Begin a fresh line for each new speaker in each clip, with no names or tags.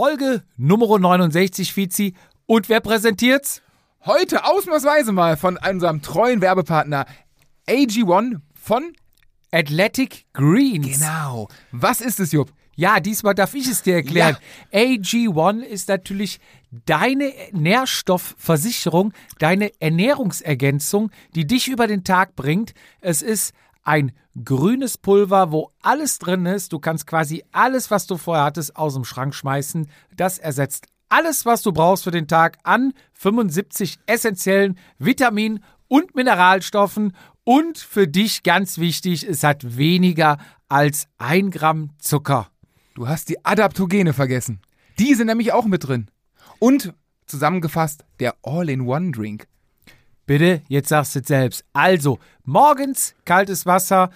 Folge Nummer 69, Fizi. Und wer präsentiert's?
Heute ausnahmsweise mal von unserem treuen Werbepartner AG1 von
Athletic Greens.
Genau. Was ist es, Jupp?
Ja, diesmal darf ich es dir erklären. AG1 ist natürlich deine Nährstoffversicherung, deine Ernährungsergänzung, die dich über den Tag bringt. Es ist ein grünes Pulver, wo alles drin ist. Du kannst quasi alles, was du vorher hattest, aus dem Schrank schmeißen. Das ersetzt alles, was du brauchst für den Tag an 75 essentiellen Vitaminen und Mineralstoffen. Und für dich ganz wichtig, es hat weniger als ein Gramm Zucker.
Du hast die Adaptogene vergessen. Die sind nämlich auch mit drin. Und zusammengefasst der All-in-One-Drink.
Bitte, jetzt sagst du es selbst. Also, morgens kaltes Wasser,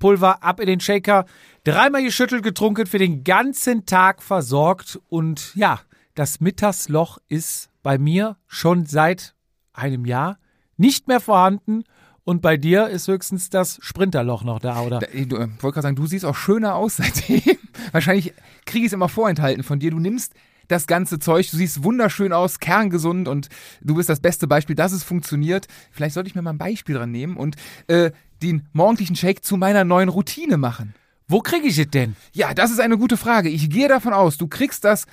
Pulver ab in den Shaker, dreimal geschüttelt, getrunken, für den ganzen Tag versorgt. Und ja, das Mittagsloch ist bei mir schon seit einem Jahr nicht mehr vorhanden. Und bei dir ist höchstens das Sprinterloch noch da, oder?
Ich äh, wollte gerade sagen, du siehst auch schöner aus seitdem. Wahrscheinlich kriege ich es immer vorenthalten von dir. Du nimmst das ganze Zeug, du siehst wunderschön aus, kerngesund und du bist das beste Beispiel, dass es funktioniert. Vielleicht sollte ich mir mal ein Beispiel dran nehmen und äh, den morgendlichen Shake zu meiner neuen Routine machen.
Wo kriege ich es denn?
Ja, das ist eine gute Frage. Ich gehe davon aus, du kriegst das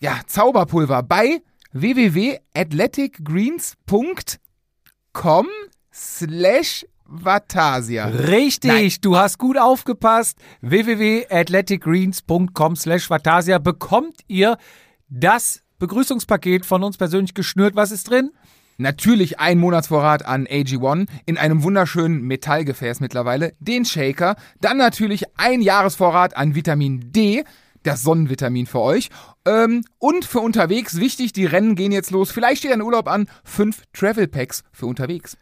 ja, Zauberpulver bei www.athleticgreens.com slash Vatasia.
Richtig, Nein. du hast gut aufgepasst. www.athleticgreens.com slash Vatasia bekommt ihr das Begrüßungspaket von uns persönlich geschnürt. Was ist drin?
Natürlich ein Monatsvorrat an AG1 in einem wunderschönen Metallgefäß mittlerweile, den Shaker, dann natürlich ein Jahresvorrat an Vitamin D, das Sonnenvitamin für euch. Ähm, und für unterwegs, wichtig, die Rennen gehen jetzt los. Vielleicht steht ein Urlaub an. Fünf Travel Packs für unterwegs.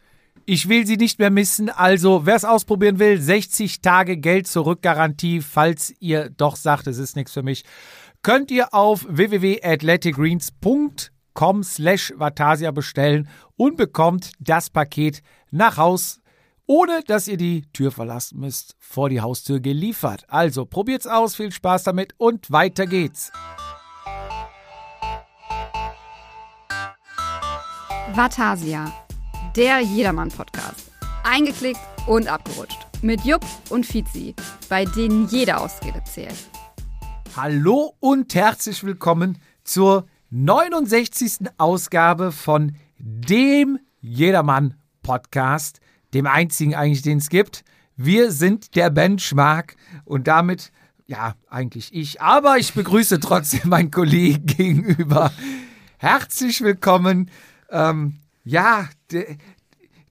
Ich will sie nicht mehr missen. Also, wer es ausprobieren will, 60 Tage Geld zurück Garantie, falls ihr doch sagt, es ist nichts für mich. Könnt ihr auf www.athleticgreens.com slash Vatasia bestellen und bekommt das Paket nach Haus, ohne dass ihr die Tür verlassen müsst, vor die Haustür geliefert. Also, probiert's aus, viel Spaß damit und weiter geht's.
Vatasia der Jedermann-Podcast. Eingeklickt und abgerutscht. Mit Jupp und Fizi, bei denen jede Ausrede zählt.
Hallo und herzlich willkommen zur 69. Ausgabe von dem Jedermann-Podcast, dem einzigen eigentlich, den es gibt. Wir sind der Benchmark und damit, ja, eigentlich ich, aber ich begrüße trotzdem meinen Kollegen gegenüber. Herzlich willkommen. Ähm, ja,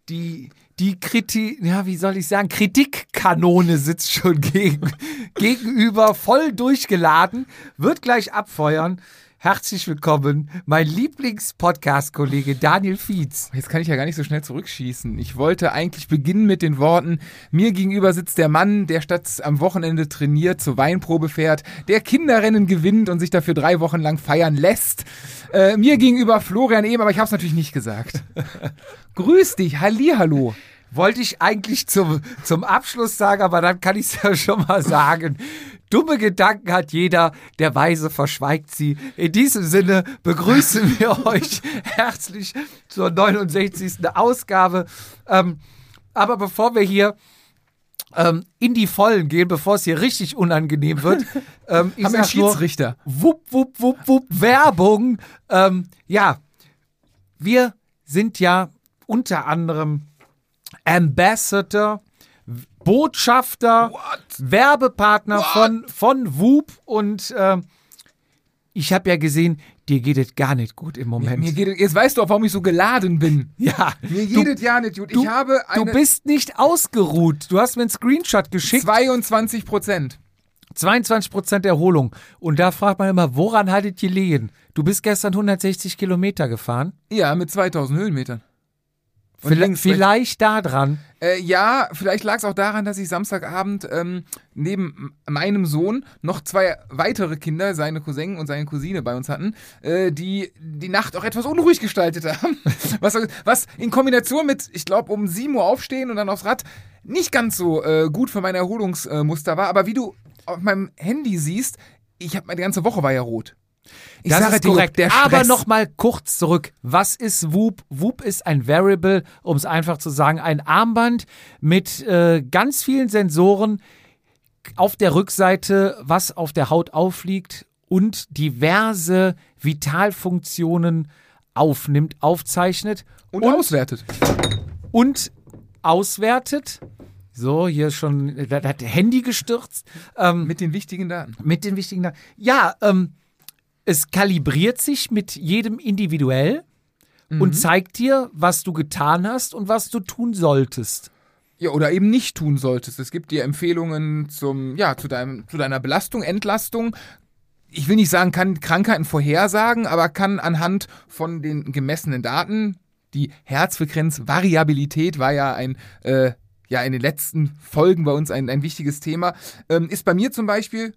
die, die Kritik, ja, wie soll ich sagen, Kritikkanone sitzt schon gegen, gegenüber, voll durchgeladen, wird gleich abfeuern. Herzlich willkommen, mein Lieblings-Podcast-Kollege Daniel Fietz.
Jetzt kann ich ja gar nicht so schnell zurückschießen. Ich wollte eigentlich beginnen mit den Worten, mir gegenüber sitzt der Mann, der statt am Wochenende trainiert, zur Weinprobe fährt, der Kinderrennen gewinnt und sich dafür drei Wochen lang feiern lässt. Äh, mir gegenüber Florian eben, aber ich habe es natürlich nicht gesagt. Grüß dich, Hallihallo
wollte ich eigentlich zum, zum Abschluss sagen, aber dann kann ich es ja schon mal sagen. Dumme Gedanken hat jeder, der Weise verschweigt sie. In diesem Sinne begrüßen wir euch herzlich zur 69. Ausgabe. Ähm, aber bevor wir hier ähm, in die Vollen gehen, bevor es hier richtig unangenehm wird,
ähm, ich einen Schiedsrichter.
wupp, wupp, wupp, wupp, Werbung. Ähm, ja, wir sind ja unter anderem Ambassador Botschafter, What? Werbepartner What? von, von Whoop und äh, ich habe ja gesehen, dir geht es gar nicht gut im Moment.
Mir, mir geht, jetzt weißt du auch, warum ich so geladen bin.
Ja.
Mir geht es ja nicht gut. Ich
du,
habe
eine, du bist nicht ausgeruht. Du hast mir einen Screenshot geschickt.
22 Prozent.
22 Prozent Erholung. Und da fragt man immer, woran hattet ihr liegen? Du bist gestern 160 Kilometer gefahren?
Ja, mit 2000 Höhenmetern.
Vielleicht, vielleicht da dran.
Äh, ja, vielleicht lag es auch daran, dass ich Samstagabend ähm, neben meinem Sohn noch zwei weitere Kinder, seine Cousin und seine Cousine bei uns hatten, äh, die die Nacht auch etwas unruhig gestaltet haben. was, was in Kombination mit, ich glaube, um 7 Uhr aufstehen und dann aufs Rad nicht ganz so äh, gut für mein Erholungsmuster war. Aber wie du auf meinem Handy siehst, ich habe meine ganze Woche war ja rot. Ich
das
sage
ist
dir,
korrekt.
der
Aber
Stress.
noch mal kurz zurück. Was ist Whoop? Whoop ist ein Variable, um es einfach zu sagen, ein Armband mit äh, ganz vielen Sensoren auf der Rückseite, was auf der Haut aufliegt und diverse Vitalfunktionen aufnimmt, aufzeichnet
Und, auswertet.
und auswertet. So, hier ist schon, da hat Handy gestürzt. Ähm,
Mit den wichtigen Daten.
mit den wichtigen Daten. Ja, ähm, es kalibriert sich mit jedem individuell und zeigt dir, was du getan hast und was du tun solltest.
Ja, oder eben nicht tun solltest. Es gibt dir Empfehlungen zum, ja, zu, deinem, zu deiner Belastung, Entlastung. Ich will nicht sagen, kann Krankheiten vorhersagen, aber kann anhand von den gemessenen Daten, die Herzfrequenzvariabilität war ja ein, äh, ja, in den letzten Folgen bei uns ein, ein wichtiges Thema, ähm, ist bei mir zum Beispiel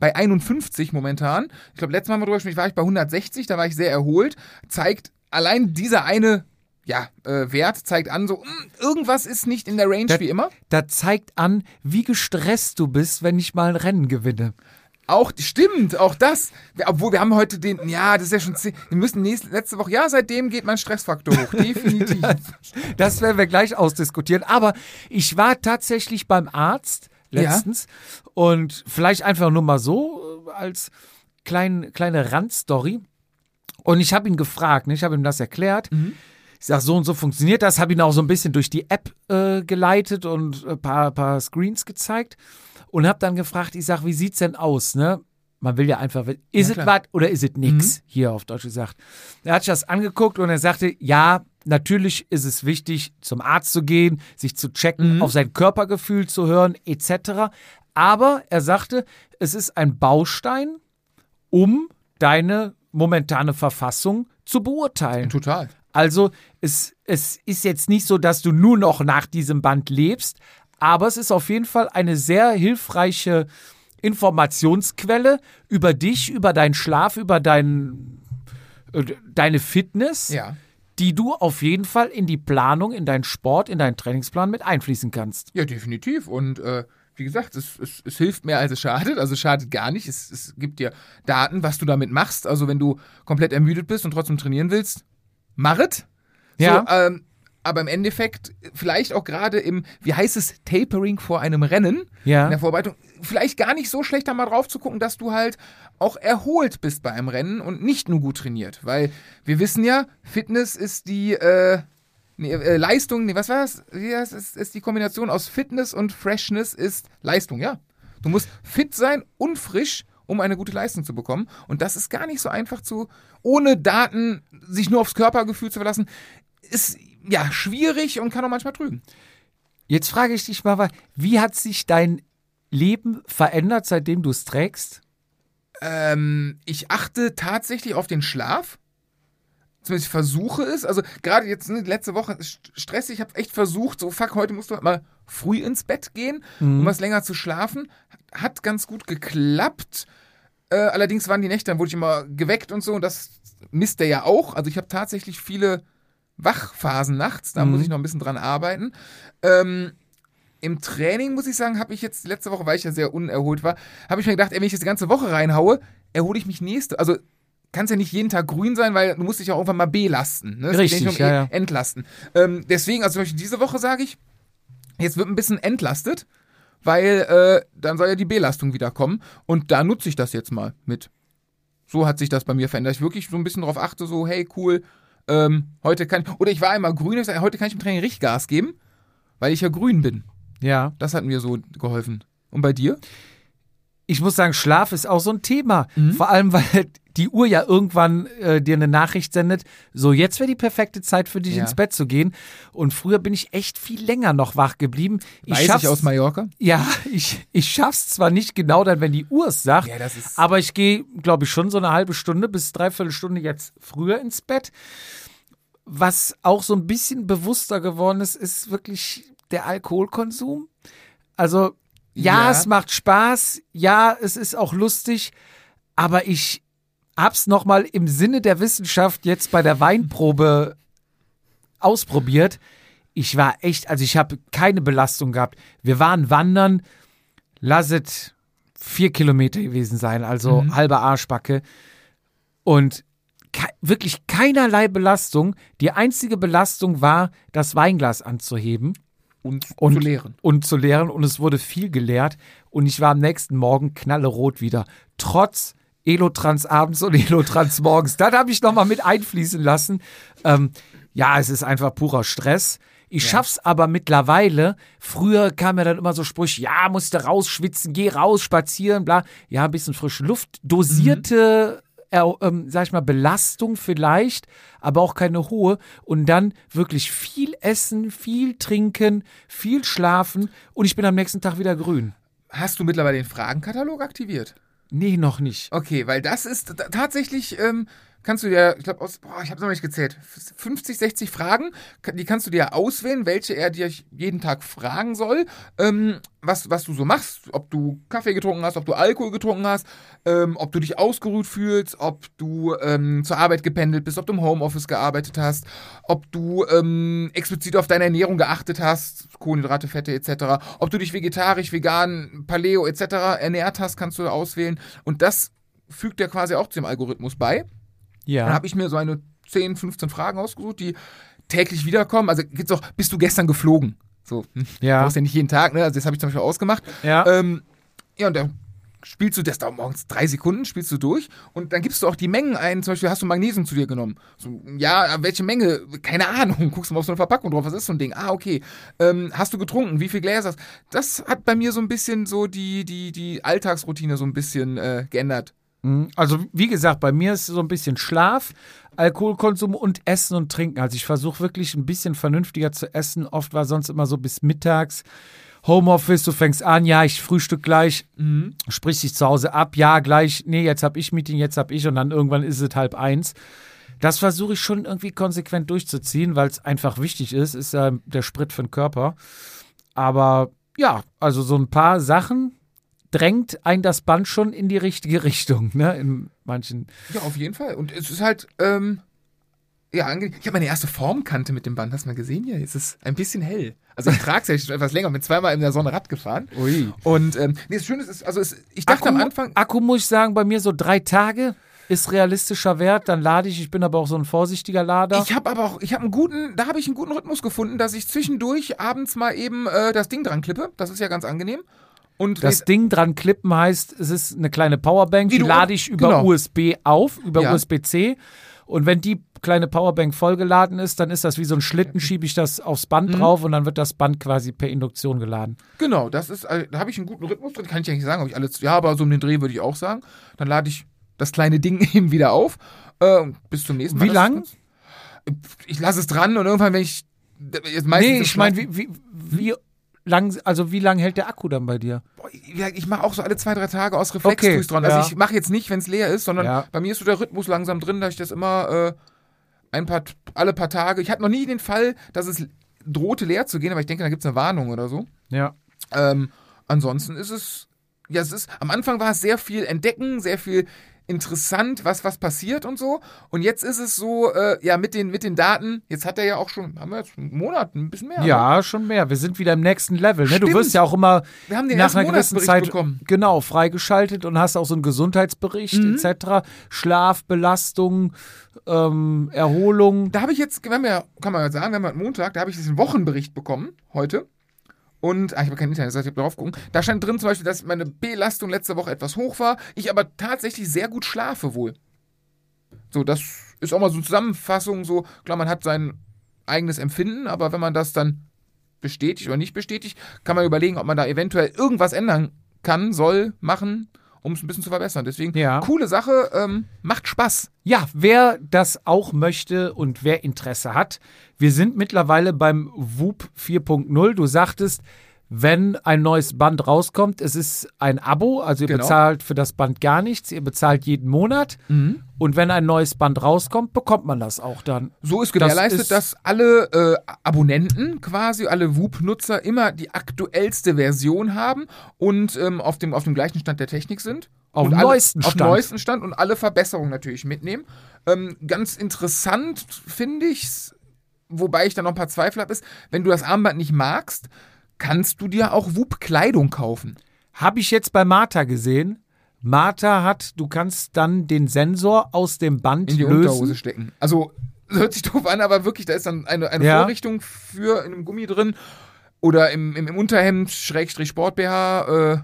bei 51 momentan. Ich glaube, letztes Mal haben wir drüber gesprochen, war ich bei 160, da war ich sehr erholt. Zeigt allein dieser eine ja, äh, Wert zeigt an, so, hm, irgendwas ist nicht in der Range
Das-
wie immer.
Da zeigt an, wie gestresst du bist, wenn ich mal ein Rennen gewinne.
Auch, stimmt, auch das. Obwohl, wir haben heute den, ja, das ist ja schon, wir müssen nächste, letzte Woche, ja, seitdem geht mein Stressfaktor hoch, definitiv.
Das werden wir gleich ausdiskutieren. Aber ich war tatsächlich beim Arzt letztens und vielleicht einfach nur mal so äh, als klein, kleine Randstory. Und ich habe ihn gefragt, ne? ich habe ihm das erklärt. Ich sage, so und so funktioniert das. Habe ihn auch so ein bisschen durch die App äh, geleitet und ein paar, paar Screens gezeigt. Und habe dann gefragt, ich sage, wie sieht's denn aus? Ne? Man will ja einfach, ist
Ja,
es was oder ist es nix? Hier auf Deutsch gesagt. Er hat sich das angeguckt und er sagte, ja, natürlich ist es wichtig, zum Arzt zu gehen, sich zu checken, auf sein Körpergefühl zu hören, etc. Aber er sagte, es ist ein Baustein, um deine momentane Verfassung zu beurteilen.
Total.
Also es, es ist jetzt nicht so, dass du nur noch nach diesem Band lebst, aber es ist auf jeden Fall eine sehr hilfreiche Informationsquelle über dich, über deinen Schlaf, über dein, äh, deine Fitness,
Ja.
Die du auf jeden Fall in die Planung, in deinen Sport, in deinen Trainingsplan mit einfließen kannst.
Ja, definitiv. Und äh, wie gesagt, es, es, es hilft mehr, als es schadet. Also es schadet gar nicht. Es, es gibt dir Daten, was du damit machst. Also wenn du komplett ermüdet bist und trotzdem trainieren willst, mach es.
Ja.
So, ähm, aber im Endeffekt, vielleicht auch gerade im, wie heißt es, Tapering vor einem Rennen,
Ja.
in der Vorbereitung, vielleicht gar nicht so schlecht da mal drauf zu gucken, dass du halt auch erholt bist bei einem Rennen und nicht nur gut trainiert. Weil wir wissen ja, Fitness ist die äh, nee, äh, Leistung, nee, was war das? Ja, es ist, ist die Kombination aus Fitness und Freshness ist Leistung, ja. Du musst fit sein und frisch, um eine gute Leistung zu bekommen. Und das ist gar nicht so einfach zu, ohne Daten sich nur aufs Körpergefühl zu verlassen, ist ja schwierig und kann auch manchmal trügen.
Jetzt frage ich dich mal, wie hat sich dein Leben verändert, seitdem du es trägst?
Ähm, ich achte tatsächlich auf den Schlaf. Zumindest ich versuche es. Also gerade jetzt ne, letzte Woche stressig. Ich habe echt versucht, so fuck, heute musst du mal früh ins Bett gehen, um was länger zu schlafen. Hat ganz gut geklappt. Äh, allerdings waren die Nächte, dann wurde ich immer geweckt und so. Und das misst der ja auch. Also ich habe tatsächlich viele Wachphasen nachts. Da muss ich noch ein bisschen dran arbeiten. Ähm, im Training, muss ich sagen, habe ich jetzt letzte Woche, weil ich ja sehr unerholt war, habe ich mir gedacht, ey, wenn ich jetzt die ganze Woche reinhaue, erhole ich mich nächste. Also kann es ja nicht jeden Tag grün sein, weil du musst dich ja auch irgendwann mal belasten. Ne?
Richtig, ja,
um
ja.
Entlasten. Ähm, deswegen, also zum Beispiel diese Woche sage ich, jetzt wird ein bisschen entlastet, weil äh, dann soll ja die Belastung wieder kommen. Und da nutze ich das jetzt mal mit. So hat sich das bei mir verändert. Ich wirklich so ein bisschen darauf achte, so, hey, cool, ähm, heute kann oder ich war einmal grün, ich sag, heute kann ich im Training richtig Gas geben, weil ich ja grün bin.
Ja.
Das hat mir so geholfen. Und bei dir?
Ich muss sagen, Schlaf ist auch so ein Thema. Vor allem, weil die Uhr ja irgendwann äh, dir eine Nachricht sendet, so jetzt wäre die perfekte Zeit für dich
Ja.
ins Bett zu gehen. Und früher bin ich echt viel länger noch wach geblieben. Ich
Weiß ich aus Mallorca?
Ja, ich, ich schaff's zwar nicht genau dann, wenn die Uhr es sagt,
Ja,
aber ich gehe, glaube ich, schon so eine halbe Stunde bis dreiviertel Stunde jetzt früher ins Bett. Was auch so ein bisschen bewusster geworden ist, ist wirklich der Alkoholkonsum. Also, ja,
Ja.
es macht Spaß, ja, es ist auch lustig, aber ich hab's nochmal im Sinne der Wissenschaft jetzt bei der Weinprobe ausprobiert. Ich war echt, also ich habe keine Belastung gehabt. Wir waren wandern, lasset vier Kilometer gewesen sein, also halbe Arschbacke. Und ke wirklich keinerlei Belastung. Die einzige Belastung war, das Weinglas anzuheben
Und,
und
zu leeren.
Und zu leeren. Und es wurde viel geleert. Und ich war am nächsten Morgen knallerot wieder. Trotz Elotrans abends und Elotrans morgens. Das habe ich nochmal mit einfließen lassen. Ähm, ja, es ist einfach purer Stress. Ich schaff's aber mittlerweile. Früher kam ja dann immer so Sprüche, ja, musste rausschwitzen, geh raus, spazieren, bla. Ja, ein bisschen frische Luft. Dosierte, äh, ähm, sag ich mal, Belastung vielleicht, aber auch keine hohe. Und dann wirklich viel essen, viel trinken, viel schlafen. Und ich bin am nächsten Tag wieder grün.
Hast du mittlerweile den Fragenkatalog aktiviert?
Nee, noch nicht.
Okay, weil das ist tatsächlich, ähm, kannst du dir, ich glaube, aus, boah, ich habe noch nicht gezählt, 50, 60 Fragen, die kannst du dir auswählen, welche er dir jeden Tag fragen soll, ähm, was, was du so machst, ob du Kaffee getrunken hast, ob du Alkohol getrunken hast, ähm, ob du dich ausgeruht fühlst, ob du ähm, zur Arbeit gependelt bist, ob du im Homeoffice gearbeitet hast, ob du ähm, explizit auf deine Ernährung geachtet hast, Kohlenhydrate, Fette etc., ob du dich vegetarisch, vegan, Paleo etc. ernährt hast, kannst du auswählen und das fügt er quasi auch zu dem Algorithmus bei. Dann
Ja.
habe ich mir so eine 10, 15 Fragen ausgesucht, die täglich wiederkommen. Also gibt's auch, bist du gestern geflogen? So, hm,
Ja.
brauchst ja nicht jeden Tag, ne? Also das habe ich zum Beispiel ausgemacht.
Ja.
Ähm, ja, und dann spielst du, das dauert morgens drei Sekunden, spielst du durch und dann gibst du auch die Mengen ein. Zum Beispiel hast du Magnesium zu dir genommen. So, ja, welche Menge? Keine Ahnung. Guckst du mal auf so eine Verpackung drauf. Was ist so ein Ding? Ah, okay. Ähm, hast du getrunken? Wie viel Gläser? Das hat bei mir so ein bisschen so die, die, die Alltagsroutine so ein bisschen äh, geändert.
Mhm. Also, wie gesagt, bei mir ist so ein bisschen Schlaf, Alkoholkonsum und Essen und Trinken. Also, ich versuche wirklich ein bisschen vernünftiger zu essen. Oft war sonst immer so bis mittags. Homeoffice, du fängst an, ja, ich frühstück gleich, sprich dich zu Hause ab, ja, gleich, nee, jetzt hab ich Meeting, jetzt hab ich und dann irgendwann ist es halb eins. Das versuche ich schon irgendwie konsequent durchzuziehen, weil es einfach wichtig ist, ist ja der Sprit für den Körper. Aber ja, also so ein paar Sachen drängt ein das Band schon in die richtige Richtung, ne? In manchen.
Ja, auf jeden Fall. Und es ist halt, ähm, ja, angenehm. Ich habe meine erste Formkante mit dem Band. Hast du mal gesehen hier? Es ist ein bisschen hell. Also ich trage es ja schon etwas länger. Bin zweimal in der Sonne Rad gefahren.
Ui.
Und ähm, nee, das Schöne ist, also es, ich dachte
Akku,
am Anfang,
Akku muss ich sagen, bei mir so drei Tage ist realistischer Wert. Dann lade ich. Ich bin aber auch so ein vorsichtiger Lader.
ich habe aber auch, ich habe einen guten, da habe ich einen guten Rhythmus gefunden, dass ich zwischendurch abends mal eben äh, das Ding dran klippe. Das ist ja ganz angenehm. Und
das Ding dran klippen heißt, es ist eine kleine Powerbank,
Die
lade ich über
genau.
USB auf, über
Ja.
USB-C. Und wenn die kleine Powerbank vollgeladen ist, dann ist das wie so ein Schlitten, schiebe ich das aufs Band
Mhm.
drauf und dann wird das Band quasi per Induktion geladen.
Genau, das ist, äh, da habe ich einen guten Rhythmus drin. Kann ich ja nicht sagen, ob ich alles, ja, aber so um den Dreh würde ich auch sagen. Dann lade ich das kleine Ding eben wieder auf. Äh, bis zum nächsten Mal.
Wie lang?
Ich lasse es dran und irgendwann, wenn ich. Jetzt meistens
Nee, ich meine, wie, wie, wie lang, also wie lang hält der Akku dann bei dir?
Ich, mache auch so alle zwei, drei Tage aus Reflex
Okay,
dran.
ja.
Also ich mache jetzt nicht, wenn es leer ist, sondern
Ja.
bei mir ist so der Rhythmus langsam drin, dass ich das immer äh, ein paar, alle paar Tage. Ich hatte noch nie den Fall, dass es drohte leer zu gehen, aber ich denke, da gibt es eine Warnung oder so.
Ja.
Ähm, ansonsten ist es, ja, es ist, am Anfang war es sehr viel entdecken, sehr viel interessant, was, was passiert und so. Und jetzt ist es so, äh, ja, mit den, mit den Daten, jetzt hat er ja auch schon, haben wir jetzt einen Monat, ein bisschen mehr. Ne?
Ja, schon mehr. Wir sind wieder im nächsten Level. Ne? Du wirst ja auch immer
Wir haben den
nach einer gewissen Zeit
bekommen.
genau freigeschaltet und hast auch so einen Gesundheitsbericht
Mhm.
etc. Schlaf, Belastung, ähm, Erholung.
Da habe ich jetzt, wir haben ja, kann man ja sagen, wir haben ja Montag, da habe ich diesen Wochenbericht bekommen, heute. Und, ah, ich habe kein Internet, das heißt, ich habe drauf gucken. Da stand drin zum Beispiel, dass meine Belastung letzte Woche etwas hoch war, ich aber tatsächlich sehr gut schlafe wohl. So, das ist auch mal so eine Zusammenfassung, so, klar, man hat sein eigenes Empfinden, aber wenn man das dann bestätigt oder nicht bestätigt, kann man überlegen, ob man da eventuell irgendwas ändern kann, soll, machen, um es ein bisschen zu verbessern. Deswegen,
Ja.
coole Sache, ähm, macht Spaß.
Ja, wer das auch möchte und wer Interesse hat, wir sind mittlerweile beim WUP 4.0. Du sagtest, wenn ein neues Band rauskommt, es ist ein Abo, also ihr
Genau.
bezahlt für das Band gar nichts, ihr bezahlt jeden Monat. Und wenn ein neues Band rauskommt, bekommt man das auch dann.
So ist gewährleistet,
ist-
dass alle äh, Abonnenten quasi, alle WUP-Nutzer immer die aktuellste Version haben und ähm, auf, dem, auf dem gleichen Stand der Technik sind.
Auf dem neuesten
Auf
Stand.
dem neuesten Stand und alle Verbesserungen natürlich mitnehmen. Ähm, ganz interessant finde ich's, wobei ich da noch ein paar Zweifel habe, ist, wenn du das Armband nicht magst, kannst du dir auch WUP-Kleidung kaufen.
Habe ich jetzt bei Martha gesehen, Martha hat, du kannst dann den Sensor aus dem Band
In die
lösen.
Unterhose stecken. Also, hört sich doof an, aber wirklich, da ist dann eine, eine
Ja.
Vorrichtung für in einem Gummi drin. Oder im, im, im Unterhemd, Schrägstrich Sport BH. Äh,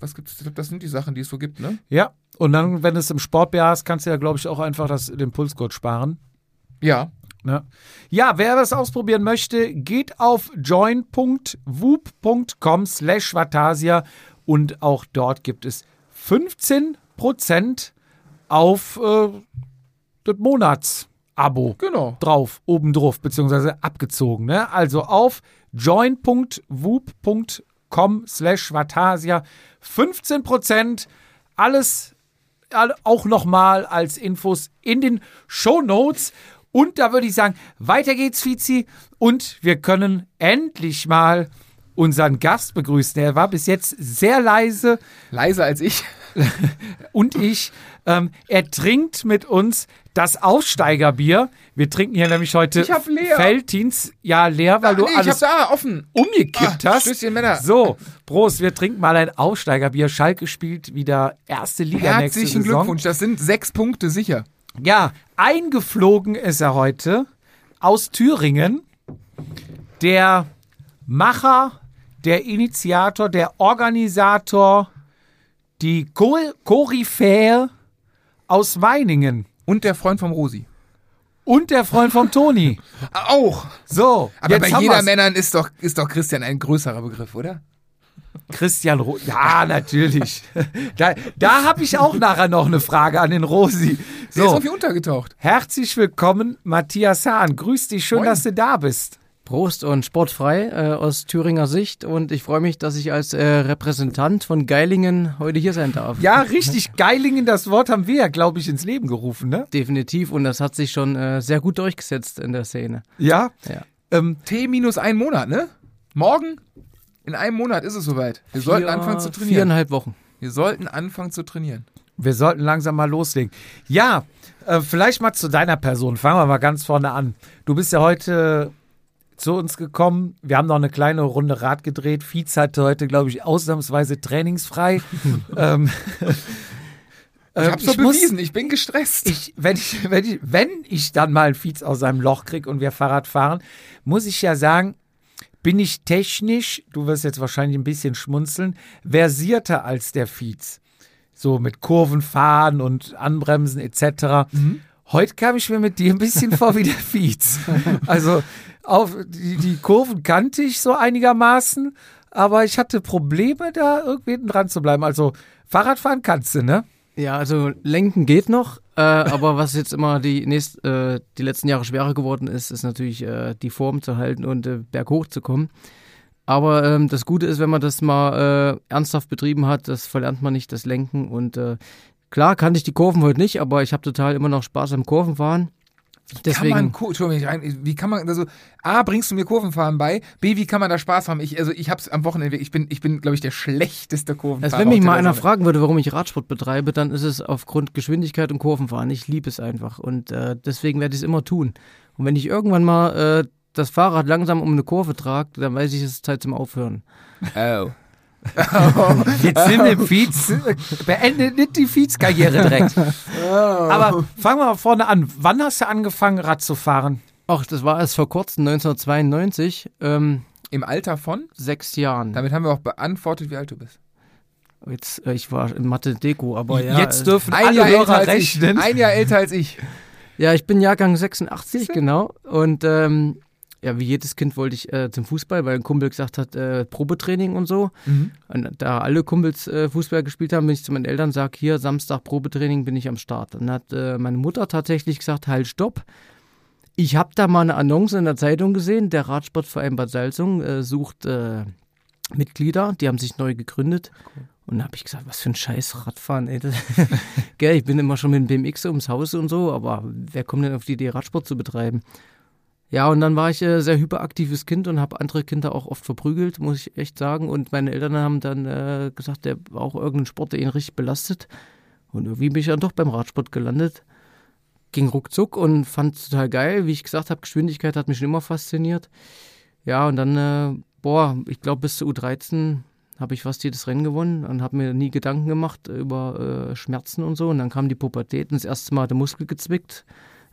was gibt's? Das sind die Sachen, die es so gibt, ne?
Ja. Und dann, wenn du es im Sport hast, kannst du ja, glaube ich, auch einfach das, den Pulsgurt sparen.
Ja.
Ne? Ja, wer das ausprobieren möchte, geht auf join.woop.com slash Vatasia und auch dort gibt es 15% auf äh, das Monatsabo
Genau.
drauf, oben drauf, beziehungsweise abgezogen. Ne? Also auf join.woop.com slash Vatasia 15%, alles all- auch nochmal als Infos in den Show Notes. Und da würde ich sagen, weiter geht's, Fizi. Und wir können endlich mal unseren Gast begrüßen. Er war bis jetzt sehr leise
Leiser als ich.
und ich. Ähm, er trinkt mit uns das Aufsteigerbier. Wir trinken hier nämlich heute
Ich hab leer.
Feltins. Ja, leer, weil
Ah,
du
nee, ich hab
alles
da offen.
umgekippt
Ah,
hast.
Stößchen, Männer.
So, Prost, wir trinken mal ein Aufsteigerbier. Schalke spielt wieder erste Liga nächste
Herzlichen
Saison.
Glückwunsch, das sind sechs Punkte sicher.
Ja, eingeflogen ist er heute aus Thüringen. Der Macher, der Initiator, der Organisator, die Ko Koryphäe aus Weiningen.
Und der Freund vom Rosi.
Und der Freund vom Toni.
Auch.
So,
Aber bei jeder
wir's.
Männern ist doch, ist doch Christian ein größerer Begriff, oder?
Christian Ro Ja, natürlich. Da, da habe ich auch nachher noch eine Frage an den Rosi.
Der ist
So,
irgendwie untergetaucht.
herzlich willkommen, Matthias Hahn. Grüß dich, schön,
Moin.
dass du da bist.
Prost und sportfrei äh, aus Thüringer Sicht und ich freue mich, dass ich als äh, Repräsentant von Geilingen heute hier sein darf.
Ja, richtig. Geilingen, das Wort haben wir ja, glaube ich, ins Leben gerufen, ne?
Definitiv und das hat sich schon äh, sehr gut durchgesetzt in der Szene.
Ja.
Ja.
Ähm,
T minus ein Monat, ne? Morgen? In einem Monat ist es soweit. Wir sollten
Vier-
anfangen zu trainieren.
Viereinhalb Wochen.
Wir sollten anfangen zu trainieren.
wir sollten langsam mal loslegen. Ja, äh, vielleicht mal zu deiner Person. Fangen wir mal ganz vorne an. Du bist ja heute zu uns gekommen. Wir haben noch eine kleine Runde Rad gedreht. Fietz hatte heute, glaube ich, ausnahmsweise trainingsfrei. ähm,
Ich hab's doch
muss-
bewiesen, ich bin gestresst.
ich, wenn, ich, wenn, ich, wenn ich dann mal einen Fietz aus seinem Loch kriege und wir Fahrrad fahren, muss ich ja sagen, bin ich technisch, du wirst jetzt wahrscheinlich ein bisschen schmunzeln, versierter als der Fietz. So mit Kurven fahren und anbremsen etc. Heute kam ich mir mit dir ein bisschen vor wie der Fietz. Also auf die, die Kurven kannte ich so einigermaßen, aber ich hatte Probleme, da irgendwie dran zu bleiben. Also Fahrradfahren kannst du, ne?
Ja, also lenken geht noch, äh, aber was jetzt immer die, nächst, äh, die letzten Jahre schwerer geworden ist, ist natürlich äh, die Form zu halten und äh, berghoch zu kommen. Aber ähm, das Gute ist, wenn man das mal äh, ernsthaft betrieben hat, das verlernt man nicht, das Lenken. Und äh, klar kannte ich die Kurven heute nicht, aber ich habe total immer noch Spaß am Kurvenfahren.
Kann man,
Deswegen,
Entschuldigung, wie kann man, also, A, bringst du mir Kurvenfahren bei, B, wie kann man da Spaß haben? Ich, also, ich hab's am Wochenende, ich bin, ich bin, glaube ich, der schlechteste Kurvenfahrer.
also wenn mich mal einer
Sonne.
fragen würde, warum ich Radsport betreibe, dann ist es aufgrund Geschwindigkeit und Kurvenfahren. Ich liebe es einfach und äh, deswegen werde ich es immer tun. Und wenn ich irgendwann mal äh, das Fahrrad langsam um eine Kurve trage, dann weiß ich, es ist Zeit zum Aufhören.
Oh.
Jetzt nimm den Fietz, äh, beende nicht die Fietz-Karriere direkt. Aber fangen wir mal vorne an. Wann hast du angefangen, Rad zu fahren?
Ach, das war erst vor kurzem, 1992, ähm,
Im Alter von?
sechs Jahren.
Damit haben wir auch beantwortet, wie alt du bist.
Jetzt, äh, ich war in Mathe-Deko, aber ja.
Jetzt
äh,
dürfen
Ein
alle
Jahr älter
Hörer
als ich.
rechnen.
Ein Jahr älter als ich.
Ja, ich bin Jahrgang 86, genau. Und ähm, ja, wie jedes Kind wollte ich äh, zum Fußball, weil ein Kumpel gesagt hat, äh, Probetraining und so. Und da alle Kumpels äh, Fußball gespielt haben, bin ich zu meinen Eltern, sag hier, Samstag Probetraining bin ich am Start. Dann hat äh, meine Mutter tatsächlich gesagt, halt, stopp. Ich habe da mal eine Annonce in der Zeitung gesehen, der Radsportverein Bad Salzung äh, sucht äh, Mitglieder, die haben sich neu gegründet. Und da habe ich gesagt, was für ein scheiß Radfahren, ey. Das, Gell, ich bin immer schon mit dem BMX ums Haus und so, aber wer kommt denn auf die Idee, Radsport zu betreiben? Ja, und dann war ich äh, sehr hyperaktives Kind und habe andere Kinder auch oft verprügelt, muss ich echt sagen. Und meine Eltern haben dann äh, gesagt, der war auch irgendein Sport, der ihn richtig belastet. Und irgendwie bin ich dann doch beim Radsport gelandet. Ging ruckzuck und fand es total geil. Wie ich gesagt habe, Geschwindigkeit hat mich schon immer fasziniert. Ja, und dann, äh, boah, ich glaube bis zur U13 habe ich fast jedes Rennen gewonnen und habe mir nie Gedanken gemacht über äh, Schmerzen und so. Und dann kam die Pubertät und das erste Mal der Muskel gezwickt.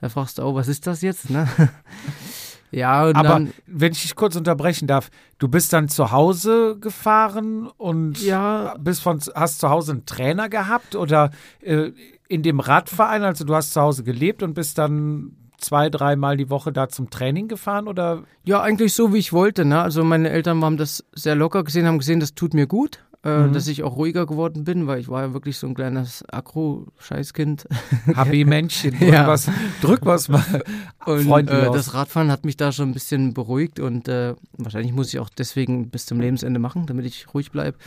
Da fragst du auch, was ist das jetzt? Ne? ja, und
Aber
dann,
wenn ich dich kurz unterbrechen darf, du bist dann zu Hause gefahren und
Ja.
bist von, hast zu Hause einen Trainer gehabt oder äh, in dem Radverein, also du hast zu Hause gelebt und bist dann zwei, dreimal die Woche da zum Training gefahren oder
Ja, eigentlich so, wie ich wollte. Ne? Also meine Eltern haben das sehr locker gesehen, haben gesehen, das tut mir gut, äh, dass ich auch ruhiger geworden bin, weil ich war ja wirklich so ein kleines Akro-Scheißkind.
HB-Männchen, drück,
Ja.
was, drück was mal
Und äh, das Radfahren hat mich da schon ein bisschen beruhigt und äh, wahrscheinlich muss ich auch deswegen bis zum Lebensende machen, damit ich ruhig bleibe.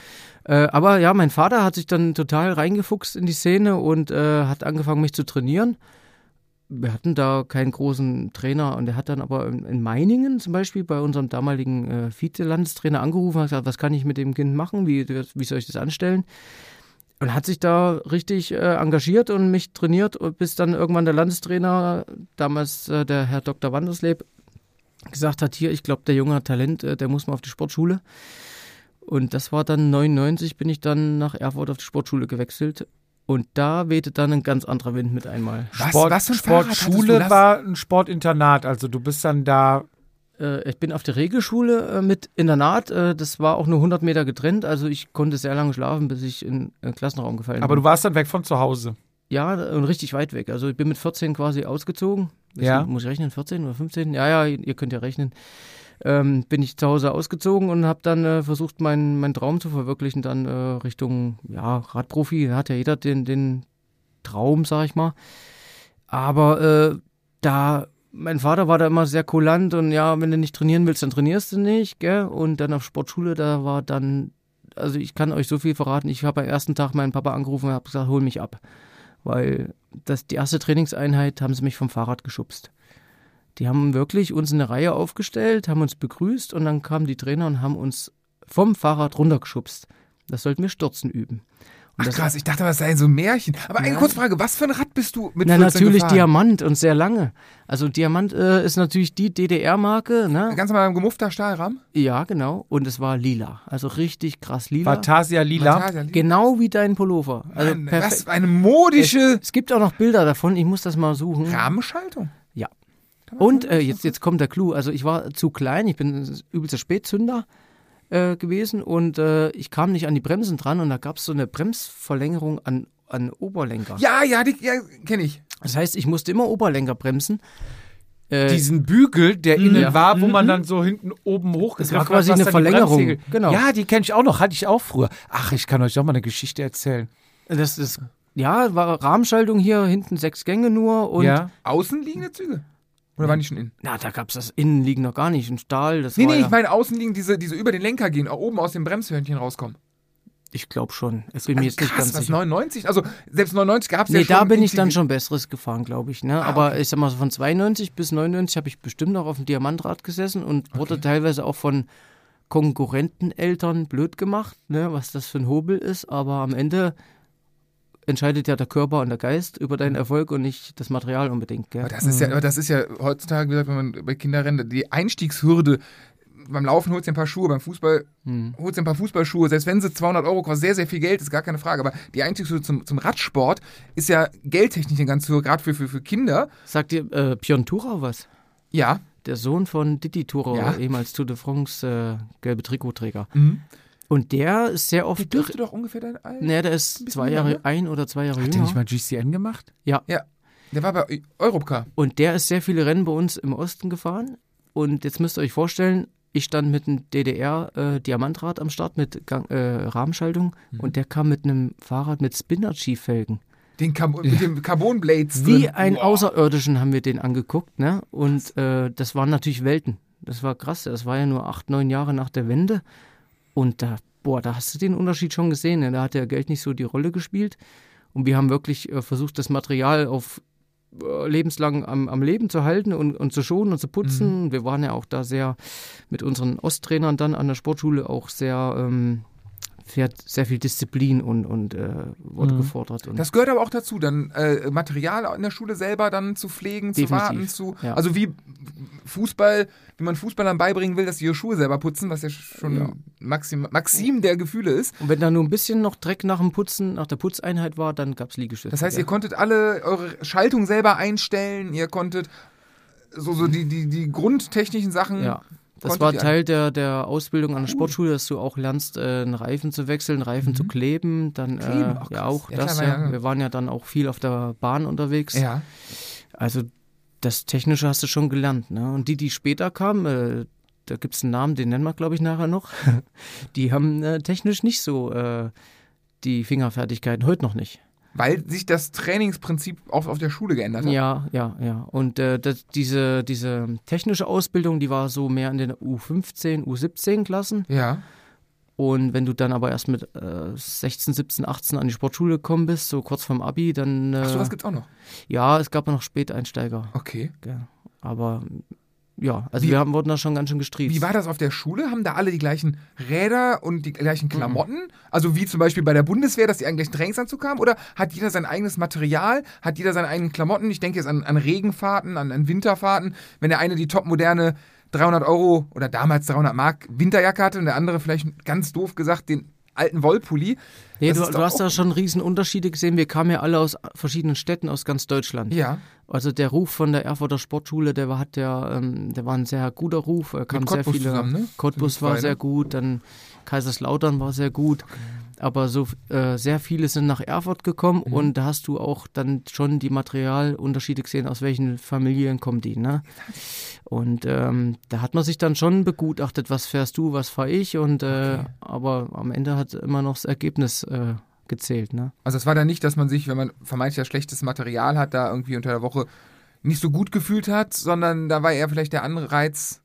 Äh, aber ja, mein Vater hat sich dann total reingefuchst in die Szene und äh, hat angefangen, mich zu trainieren. Wir hatten da keinen großen Trainer und er hat dann aber in, in Meiningen zum Beispiel bei unserem damaligen äh, Vize-Landestrainer angerufen und gesagt, was kann ich mit dem Kind machen, wie, wie soll ich das anstellen? Und hat sich da richtig äh, engagiert und mich trainiert, bis dann irgendwann der Landestrainer, damals äh, der Herr Dr. Wandersleb, gesagt hat, hier, ich glaube, der Junge hat Talent, äh, der muss mal auf die Sportschule. Und das war dann 99, bin ich dann nach Erfurt auf die Sportschule gewechselt. Und da wehte dann ein ganz anderer Wind mit einmal.
Was-
Sport,
was?
Sportschule war ein Sportinternat, also du bist dann da
Äh, ich bin auf der Regelschule äh, mit Internat. Äh, das war auch nur 100 Meter getrennt. Also ich konnte sehr lange schlafen, bis ich in den Klassenraum gefallen
Aber
bin.
du warst dann weg von zu Hause.
Ja, und richtig weit weg. Also ich bin mit 14 quasi ausgezogen.
Ja.
Muss ich rechnen? 14 oder 15? Ja, ja, ihr könnt ja rechnen. Ähm, bin ich zu Hause ausgezogen und habe dann äh, versucht, meinen meinen Traum zu verwirklichen, dann äh, Richtung ja, Radprofi. Hat ja jeder den, den Traum, sag ich mal. Aber äh, da, mein Vater war da immer sehr kulant und ja, wenn du nicht trainieren willst, dann trainierst du nicht, gell? Und dann auf Sportschule, da war dann, also ich kann euch so viel verraten, ich habe am ersten Tag meinen Papa angerufen und habe gesagt, hol mich ab. Weil das, die erste Trainingseinheit haben sie mich vom Fahrrad geschubst. Die haben wirklich uns in eine Reihe aufgestellt, haben uns begrüßt und dann kamen die Trainer und haben uns vom Fahrrad runtergeschubst. Das sollten wir Stürzen üben. Und
Ach krass, ich dachte, das sei so ein Märchen. Aber eine
Ja.
kurze Frage, was für ein Rad bist du mit
Na,
14
natürlich
gefahren?
Diamant und sehr lange. Also Diamant äh, ist natürlich die DDR-Marke, ne?
Ganz normal gemuffter Stahlrahmen?
Ja, genau. Und es war lila. Also richtig krass lila.
Vatasia Lila.
Lila.
Genau wie dein Pullover. Also
Mann,
perfekt.
was eine modische
Es gibt auch noch Bilder davon. Ich muss das mal suchen.
Rahmenschaltung.
Und äh, jetzt, jetzt kommt der Clou. Also ich war zu klein, ich bin übelster Spätzünder äh, gewesen und äh, ich kam nicht an die Bremsen dran und da gab es so eine Bremsverlängerung an, an Oberlenker.
Ja, ja, die ja, kenne ich.
Das heißt, ich musste immer Oberlenker bremsen. Äh,
Diesen Bügel, der innen
Ja.
war, wo man dann so hinten oben hochgebracht
Das war quasi eine Verlängerung. Genau.
Ja, die kenne ich auch noch, hatte ich auch früher. Ach, ich kann euch auch mal eine Geschichte erzählen.
das ist, ja, war Rahmenschaltung hier, hinten sechs Gänge nur und
ja.
Außenliegende Züge? Oder waren die schon innen?
na, da gab es das Innenliegen noch gar nicht. Ein Stahl, das
Nee, nee,
ja,
ich meine außenliegende, diese, diese über den Lenker gehen, auch oben aus dem Bremshörnchen rauskommen.
ich glaube schon. Ich bin mir jetzt nicht ganz
was,
sicher.
99? Also selbst 99 gab es
Nee,
ja schon.
da bin ich dann schon Besseres gefahren, glaube ich. Ne?
Ah,
Aber
okay.
ich sag mal, so von 92 bis 99 habe ich bestimmt noch auf dem Diamantrad gesessen und wurde teilweise auch von Konkurrenteneltern blöd gemacht, ne? was das für ein Hobel ist. Aber am Ende entscheidet ja der Körper und der Geist über deinen Erfolg und nicht das Material unbedingt. Gell?
Aber das ist ja, aber das ist ja heutzutage, wie gesagt, wenn man bei Kinderrennen, die Einstiegshürde, beim Laufen holst du ein paar Schuhe, beim Fußball
Hm.
holst du ein paar Fußballschuhe, selbst wenn sie 200 Euro kosten, sehr, sehr viel Geld, ist gar keine Frage, aber die Einstiegshürde zum, zum Radsport ist ja geldtechnisch eine ganz hohe, gerade für, für, für Kinder.
Sagt dir äh, Björn Thurau was?
Ja.
Der Sohn von Didi Thurau,
Ja.
ehemals Tour de France äh, gelbe Trikotträger.
Mhm.
Und der ist sehr
Der
oft.
dürfte doch ungefähr dein Alter.
Ne, der ist zwei Jahre,
jünger, ne?
ein oder zwei Jahre
Hat der
jünger.
nicht mal GCN gemacht?
Der war bei Europcar.
Und der ist sehr viele Rennen bei uns im Osten gefahren. Und jetzt müsst ihr euch vorstellen, ich stand mit einem DDR-Diamantrad am Start mit Gang, äh, Rahmenschaltung und der kam mit einem Fahrrad mit Spinner-G-Felgen.
Den Carbon, Mit dem Carbon Blades
Wie
drin.
ein
Wow.
Außerirdischen haben wir den angeguckt, ne? Und äh, das waren natürlich Welten. Das war krass. Das war ja nur acht, neun Jahre nach der Wende. Und da, boah, da hast du den Unterschied schon gesehen. Ne? Da hat der Geld nicht so die Rolle gespielt. Und wir haben wirklich äh, versucht, das Material auf äh, lebenslang am, am Leben zu halten und, und zu schonen und zu putzen. Wir waren ja auch da sehr mit unseren Osttrainern dann an der Sportschule auch sehr, ähm, sehr, sehr viel Disziplin und, und äh, wurde
Mhm.
gefordert. Und
Das gehört aber auch dazu, dann äh, Material in der Schule selber dann zu pflegen, zu
Definitiv,
warten, zu.
ja.
Also wie Fußball, wie man Fußballern beibringen will, dass sie ihre Schuhe selber putzen, was ja schon
Ja.
Maxim, Maxim der Gefühle ist.
Und wenn da nur ein bisschen noch Dreck nach dem Putzen, nach der Putzeinheit war, dann gab es Liegestütze.
Das heißt,
ja.
ihr konntet alle eure Schaltung selber einstellen, ihr konntet so, so die, die, die grundtechnischen Sachen.
Ja. Das war Teil der, der Ausbildung an der Sportschule, dass du auch lernst, äh, einen Reifen zu wechseln, einen Reifen zu kleben. Dann
Mhm. Kleben,
äh,
auch
ja auch
Ja,
das
klar,
ja.
ja.
Wir waren ja dann auch viel auf der Bahn unterwegs.
Ja.
Also das Technische hast du schon gelernt. Ne? Und die, die später kamen, äh, da gibt es einen Namen, den nennen wir, glaube ich, nachher noch. die haben äh, technisch nicht so äh, die Fingerfertigkeiten, heute noch nicht.
Weil sich das Trainingsprinzip auch auf der Schule geändert hat.
Ja, ja, ja. Und äh, das, diese, diese technische Ausbildung, die war so mehr in den U15, U17-Klassen.
Ja.
Und wenn du dann aber erst mit äh, 16, 17, 18 an die Sportschule gekommen bist, so kurz vorm Abi, dann. Äh,
Ach so, was gibt's auch noch?
ja, es gab noch Späteinsteiger.
Okay.
Gell. Aber ja, also
Wie-
wir haben, wurden da schon ganz schön gestriezt.
Wie war das auf der Schule? Haben da alle die gleichen Räder und die
Mhm.
gleichen Klamotten? Also wie zum Beispiel bei der Bundeswehr, dass die einen gleichen Trainingsanzug haben? Oder hat jeder sein eigenes Material? Hat jeder seine eigenen Klamotten? Ich denke jetzt an, an Regenfahrten, an, an Winterfahrten. Wenn der eine die topmoderne 300 Euro oder damals 300 Mark Winterjacke hatte und der andere vielleicht ganz doof gesagt den alten Wollpulli.
Nee, du, du hast da schon riesen Unterschiede gesehen. Wir kamen ja alle aus verschiedenen Städten aus ganz Deutschland.
Ja,
Also der Ruf von der Erfurter Sportschule, der war, hat ja, ähm, der war ein sehr guter Ruf. Er kam sehr
Cottbus
viele.
zusammen, ne?
Cottbus war sehr gut, dann Kaiserslautern war sehr gut. Aber so äh, sehr viele sind nach Erfurt gekommen
Mhm.
und da hast du auch dann schon die Materialunterschiede gesehen, aus welchen Familien kommen die. Ne? Und ähm, da hat man sich dann schon begutachtet, was fährst du, was fahre ich. Und äh,
Okay.
aber am Ende hat immer noch das Ergebnis äh, gezählt. Ne?
also es war dann nicht, dass man sich, wenn man vermeintlich ja schlechtes Material hat, da irgendwie unter der Woche nicht so gut gefühlt hat, sondern da war eher vielleicht der Anreiz,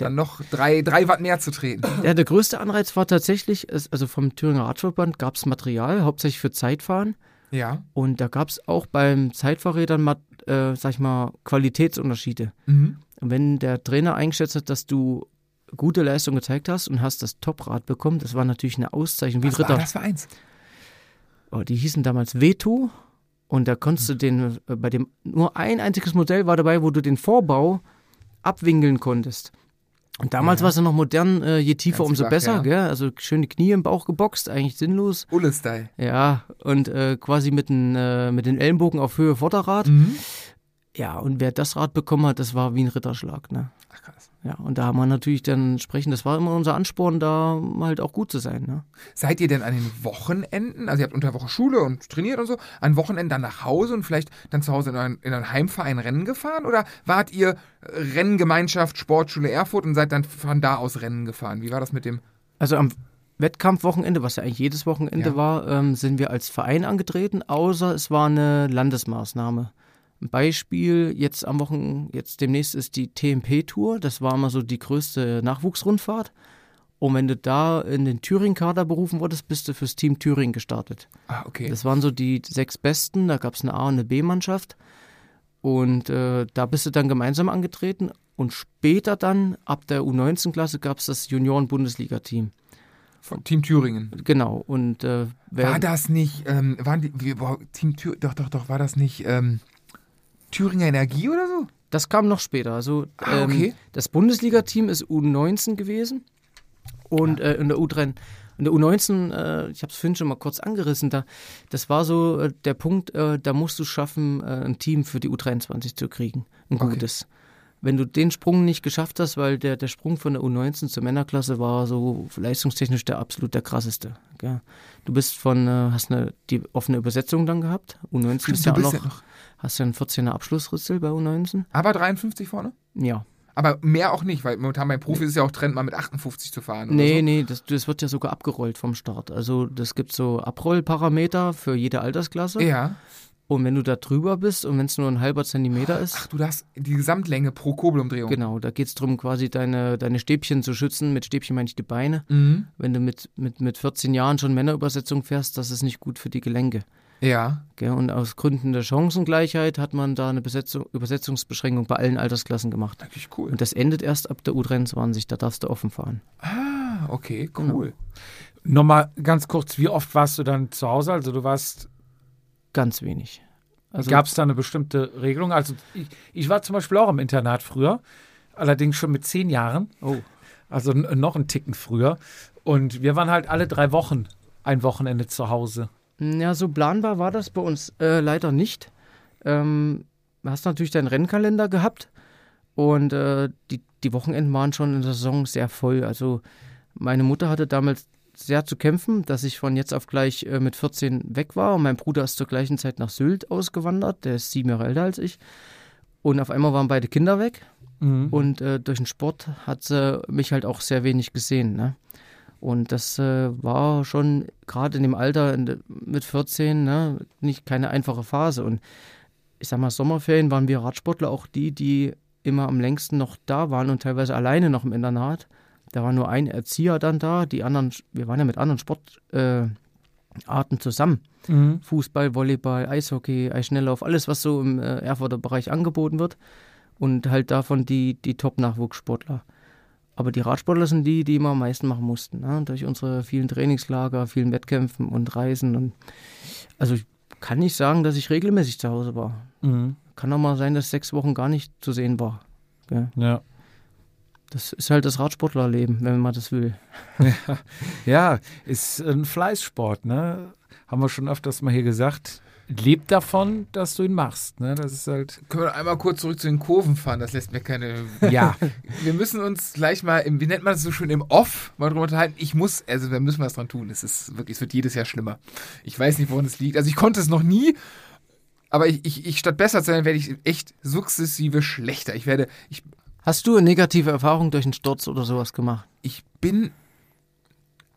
dann noch drei, drei Watt mehr zu treten.
Ja, der größte Anreiz war tatsächlich, also vom Thüringer Radverband gab es Material, hauptsächlich für Zeitfahren.
Ja.
Und da gab es auch beim Zeitfahrrädern, äh, sag ich mal, Qualitätsunterschiede.
Mhm.
Und wenn der Trainer eingeschätzt hat, dass du gute Leistung gezeigt hast und hast das Toprad bekommen, das war natürlich eine Auszeichnung, wie
Was war
Ritter.
das für eins?
Oh, die hießen damals Veto. Und da konntest du den, äh, bei dem, nur ein einziges Modell war dabei, wo du den Vorbau abwinkeln konntest. Und damals
Ja.
war es ja noch modern, äh, je tiefer,
Ganz
umso
flach,
besser,
ja.
gell? Also schön die Knie im Bauch geboxt, eigentlich sinnlos.
Ulle-Style.
Ja, und äh, quasi mit, den, äh, mit den Ellenbogen auf Höhe Vorderrad.
Mhm.
Ja, und wer das Rad bekommen hat, das war wie ein Ritterschlag, ne? Ja, und da haben wir natürlich dann entsprechend, das war immer unser Ansporn, da halt auch gut zu sein, ne?
Seid ihr denn an den Wochenenden, also ihr habt unter der Woche Schule und trainiert und so, an Wochenenden dann nach Hause und vielleicht dann zu Hause in euren, in euren Heimverein Rennen gefahren? Oder wart ihr äh, Renngemeinschaft Sportschule Erfurt und seid dann von da aus Rennen gefahren? Wie war das mit dem?
Also am Wettkampfwochenende, was ja eigentlich jedes Wochenende
Ja.
war, ähm, sind wir als Verein angetreten, außer es war eine Landesmaßnahme. Ein Beispiel, jetzt am Wochen, jetzt demnächst ist die TMP-Tour, das war mal so die größte Nachwuchsrundfahrt. Und wenn du da in den Thüringen-Kader berufen wurdest, bist du fürs Team Thüringen gestartet.
Ah, okay.
Das waren so die sechs Besten, da gab es eine A- und eine B-Mannschaft. Und äh, da bist du dann gemeinsam angetreten. Und später dann, ab der U19-Klasse, gab es das Junioren-Bundesliga-Team.
Von Team Thüringen.
Genau. Und äh,
War das nicht, ähm, waren die, wie, boah, Team Thür, doch, doch, doch, war das nicht ähm, Thüringer Energie oder so?
das kam noch später. Also
Ah, okay.
ähm, das Bundesliga-Team ist U19 gewesen. Und äh, in der U3, in der U19, äh, ich habe es vorhin schon mal kurz angerissen, da, das war so äh, der Punkt, äh, da musst du schaffen, äh, ein Team für die U23 zu kriegen. Ein
Okay.
gutes. Wenn du den Sprung nicht geschafft hast, weil der, der Sprung von der U19 zur Männerklasse war so leistungstechnisch der absolut der krasseste. Gell? Du bist von, äh, hast eine, die offene Übersetzung dann gehabt. U19 ist ja auch noch,
ja noch.
Hast ja einen 14er Abschlussritzel bei U19.
Aber 53 vorne?
Ja.
Aber mehr auch nicht, weil momentan beim Profi ist es ja auch Trend, mal mit 58 zu fahren. Oder
Nee,
so.
nee, das, das wird ja sogar abgerollt vom Start. Also das gibt so Abrollparameter für jede Altersklasse.
Ja.
Und wenn du da drüber bist und wenn es nur ein halber Zentimeter ist,
Ach, du darfst die Gesamtlänge pro Kurbelumdrehung.
genau, da geht es darum, quasi deine, deine Stäbchen zu schützen. Mit Stäbchen meine ich die Beine.
Mhm.
Wenn du mit, mit, mit 14 Jahren schon Männerübersetzung fährst, das ist nicht gut für die Gelenke.
Ja.
Gell? Und aus Gründen der Chancengleichheit hat man da eine Besetzung, Übersetzungsbeschränkung bei allen Altersklassen gemacht.
Natürlich cool.
Und das endet erst ab der U23, da darfst du offen fahren.
Ah, okay,
Genau.
cool.
Nochmal ganz kurz, wie oft warst du dann zu Hause? Also du warst,
Ganz wenig. Also
gab es da eine bestimmte Regelung? Also ich, ich war zum Beispiel auch im Internat früher. allerdings schon mit zehn Jahren.
Oh.
Also noch einen Ticken früher. Und wir waren halt alle drei Wochen ein Wochenende zu Hause.
Ja, so planbar war das bei uns äh, leider nicht. Ähm, du hast natürlich deinen Rennkalender gehabt und äh, die, die Wochenenden waren schon in der Saison sehr voll. Also meine Mutter hatte damals sehr zu kämpfen, dass ich von jetzt auf gleich äh, mit 14 weg war und mein Bruder ist zur gleichen Zeit nach Sylt ausgewandert, der ist sieben Jahre älter als ich. Und auf einmal waren beide Kinder weg und äh, durch den Sport hat sie mich halt auch sehr wenig gesehen. Ne? Und das äh, war schon gerade in dem Alter mit 14 ne, nicht keine einfache Phase. Und ich sag mal, Sommerferien waren wir Radsportler auch die, die immer am längsten noch da waren und teilweise alleine noch im Internat. Da war nur ein Erzieher dann da, die anderen, wir waren ja mit anderen Sportarten äh, zusammen.
Mhm.
Fußball, Volleyball, Eishockey, Eisschnelllauf, alles, was so im äh, Erfurter Bereich angeboten wird. Und halt davon die, die Top-Nachwuchssportler. Aber die Radsportler sind die, die immer am meisten machen mussten. Ne? Durch unsere vielen Trainingslager, vielen Wettkämpfen und Reisen. Und also ich kann nicht sagen, dass ich regelmäßig zu Hause war.
Mhm.
Kann auch mal sein, dass sechs Wochen gar nicht zu sehen war. Gell?
Ja.
Das ist halt das Radsportlerleben, wenn man das will.
ja, ist ein Fleißsport, ne? Haben wir schon öfters mal hier gesagt. Lebt davon, dass du ihn machst, ne? Das ist halt.
Können wir einmal kurz zurück zu den Kurven fahren? Das lässt mir keine.
Ja.
Wir müssen uns gleich mal, im, wie nennt man das so schön, im Off mal drüber unterhalten. Ich muss, also da müssen wir was dran tun. Es ist wirklich, es wird jedes Jahr schlimmer. Ich weiß nicht, woran es liegt. Also ich konnte es noch nie, aber ich, ich, ich statt besser zu sein, werde ich echt sukzessive schlechter. Ich werde, ich,
Hast du eine negative Erfahrung durch einen Sturz oder sowas gemacht?
ich bin,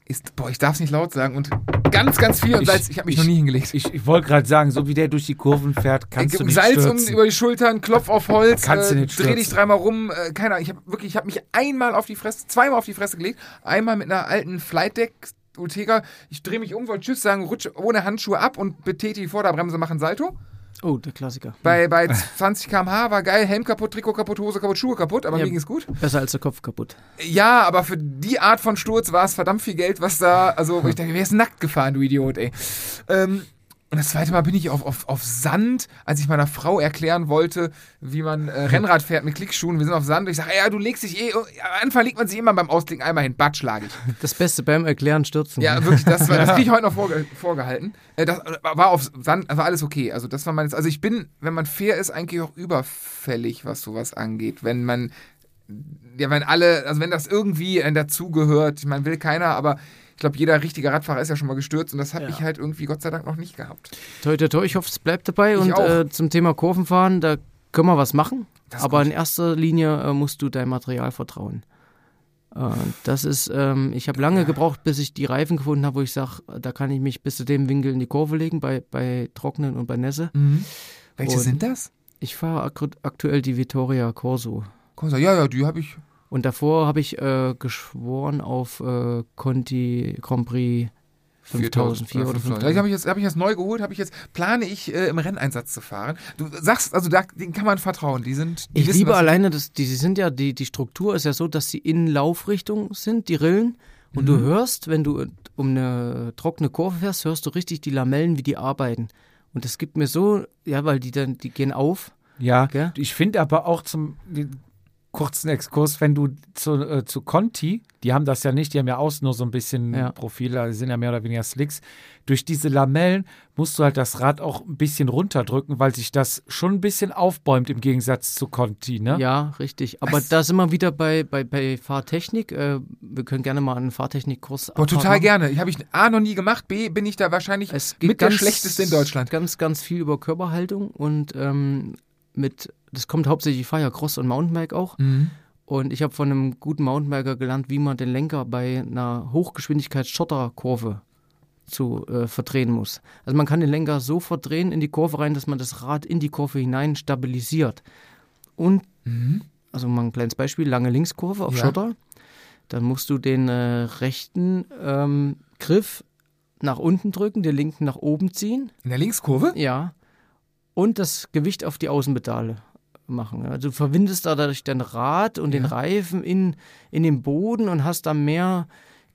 ist, boah, ich darf es nicht laut sagen und ganz, ganz viel und
Ich-
Salz, ich habe mich
ich-
noch nie hingelegt.
Ich, ich wollte gerade sagen, so wie der durch die Kurven fährt, kannst du nicht
Salz
stürzen.
um über die Schultern, Klopf auf Holz,
Kannst du
äh,
nicht
dreh dich
stürzen.
dreimal rum, äh, keine Ahnung, ich habe wirklich, ich habe mich einmal auf die Fresse, zweimal auf die Fresse gelegt, einmal mit einer alten Flightdeck Ultegra, ich drehe mich um, wollte Tschüss sagen, rutsche ohne Handschuhe ab und betätige die Vorderbremse, mache ein Salto.
Oh, der Klassiker.
Bei, bei 20 km/h war geil, Helm kaputt, Trikot kaputt, Hose kaputt, Schuhe kaputt, aber
Ja.
mir ging's gut.
Besser als der Kopf kaputt.
Ja, aber für die Art von Sturz war es verdammt viel Geld, was da, also wo ich dachte, wer ist nackt gefahren, du Idiot, ey. Ähm, und das zweite Mal bin ich auf, auf, auf Sand, als ich meiner Frau erklären wollte, wie man äh, Rennrad fährt mit Klickschuhen. Wir sind auf Sand und ich sage, ja, du legst dich eh, am Anfang legt man sich immer beim Ausklicken einmal hin, batsch lag ich.
Das Beste beim Erklären stürzen.
Ja, wirklich, das, war- das kriege ich heute noch vorge vorgehalten. Äh, das war auf Sand, war alles okay. Also das war meines, also ich bin, wenn man fair ist, eigentlich auch überfällig, was sowas angeht. Wenn man, ja, wenn alle, also wenn das irgendwie äh, dazugehört, ich meine, will keiner, aber ich glaube, jeder richtige Radfahrer ist ja schon mal gestürzt und das habe
Ja.
ich halt irgendwie Gott sei Dank noch nicht gehabt.
Toi, toi, toi, ich hoffe, es bleibt dabei.
Ich
und
auch.
äh, zum Thema Kurvenfahren, da können wir was machen.
Das
Aber in erster Linie äh, musst du deinem Material vertrauen. Äh, das ist, ähm, ich habe lange gebraucht, bis ich die Reifen gefunden habe, wo ich sage, da kann ich mich bis zu dem Winkel in die Kurve legen, bei, bei Trocknen und bei Nässe.
Welche
Und-
sind das?
Ich fahre ak aktuell die Vittoria Corso.
Sag, Ja, ja, die habe ich.
Und davor habe ich äh, geschworen auf äh, Conti Grand Prix 5004 oder
5000.
5000.
Ja, die habe ich, jetzt- hab ich jetzt neu geholt, habe ich jetzt, plane ich äh, im Renneinsatz zu fahren. Du sagst, also da, denen kann man vertrauen. Die sind. Die
Ich
wissen,
liebe alleine, dass die, die sind ja, die, die Struktur ist ja so, dass sie in Laufrichtung sind, die Rillen. Und
Mhm.
du hörst, wenn du um eine trockene Kurve fährst, hörst du richtig die Lamellen, wie die arbeiten. Und das gibt mir so, ja, weil die dann, die gehen auf.
Ja,
Gell?
ich finde aber auch zum kurzen Exkurs, wenn du zu, äh, zu Conti, die haben das ja nicht, die haben ja außen nur so ein bisschen
Ja.
Profile, die sind ja mehr oder weniger Slicks. Durch diese Lamellen musst du halt das Rad auch ein bisschen runterdrücken, weil sich das schon ein bisschen aufbäumt im Gegensatz zu Conti, ne?
Ja, richtig. Aber
Was?
da sind wir wieder bei, bei, bei Fahrtechnik. Äh, wir können gerne mal einen Fahrtechnikkurs
Boah, total gerne. Habe ich A noch nie gemacht, B bin ich da wahrscheinlich
Es
mit der
ganz-
schlechteste in Deutschland.
Ganz, ganz viel über Körperhaltung und ähm, mit, das kommt hauptsächlich, ich fahre ja Cross und Mountainbike auch.
Mhm.
Und ich habe von einem guten Mountainbiker gelernt, wie man den Lenker bei einer Hochgeschwindigkeits-Schotterkurve zu äh, verdrehen muss. Also man kann den Lenker so verdrehen in die Kurve rein, dass man das Rad in die Kurve hinein stabilisiert. Und, also mal ein kleines Beispiel, lange Linkskurve auf
Ja.
Schotter. Dann musst du den äh, rechten ähm, Griff nach unten drücken, den linken nach oben ziehen.
In der Linkskurve?
Ja. Und das Gewicht auf die Außenpedale machen. Also du verwindest da dadurch dein Rad und den
Ja.
Reifen in, in den Boden und hast da mehr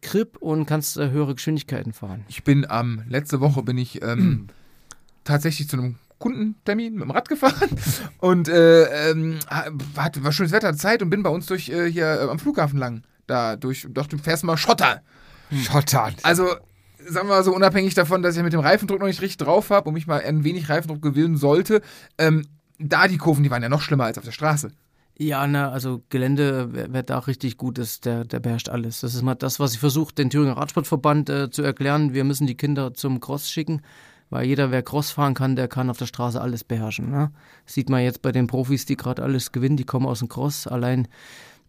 Grip und kannst äh, höhere Geschwindigkeiten fahren.
Ich bin am, letzte Woche bin ich ähm, tatsächlich zu einem Kundentermin mit dem Rad gefahren und äh, ähm, hat, war schönes Wetter, Zeit und bin bei uns durch äh, hier äh, am Flughafen lang. Da durch, doch du fährst mal Schotter.
Schottern.
Also, sagen wir mal so, unabhängig davon, dass ich mit dem Reifendruck noch nicht richtig drauf habe und mich mal ein wenig Reifendruck gewöhnen sollte, ähm, da die Kurven, die waren ja noch schlimmer als auf der Straße.
Ja, na, also Gelände, wer, wer da richtig gut ist, der, der beherrscht alles. Das ist mal das, was ich versuche, den Thüringer Radsportverband äh, zu erklären. Wir müssen die Kinder zum Cross schicken, weil jeder, wer Cross fahren kann, der kann auf der Straße alles beherrschen. Ne? Das sieht man jetzt bei den Profis, die gerade alles gewinnen, die kommen aus dem Cross. Allein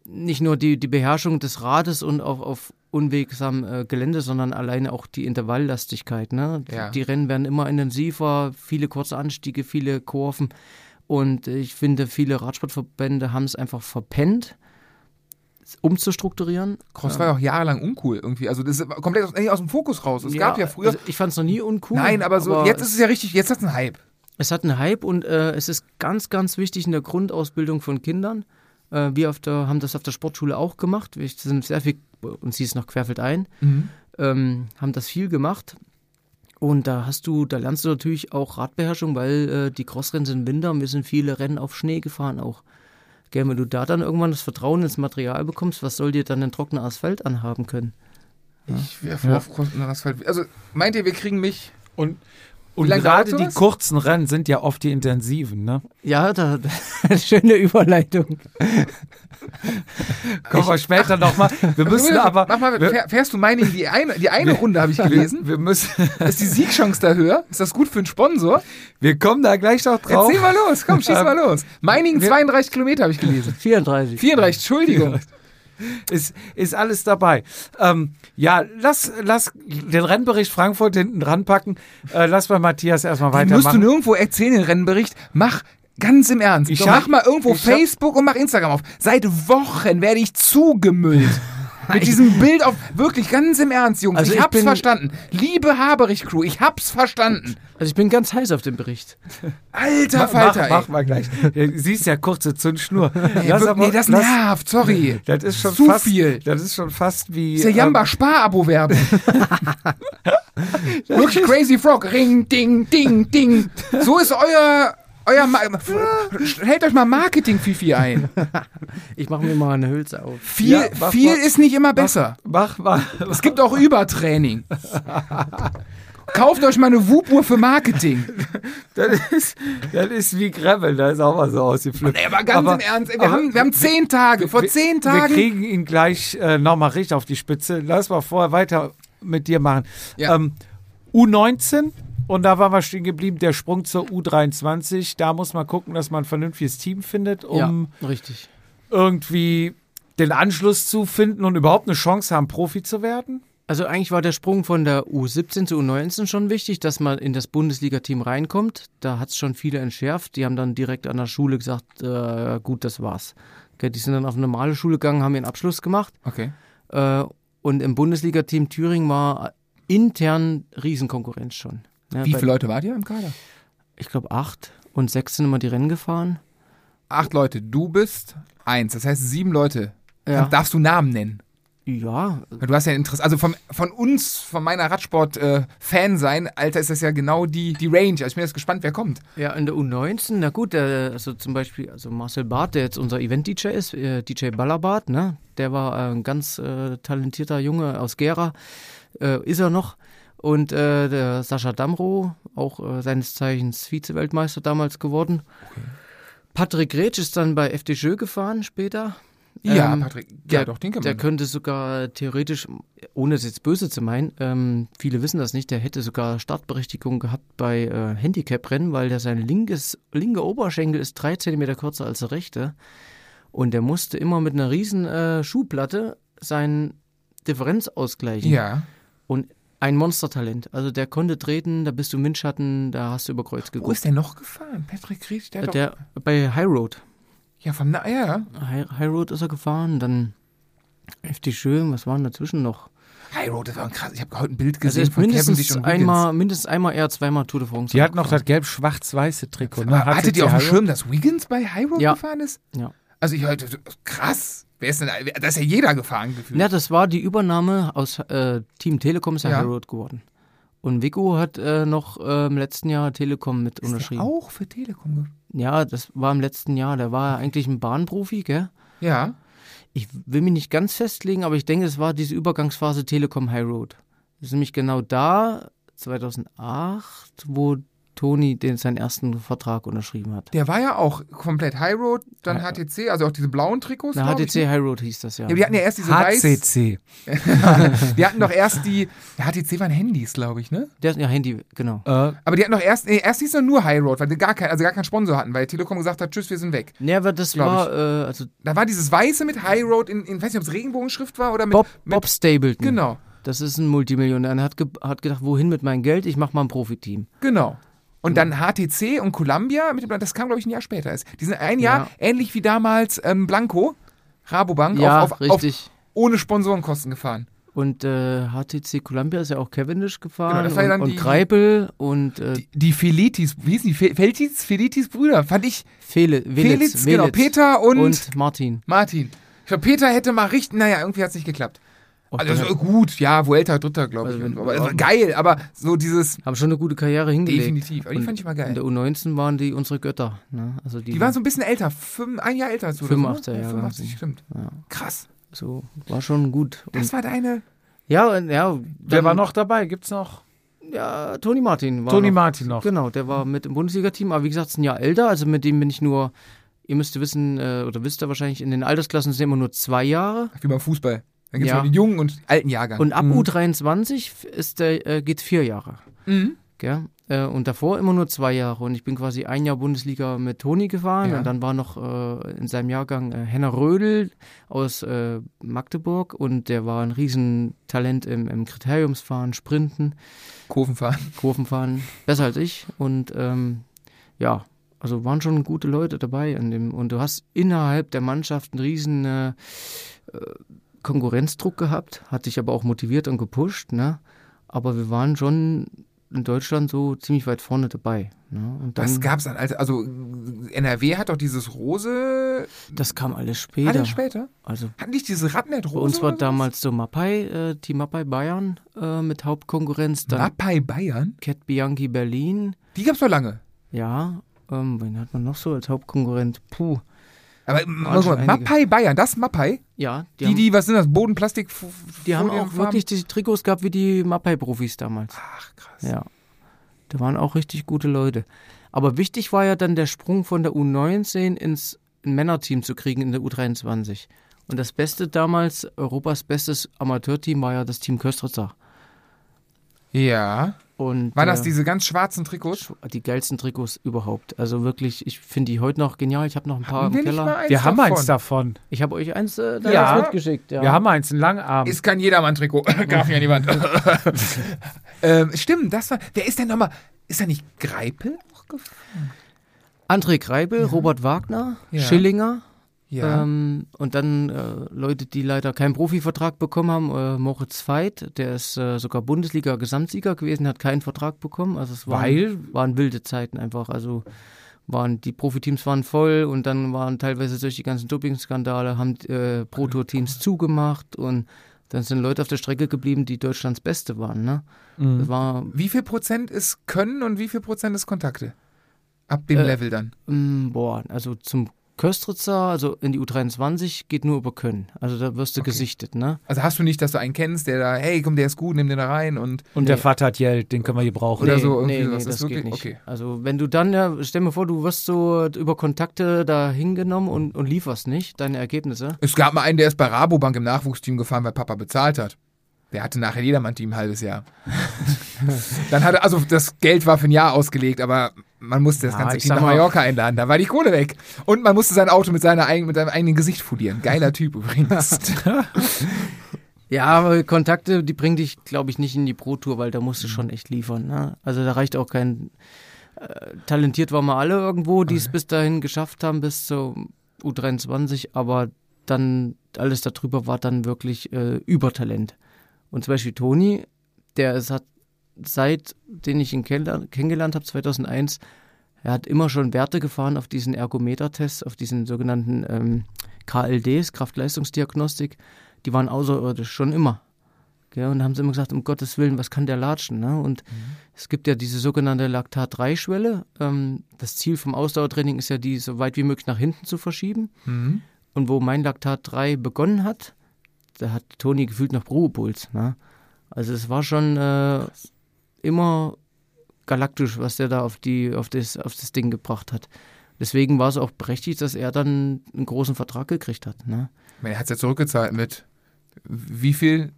nicht nur die, die Beherrschung des Rades und auf, auf unwegsam äh, Gelände, sondern alleine auch die Intervalllastigkeit. Ne?
Ja.
Die Rennen werden immer intensiver, viele kurze Anstiege, viele Kurven. Und ich finde, viele Radsportverbände haben es einfach verpennt, umzustrukturieren.
Cross war ja auch jahrelang uncool irgendwie. Also das ist komplett aus, aus dem Fokus raus. Es gab ja früher.
Also ich fand es noch nie uncool.
nein, aber so, jetzt ist es ja richtig, jetzt hat es einen Hype.
Es hat einen Hype und äh, es ist ganz, ganz wichtig in der Grundausbildung von Kindern. Äh, wir der, haben das auf der Sportschule auch gemacht. Wir sind sehr viel, und sie ist noch querfeld ein, ähm, haben das viel gemacht. Und da hast du, da lernst du natürlich auch Radbeherrschung, weil äh, die Crossrennen sind Winter und wir sind viele Rennen auf Schnee gefahren auch. Gell, wenn du da dann irgendwann das Vertrauen ins Material bekommst, was soll dir dann ein trockener Asphalt anhaben können?
Ich wäre froh auf Cross und Asphalt. Also meint ihr, wir kriegen mich
Und, und gerade die kurzen Rennen sind ja oft die intensiven, ne?
Ja, da, schöne Überleitung.
Kommen wir später nochmal. Wir müssen aber.
Mach mal, fährst du Meiningen die eine, die eine Runde, habe ich gelesen?
wir, müssen,
Ist die Siegchance da höher? Ist das gut für einen Sponsor?
wir kommen da gleich noch drauf.
Erzähl mal los, komm, schieß mal los. Meiningen 32 Kilometer habe ich gelesen.
34.
34, Entschuldigung.
Ist, ist alles dabei. Ähm, ja, lass, lass den Rennbericht Frankfurt hinten dran packen. Äh, lass mal Matthias erstmal
Den musst du
weitermachen.
nirgendwo erzählen, den Rennbericht. Mach ganz im Ernst.
Ich
mach mal irgendwo Facebook und mach Instagram auf. Seit Wochen werde ich zugemüllt. Mit diesem Bild auf, wirklich ganz im Ernst, Jungs.
Also
ich
ich
hab's
bin-
verstanden. Liebe Haberich-Crew, ich hab's verstanden.
Also ich bin ganz heiß auf den Bericht.
Alter
mach,
Falter, ey.
mach mal gleich. Siehst ja kurze Zündschnur.
Nee,
aber-
nee, das
lass-
nervt, sorry.
Das ist schon
Zu
fast,
viel.
Das ist schon fast wie.
Ist ja Jamba Spar-Abo-Werbung. Wirklich Crazy Frog. Ring, ding, ding, ding. So ist euer. Euer Ma Hält euch mal Marketing-Fifi ein.
Ich mache mir mal eine Hülse auf.
Viel,
Ja, mach
viel
mal.
ist nicht immer besser.
Mach mal.
Es gibt auch Übertraining. Kauft euch mal eine Wupuhr für Marketing.
Das ist, das ist wie Gravel, da ist auch mal so ausgeflippt.
Ey, aber ganz im Ernst, ey, wir,
aber
haben, wir haben zehn Tage. Vor
wir-
zehn
Wir
Tagen.
kriegen ihn gleich äh, nochmal richtig auf die Spitze. Lass mal vorher weiter mit dir machen.
Ja.
Ähm, U19 und da waren wir stehen geblieben, der Sprung zur U23. Da muss man gucken, dass man ein vernünftiges Team findet, um
ja,
irgendwie den Anschluss zu finden und überhaupt eine Chance haben, Profi zu werden.
Also eigentlich war der Sprung von der U17 zu U19 schon wichtig, dass man in das Bundesliga-Team reinkommt. Da hat es schon viele entschärft. Die haben dann direkt an der Schule gesagt, äh, gut, das war's. Okay, die sind dann auf eine normale Schule gegangen, haben ihren Abschluss gemacht.
Okay.
Äh, und im Bundesliga-Team Thüringen war intern Riesenkonkurrenz schon. Ja,
Wie viele Leute wart ihr im Kader?
Ich glaube acht und sechs sind immer die Rennen gefahren.
Acht Leute. Du bist eins. Das heißt sieben Leute.
Ja.
Darfst du Namen nennen?
Ja,
Du hast ja Interesse. Also vom, von uns, von meiner Radsport-Fan sein, Alter, ist das ja genau die, die Range. Also ich bin jetzt gespannt, wer kommt.
Ja, in der U19, na gut, der, also zum Beispiel, also Marcel Barth, der jetzt unser Event-DJ ist, äh, DJ Ballerbart, ne? Der war äh, ein ganz äh, talentierter Junge aus Gera, äh, ist er noch. Und äh, der Sascha Damro, auch äh, seines Zeichens Vize-Weltmeister damals geworden. Patrick Retsch ist dann bei FD gefahren später.
Ja,
Ähm,
Patrick. Ja,
der-
doch, den kennt
Der könnte sogar theoretisch, ohne es jetzt böse zu meinen, ähm, viele wissen das nicht, der hätte sogar Startberechtigung gehabt bei äh, Handicap-Rennen, weil der sein linkes, linker Oberschenkel ist drei Zentimeter kürzer als der rechte. Und der musste immer mit einer riesen äh, Schuhplatte seinen Differenz ausgleichen.
Ja.
Und ein Monstertalent. Also der konnte treten, da bist du im Windschatten, da hast du über Kreuz
Wo
geguckt.
ist der noch gefahren? Patrick Kretsch? Der, hat
der bei High Road.
doch, ja, vom Na ja.
High, High Road ist er gefahren, dann FD Schön, was waren dazwischen noch?
High Road, das war ein krass. Ich habe heute ein Bild
Also
gesehen
ist
von
mindestens
und Wiggins.
einmal, mindestens einmal eher zweimal Tour de France.
Die hat noch das gelb-schwarz-weiße Trikot. Ne?
Hattet ihr auf dem? Schirm, dass Wiggins bei High Road
Ja.
gefahren ist?
Ja.
Also ich heute, krass. Wer ist denn, da ist ja jeder gefahren gefühlt.
Ja, das war die Übernahme aus äh, Team Telekom ist ja
Ja.
High Road geworden. Und Vico hat äh, noch äh, im letzten Jahr Telekom mit
Ist der
unterschrieben.
auch für Telekom.
Ja, das war im letzten Jahr. Der war eigentlich ein Bahnprofi, gell?
Ja.
Ich will mich nicht ganz festlegen, aber ich denke, es war diese Übergangsphase Telekom High Road. Das ist nämlich genau da, 2008, wo Toni den seinen ersten Vertrag unterschrieben hat.
Der war ja auch komplett High Road, dann
Ja.
HTC, also auch diese blauen Trikots.
Na, HTC
ne?
High Road hieß das ja.
Ja, wir hatten ja erst diese weiß.
HCC.
Wir hatten doch erst die. Ja, HTC waren Handys, glaube ich, ne?
Der, ja, Handy, genau.
Äh,
Aber die hatten doch erst. Nee, erst hieß es nur High Road, weil die gar kein, also gar keinen Sponsor hatten, weil Telekom gesagt hat, tschüss, wir sind weg.
Ja, aber das war, äh, also
Da war dieses Weiße mit High Road in, in ich weiß nicht, ob es Regenbogenschrift war oder mit.
Bob,
mit
Bob Stapleton.
Genau,
Das ist ein Multimillionär. Er hat, ge hat gedacht, wohin mit meinem Geld? Ich mach mal ein Profiteam.
genau. Und dann HTC und Columbia, mit dem, das kam, glaube ich, ein Jahr später. Die sind ein Jahr
Ja.
ähnlich wie damals ähm, Blanco, Rabobank,
Ja,
auf, auf, auf,
richtig.
ohne Sponsorenkosten gefahren.
Und äh, HTC Columbia ist ja auch Cavendish gefahren
Genau, war ja
und,
die-
und Greipel und äh,
Die, die Felitis, wie hießen die? Fe- Feltis? Felitis Brüder, fand ich.
Fele, Velitz,
Felix, genau,
Velitz
Peter und,
und Martin.
Martin. Ich glaube, Peter hätte mal richten, naja, irgendwie hat es nicht geklappt.
Auch
Also gut, ja, Vuelta, Dritter, glaube ich.
Also wenn-
aber, also geil, aber so dieses,
haben schon eine gute Karriere hingelegt.
definitiv. Aber die
Und
fand ich mal
In
geil.
der U19 waren die unsere Götter. Ne? Also die,
Die waren so ein bisschen älter, fünf, ein Jahr älter als du. oder so,
85er
ne? Ja,
Jahre
85,
sind.
stimmt.
Ja.
Krass.
so war schon gut. Und,
Das war deine.
ja, und, ja.
wer war noch dabei? Gibt's noch?
Ja, Toni Martin war
Toni
noch,
Martin noch.
Genau, der war mit im Bundesliga-Team, aber wie gesagt, ist ein Jahr älter. Also mit dem bin ich nur, ihr müsst wissen, äh, oder wisst ihr wahrscheinlich, in den Altersklassen sind immer nur zwei Jahre.
Wie beim Fußball. Dann gibt es
Ja.
die jungen und alten Jahrgang.
Und ab
Mhm.
U23 ist der, äh, geht vier Jahre.
mhm.
Gell? Äh, und davor immer nur zwei Jahre. Und ich bin quasi ein Jahr Bundesliga mit Toni gefahren.
Ja.
Und dann war noch äh, in seinem Jahrgang äh, Henner Rödel aus äh, Magdeburg. Und der war ein Riesentalent im, im Kriteriumsfahren, Sprinten,
Kurvenfahren.
Kurvenfahren. Besser als ich. Und ähm, ja, also waren schon gute Leute dabei. In dem, und du hast innerhalb der Mannschaft einen riesen äh, äh, Konkurrenzdruck gehabt. Hat dich aber auch motiviert und gepusht. Ne? Aber wir waren schon in Deutschland so ziemlich weit vorne dabei. Ne? Und dann,
Was gab's dann? Also, also NRW hat doch dieses Rose.
das kam alles später.
er später?
Also
Hatten nicht diese Radnet Rose?
bei uns war damals so Mapai, äh, Team Mapai Bayern äh, mit Hauptkonkurrenz. Dann
Mapai Bayern?
Cat Bianchi Berlin.
Die gab's doch lange.
Ja, ähm, wen hat man noch so als Hauptkonkurrent? Puh.
Aber mal. Mapai Bayern, das Mapai?
Ja, die,
Die,
haben,
die, was sind das? Bodenplastik?
die haben auch wirklich die Trikots gehabt wie die Mapai-Profis damals.
Ach, krass.
Ja. Da waren auch richtig gute Leute. Aber wichtig war ja dann der Sprung von der U19 ins Männerteam zu kriegen in der U23. Und das Beste damals, Europas bestes Amateurteam, war ja das Team Köstritzer.
Ja.
Und,
Waren das
äh,
diese ganz schwarzen Trikots?
die geilsten Trikots überhaupt. Also wirklich, ich finde die heute noch genial. Ich habe noch ein paar
wir
im
nicht mal
Keller.
eins
Wir haben
davon?
eins davon.
Ich habe euch eins äh,
Ja.
damals mitgeschickt. Ja.
Wir haben eins, einen Langarm.
Ist kein Jedermann-Trikot. Graf an die Wand. ähm, stimmt, das war. Wer ist denn nochmal. Ist da nicht Greipel auch gefahren?
André Kreibel, Robert Wagner,
Ja.
Schillinger.
Ja.
Ähm, und dann äh, Leute, die leider keinen Profivertrag bekommen haben. Äh, Moritz Veit, der ist äh, sogar Bundesliga-Gesamtsieger gewesen, hat keinen Vertrag bekommen. Also es waren,
Weil?
waren wilde Zeiten einfach. Also waren die Profiteams waren voll und dann waren teilweise durch die ganzen Doping-Skandale haben äh, Pro-Tour-Teams zugemacht und dann sind Leute auf der Strecke geblieben, die Deutschlands Beste waren. Ne?
Mhm.
War
wie viel Prozent ist Können und wie viel Prozent ist Kontakte? Ab dem
Äh,
Level dann.
Mm, Boah, also zum Köstritzer, also in die U23 geht nur über Können. Also da wirst du
Okay.
gesichtet, ne?
Also hast du nicht, dass du einen kennst, der da, hey, komm, der ist gut, nimm den da rein und.
Und der
Nee.
Vater hat Geld, den können wir hier brauchen.
Oder
nee,
so, irgendwie
nee,
sowas.
nee,
Das
das
ist
geht nicht.
okay.
Also wenn du dann, ja, stell mir vor, du wirst so über Kontakte da hingenommen und, und lieferst nicht deine Ergebnisse.
Es gab mal einen, der ist bei Rabobank im Nachwuchsteam gefahren, weil Papa bezahlt hat. Der hatte nachher Jedermann-Team ein halbes Jahr. Dann hatte, also das Geld war für ein Jahr ausgelegt, aber man musste das
Ja,
ganze Team nach
mal-
Mallorca einladen. Da war die Kohle weg. Und man musste sein Auto mit, seiner mit seinem eigenen Gesicht folieren. Geiler Typ übrigens.
Ja, aber Kontakte, die bringen dich, glaube ich, nicht in die Pro-Tour, weil da musst du schon echt liefern. Ne? Also da reicht auch kein. Äh, talentiert waren wir alle irgendwo, die es bis dahin geschafft haben, bis zur U23, aber dann alles darüber war dann wirklich äh, Übertalent. Und zum Beispiel Toni, der es hat, seit den ich ihn kennengelernt habe, 2001, er hat immer schon Werte gefahren auf diesen Ergometer-Tests, auf diesen sogenannten ähm, KLDs, Kraft-Leistungsdiagnostik. Die waren außerirdisch, schon immer. Gell? Und da haben sie immer gesagt, um Gottes Willen, was kann der latschen? Ne? Und es gibt ja diese sogenannte Laktat-3-Schwelle. Ähm, das Ziel vom Ausdauertraining ist ja, die so weit wie möglich nach hinten zu verschieben.
Mhm.
Und wo mein Laktat 3 begonnen hat, da hat Toni gefühlt noch Ruhepuls. Ne? Also es war schon äh, immer galaktisch, was der da auf, die, auf, das, auf das Ding gebracht hat. Deswegen war es auch berechtigt, dass er dann einen großen Vertrag gekriegt hat. Ne?
Er hat es ja zurückgezahlt mit wie viel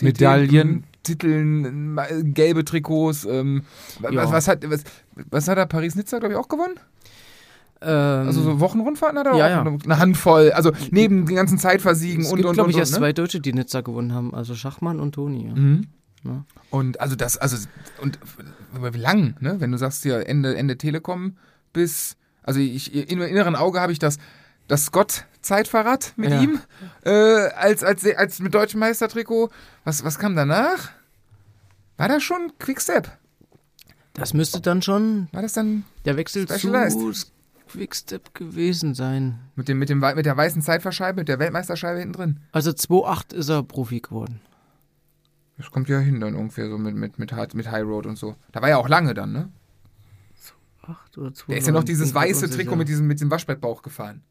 Medaillen.
Titeln, ma- gelbe Trikots. Ähm,
Ja.
was, was, hat, was, was hat er Paris-Nizza, glaube ich, auch gewonnen?
Ähm,
Also so Wochenrundfahrten hat er
ja,
auch
ja.
eine Handvoll. Also neben den ganzen Zeitversiegen
es
und
gibt,
und
glaube ich,
und
erst
ne?
zwei Deutsche, die Nizza gewonnen haben. Also Schachmann und Toni. Ja.
Mhm.
Ja.
Und also das, also, und wie lang, ne? Wenn du sagst hier Ende, Ende Telekom bis, also ich, im inneren Auge habe ich das, das Scott-Zeitfahrrad mit
Ja.
ihm, äh, als, als, als mit deutschem Meistertrikot. Was, was kam danach? War das schon Quickstep?
Das müsste dann schon
War das dann
der Wechsel zu Quickstep gewesen sein.
mit, dem, mit, dem, mit der weißen Zeitverscheibe, mit der Weltmeisterscheibe hinten drin?
Also 2,8 ist er Profi geworden.
Das kommt ja hin dann ungefähr so mit, mit, mit, mit High Road und so. Da war ja auch lange dann, ne?
8 oder 2.
Der ist ja noch dieses weiße Trikot mit diesem, mit diesem Waschbrettbauch gefahren.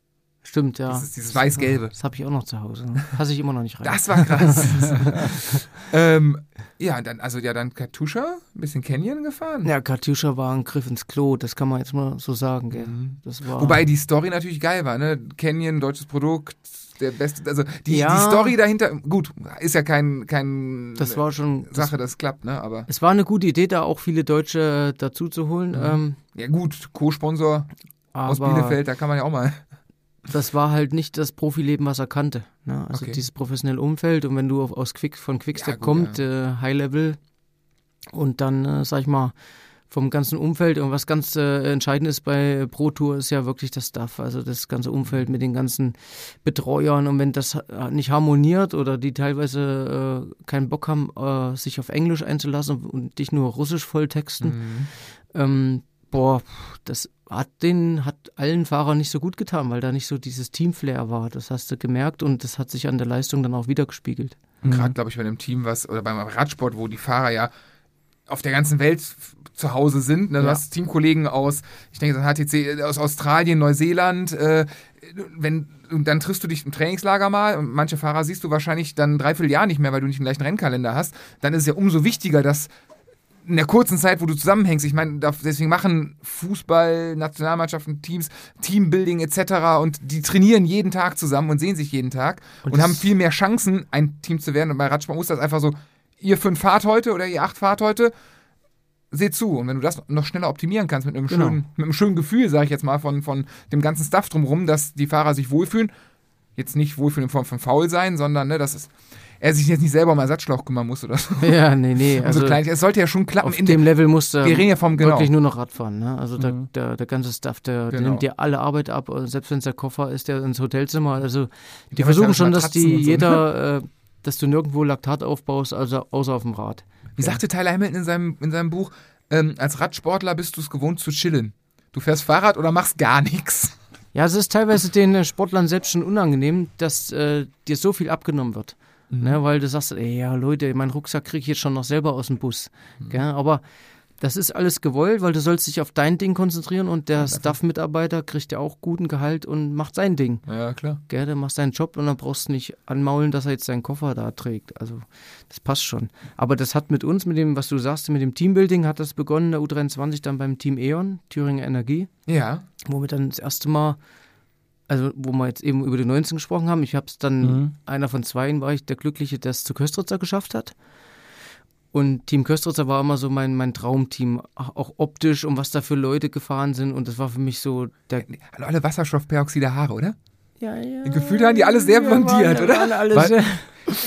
Stimmt, ja.
Dieses, dieses weiß-gelbe.
Das habe ich auch noch zu Hause. Passe ich immer noch nicht rein.
Das war krass. ähm, ja, dann, also ja, dann Katusha, ein bisschen Canyon gefahren.
ja, Katjuscha war ein Griff ins Klo, das kann man jetzt mal so sagen, gell?
Mhm.
Das war
Wobei die Story natürlich geil war, ne? Canyon, deutsches Produkt, der beste, also die,
Ja.
die Story dahinter, gut, ist ja kein, kein
das war schon das,
Sache, das klappt, ne? Aber
Es war eine gute Idee, da auch viele Deutsche dazu zu holen.
Mhm.
Ähm,
ja gut, Co-Sponsor aus Bielefeld, da kann man ja auch mal.
Das war halt nicht das Profileben, was er kannte. Ne? Also
Okay.
dieses professionelle Umfeld und wenn du auf, aus Quick, von Quickstep
Ja, gut,
kommt, äh, High Level und dann, äh, sag ich mal, vom ganzen Umfeld und was ganz äh, entscheidend ist bei Pro Tour ist ja wirklich das Stuff, also das ganze Umfeld mit den ganzen Betreuern und wenn das äh, nicht harmoniert oder die teilweise äh, keinen Bock haben, äh, sich auf Englisch einzulassen und dich nur Russisch volltexten,
Mhm.
ähm, boah, das hat den, hat allen Fahrern nicht so gut getan, weil da nicht so dieses Teamflair war. Das hast du gemerkt und das hat sich an der Leistung dann auch wiedergespiegelt.
Und gerade, glaube ich, bei einem Team, was, oder beim Radsport, wo die Fahrer ja auf der ganzen Welt zu Hause sind. Ne? Du
Ja.
hast Teamkollegen aus, ich denke, HTC, aus Australien, Neuseeland. Äh, wenn, und dann triffst du dich im Trainingslager mal und manche Fahrer siehst du wahrscheinlich dann dreiviertel Jahr nicht mehr, weil du nicht den gleichen Rennkalender hast. Dann ist es ja umso wichtiger, dass in der kurzen Zeit, wo du zusammenhängst, ich meine, deswegen machen Fußball, Nationalmannschaften, Teams, Teambuilding etc. und die trainieren jeden Tag zusammen und sehen sich jeden Tag und,
das-
haben viel mehr Chancen, ein Team zu werden. Und bei Radsport muss das einfach so, ihr fünf fahrt heute oder ihr acht fahrt heute, seht zu. Und wenn du das noch schneller optimieren kannst mit einem
Genau.
schönen, mit einem schönen Gefühl, sage ich jetzt mal, von, von dem ganzen Stuff drumherum, dass die Fahrer sich wohlfühlen, jetzt nicht wohlfühlen in Form von faul sein, sondern ne, dass es, er sich jetzt nicht selber um Ersatzschlauch kümmern muss oder so.
Ja, nee, nee.
Also,
Also
so klein, es sollte ja schon klappen.
auf
In
dem Level musste
wir reden ja vom, genau.
wirklich nur noch Radfahren. Ne? Also der,
Mhm.
der, der ganze Stuff, der, der
Genau.
nimmt dir alle Arbeit ab, und selbst wenn es der Koffer ist, der ins Hotelzimmer. Also die
Ja,
versuchen schon, dass die
so, ne?
jeder, äh, dass du nirgendwo Laktat aufbaust, also außer auf dem Rad.
Wie sagte Tyler Hamilton in seinem, in seinem Buch, ähm, als Radsportler bist du es gewohnt zu chillen. Du fährst Fahrrad oder machst gar nichts.
Ja, es ist teilweise den äh, Sportlern selbst schon unangenehm, dass äh, dir so viel abgenommen wird.
Mhm.
Ne, weil du sagst, ey, ja Leute, meinen Rucksack kriege ich jetzt schon noch selber aus dem Bus.
Mhm.
Gell? Aber das ist alles gewollt, weil du sollst dich auf dein Ding konzentrieren und der Staff-Mitarbeiter kriegt ja auch guten Gehalt und macht sein Ding.
Ja, klar.
Gell? Der macht seinen Job und dann brauchst du nicht anmaulen, dass er jetzt seinen Koffer da trägt. Also das passt schon. Aber das hat mit uns, mit dem, was du sagst, mit dem Teambuilding hat das begonnen, der U23 dann beim Team E.ON, Thüringer Energie
Ja.
wo wir dann das erste Mal, also wo wir jetzt eben über die 19 gesprochen haben, ich habe es dann,
Mhm.
einer von zweien war ich der Glückliche, der es zu Köstritzer geschafft hat. Und Team Köstritzer war immer so mein, mein Traumteam, auch optisch und was da für Leute gefahren sind. Und das war für mich so der.
Hallo, alle Wasserstoffperoxide Haare, oder?
Ja, ja.
Gefühlt waren die alle sehr blondiert, oder?
Waren alle
Weil-
sehr,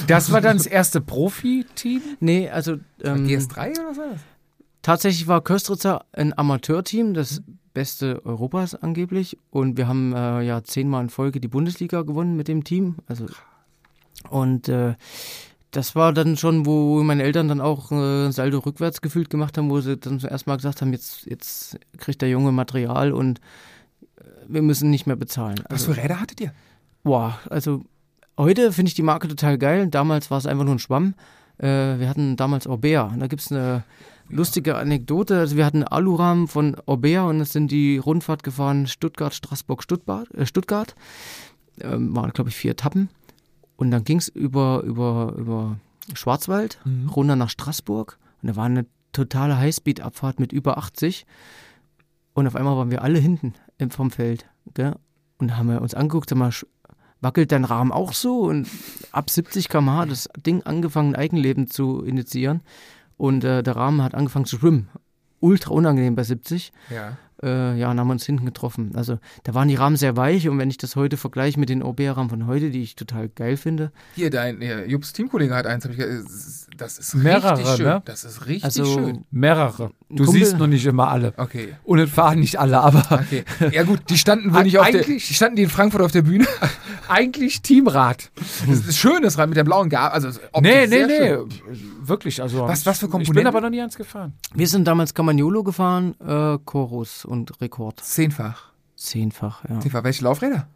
Das war dann das erste Profi-Team?
nee, also ähm,
GS3 oder was war das?
tatsächlich war Köstritzer ein Amateurteam, das beste Europas angeblich. Und wir haben äh, ja zehnmal in Folge die Bundesliga gewonnen mit dem Team. Also und äh, das war dann schon, wo meine Eltern dann auch äh, Saldo rückwärts gefühlt gemacht haben, wo sie dann zum ersten Mal gesagt haben, jetzt, jetzt kriegt der Junge Material und äh, wir müssen nicht mehr bezahlen.
Was
Also,
für Räder hattet ihr?
boah, also heute finde ich die Marke total geil. Damals war es einfach nur ein Schwamm. Äh, wir hatten damals Orbea. Da gibt es eine lustige Anekdote. Also wir hatten einen Alurahmen von Orbea und es sind die Rundfahrt gefahren Stuttgart, Straßburg, Stuttgart. Äh, Stuttgart. Ähm, waren, glaube ich, vier Etappen. Und dann ging es über, über, über Schwarzwald,
Mhm.
runter nach Straßburg. Und da war eine totale Highspeed-Abfahrt mit über 80. Und auf einmal waren wir alle hinten im, vom Feld. Gell? Und haben wir uns angeguckt, mal, sch- wackelt dein Rahmen auch so? Und ab 70 km/h das Ding angefangen, Eigenleben zu initiieren. Und äh, der Rahmen hat angefangen zu schwimmen. Ultra unangenehm bei 70.
Ja.
Äh, ja, und haben wir uns hinten getroffen. Also da waren die Rahmen sehr weich und wenn ich das heute vergleiche mit den OB-Rahmen von heute, die ich total geil finde,
Hier, dein ja, Jupps Teamkollege hat eins, hab ich, ge- das ist
Mehrere,
richtig schön.
ne?
Das ist richtig
also
schön.
Mehrere. Du
Kumpel-
siehst noch nicht immer alle.
Okay.
Und es fahren nicht alle, aber
Okay. Ja gut, die standen wohl nicht auf der, die standen die in Frankfurt auf der Bühne.
eigentlich Teamrad.
Das ist schön, das Rad mit der blauen Gabel. Also optisch
Nee, nee, nee.
schön.
Wirklich, also.
Was- was für
Ich bin
Komponenten?
aber noch nie eins gefahren.
wir sind damals Camagnolo gefahren, äh, Chorus und Rekord.
Zehnfach.
Zehnfach, ja.
Zehnfach. Welche Laufräder?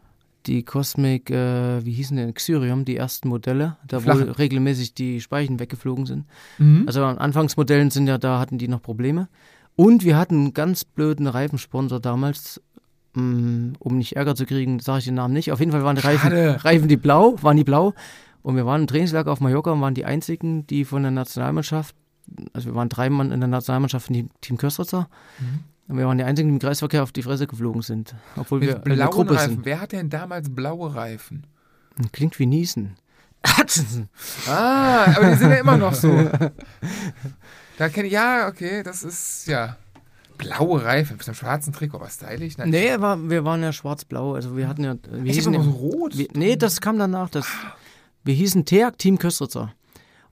Die Cosmic, äh, wie hießen denn, Xyrium, die ersten Modelle, da wo
Flache.
regelmäßig die Speichen weggeflogen sind.
Mhm.
Also an Anfangsmodellen sind ja, da hatten die noch Probleme. Und wir hatten einen ganz blöden Reifensponsor damals, mm, um nicht Ärger zu kriegen, sage ich den Namen nicht. Auf jeden Fall waren die Reifen. Reifen die blau, waren die blau. Und wir waren im Trainingslager auf Mallorca und waren die einzigen, die von der Nationalmannschaft, also wir waren drei Mann in der Nationalmannschaft von Team Köstritzer.
Mhm.
Wir waren die einzigen, die im Kreisverkehr auf die Fresse geflogen sind. Obwohl wir
Mit
in der
blauen
Gruppe
Reifen.
sind.
Wer hat denn damals blaue Reifen?
Klingt wie Niesen.
Ah, aber die sind ja immer noch so. Da kenne ich, ja, okay, das ist, ja. Blaue Reifen, mit einem schwarzen Trikot, aber stylisch. Nein.
Nee, war, wir waren ja schwarz-blau. Also wir hatten ja. Wir
ich
hießen
so rot.
wir, nee, das kam danach. Das, wir hießen TEAG Team Köstritzer.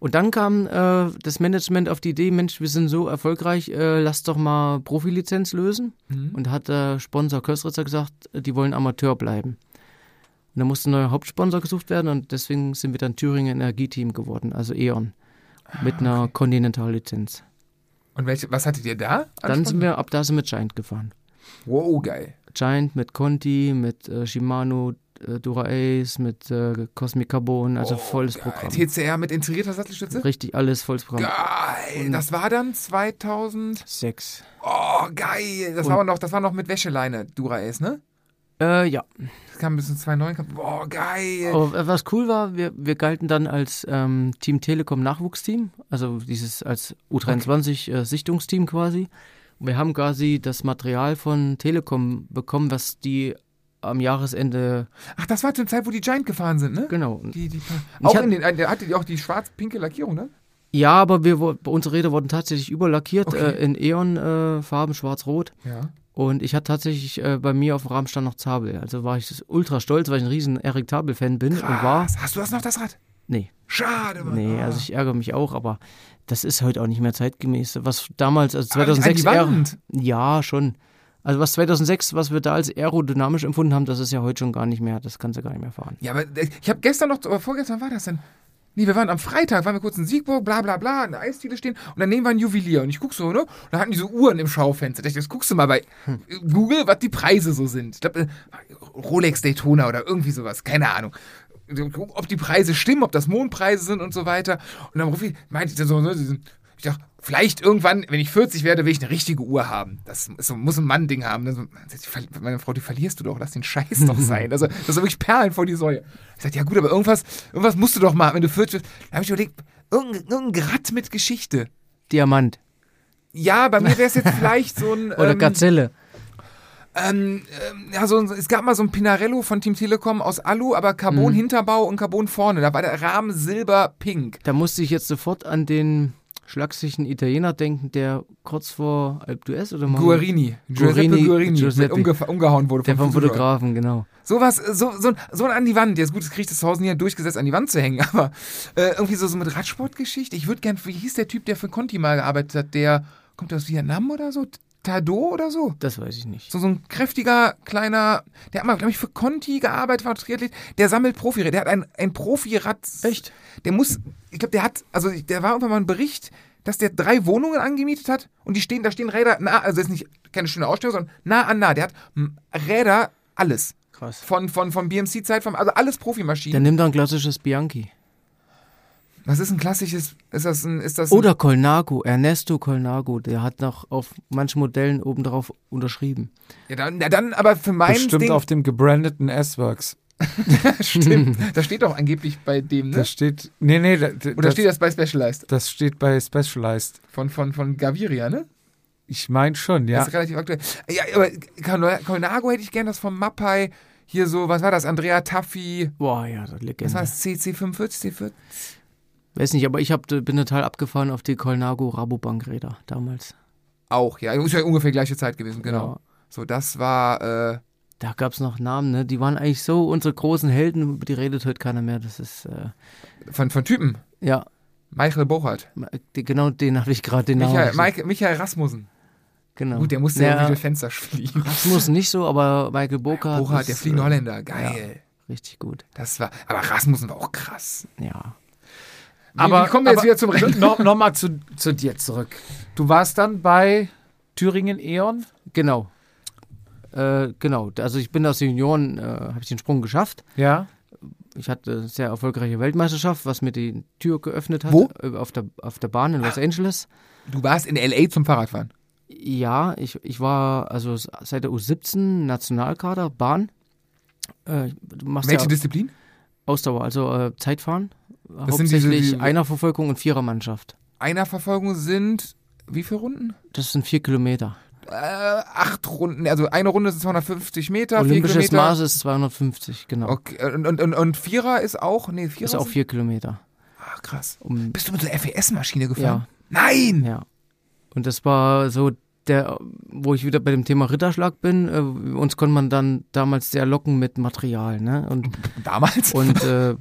Und dann kam äh, das Management auf die Idee, Mensch, wir sind so erfolgreich, äh, lass doch mal Profilizenz lösen.
Mhm.
Und hat der Sponsor Köstritzer gesagt, äh, die wollen Amateur bleiben. Und da musste ein neuer Hauptsponsor gesucht werden und deswegen sind wir dann Thüringen Energieteam geworden, also E.ON. Mit einer Continental-Lizenz.
Und welche, was hattet ihr da?
Dann sind wir, ab da sind wir Giant gefahren.
Wow, geil.
Giant mit Conti, mit äh, Shimano, äh, Dura Ace, mit äh, Cosmic Carbon, also
Oh,
volles
geil.
Programm.
TCR mit integrierter Sattelstütze?
Richtig alles volles Programm.
Geil. Das war dann 2000.
Sechs.
Oh, geil. Das
Und-
war noch, das war noch mit Wäscheleine, Dura Ace, ne?
Äh, ja.
Das kam bis zu 2009. kam- Boah, geil.
Aber was cool war, wir, wir galten dann als ähm, Team Telekom Nachwuchsteam, also dieses als U23 äh, Sichtungsteam quasi. Und wir haben quasi das Material von Telekom bekommen, was die am Jahresende,
Ach, das war zur Zeit, wo die Giant gefahren sind, ne?
genau.
Die, die, auch in den, äh, hatte die auch die schwarz-pinke Lackierung, ne?
Ja, aber wir, unsere Räder wurden tatsächlich überlackiert
Okay.
äh, in E.ON-Farben, schwarz-rot.
Ja.
Und ich hatte tatsächlich äh, bei mir auf dem Rahmen stand noch Zabel. Also war ich ultra stolz, weil ich ein riesen Eric Tabel-Fan bin und war.
Krass. Hast du das noch, das Rad?
Nee,
Schade, Mann.
nee,
Ah.
also ich ärgere mich auch, aber das ist heute auch nicht mehr zeitgemäß. Was damals, also
Aber nicht an
2006
die Wand.
Ja, schon. Also was 2006, was wir da als aerodynamisch empfunden haben, das ist ja heute schon gar nicht mehr, das kannst du gar nicht mehr fahren.
Ja, aber äh, ich habe gestern noch, oder vorgestern war das denn? Nee, wir waren am Freitag, waren wir kurz in Siegburg, bla bla bla, in der Eisdiele stehen und daneben war ein Juwelier und ich guck so, ne? Und da hatten die so Uhren im Schaufenster. Da dachte ich, das guckst du mal bei
Hm.
Google, was die Preise so sind. Ich glaube, Rolex Daytona oder irgendwie sowas, keine Ahnung. Ob die Preise stimmen, ob das Mondpreise sind und so weiter. Und dann rufe ich, meinte ich dann so, ne, ich dachte, vielleicht irgendwann, wenn ich 40 werde, will ich eine richtige Uhr haben. Das ist muss ein Mann-Ding haben. Dann so, meine Frau, die verlierst du doch, lass den Scheiß doch sein. Also, das ist wirklich Perlen vor die Säue. Ich sagte, ja gut, aber irgendwas, irgendwas musst du doch mal, wenn du 40 bist. Da habe ich überlegt, irgendein, irgendein Gratt mit Geschichte.
Diamant
Ja, bei mir wäre es jetzt vielleicht so ein.
oder
ähm,
Gazelle.
ähm, ja, so, ein- es gab mal so ein Pinarello von Team Telekom aus Alu, aber Carbon-Hinterbau und Carbon vorne. Da war der Rahmen silber-pink.
Da musste ich jetzt sofort an den schlagsigen Italiener denken, der kurz vor Alp d'Huez oder mal
Guarini. Giuseppe
Guarini,
Guarini.
Giuseppe.
Umge umgehauen wurde
der vom
Friseur.
Fotografen, genau.
Sowas, so, so, so an die Wand. Jetzt gut, das kriegt das zu Hause nie durchgesetzt, an die Wand zu hängen, aber äh, irgendwie so, so mit Radsportgeschichte. Ich würde gern, wie hieß der Typ, der für Conti mal gearbeitet hat? Der kommt aus Vietnam oder so? Tado oder so?
Das weiß ich nicht.
So, so ein kräftiger, kleiner, der hat mal, glaube ich, für Conti gearbeitet, war Triathlet, der sammelt Profiräder, der hat ein, ein Profirad.
Echt?
Der muss, ich glaube, der hat, also der war irgendwann mal ein Bericht, dass der drei Wohnungen angemietet hat und die stehen, da stehen Räder nah, also das ist nicht keine schöne Ausstellung, sondern nah an nah. Der hat hm, Räder, alles.
Krass.
Von, von, von BMC-Zeit, also alles Profimaschinen.
Dann nimm doch ein klassisches Bianchi.
Was ist ein klassisches, ist das ein, ist das ein,
Oder Colnago, Ernesto Colnago, der hat noch auf manchen Modellen obendrauf unterschrieben.
ja, dann, ja, dann aber für mein
Bestimmt
Ding,
auf dem gebrandeten S-Works.
stimmt, das steht doch angeblich bei dem, ne?
Das steht. Nee, nee, da- da-
Oder
das,
steht das bei Specialized?
das steht bei Specialized.
Von, von, von Gaviria, ne?
Ich meine schon, ja.
Das ist relativ aktuell. Ja, aber Col- Colnago hätte ich gern das von Mappai. Hier so, was war das? Andrea Taffi.
Boah, ja, das Legende.
Was war das? CC45, C40?
Weiß nicht, aber ich hab, bin total abgefahren auf die Colnago Rabobank-Räder damals.
Auch, ja. Ist ja ungefähr gleiche Zeit gewesen, genau.
Ja.
So, das war, äh,
Da gab es noch Namen, ne? Die waren eigentlich so unsere großen Helden, über die redet heute keiner mehr. Das ist, äh,
von, von Typen.
ja,
Michael Bochert.
genau den habe ich gerade den Namen.
Michael. Michael, Michael Rasmussen.
genau.
Gut, der musste ja
ja,
durch Fenster fliegen.
Rasmus nicht so, aber Michael Boca.
Bochert, der fliegende Holländer. Geil.
Richtig gut,
Das war, aber Rasmussen war auch krass.
ja.
Wie, wie kommen wir jetzt wieder zum?
No, Nochmal zu, zu dir zurück. Du warst dann bei Thüringen E.ON?
Genau. Äh, genau, also ich bin aus den Junioren, äh, habe ich den Sprung geschafft.
Ja.
Ich hatte eine sehr erfolgreiche Weltmeisterschaft, was mir die Tür geöffnet hat.
Wo?
Äh, Auf der, auf der Bahn in Los Angeles.
Du warst in L.A. zum Fahrradfahren.
Ja, ich, ich war also seit der U17 Nationalkader, Bahn. Äh,
Welche
ja
Disziplin?
Ausdauer, also äh, Zeitfahren.
sind diese-
Hauptsächlich
diese-
Einerverfolgung und Vierermannschaft.
Einerverfolgung sind, wie viele Runden?
Das sind vier Kilometer.
Äh, acht Runden, also eine Runde sind 250 Meter, vier
Olympisches. Maß ist 250, genau.
Okay, und, und, und, und Vierer ist auch, nee, Vierer
Ist auch vier Kilometer.
Ach, krass.
Um,
Bist du mit so einer FES-Maschine gefahren?
Ja.
Nein!
Ja. Und das war so der, wo ich wieder bei dem Thema Ritterschlag bin. Äh, uns konnte man dann damals sehr locken mit Material, ne? Und,
Damals?
und äh,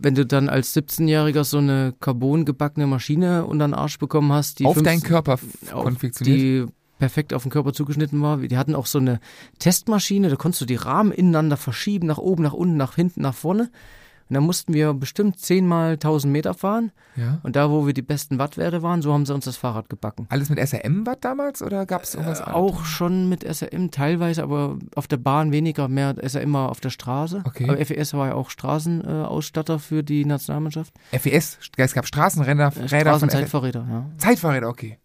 wenn du dann als 17-Jähriger so eine carbongebackene Maschine unter den Arsch bekommen hast, die
Auf
15
deinen Körper konfektioniert?
die perfekt auf den Körper zugeschnitten war. Die hatten auch so eine Testmaschine, da konntest du die Rahmen ineinander verschieben, nach oben, nach unten, nach hinten, nach vorne. Und dann mussten wir bestimmt 10 mal 1000 Meter fahren.
ja.
Und da, wo wir die besten Wattwerte waren, so haben sie uns das Fahrrad gebacken.
Alles mit SRM-Watt damals oder gab es irgendwas anderes?
Auch schon mit SRM teilweise, aber auf der Bahn weniger, mehr SRM war auf der Straße.
Okay.
Aber FES war ja auch Straßenausstatter äh, für die Nationalmannschaft.
FES, es gab Straßenräder
Äh,
FES.
Straßenzeitfahrräder, ja.
Zeitfahrräder, okay.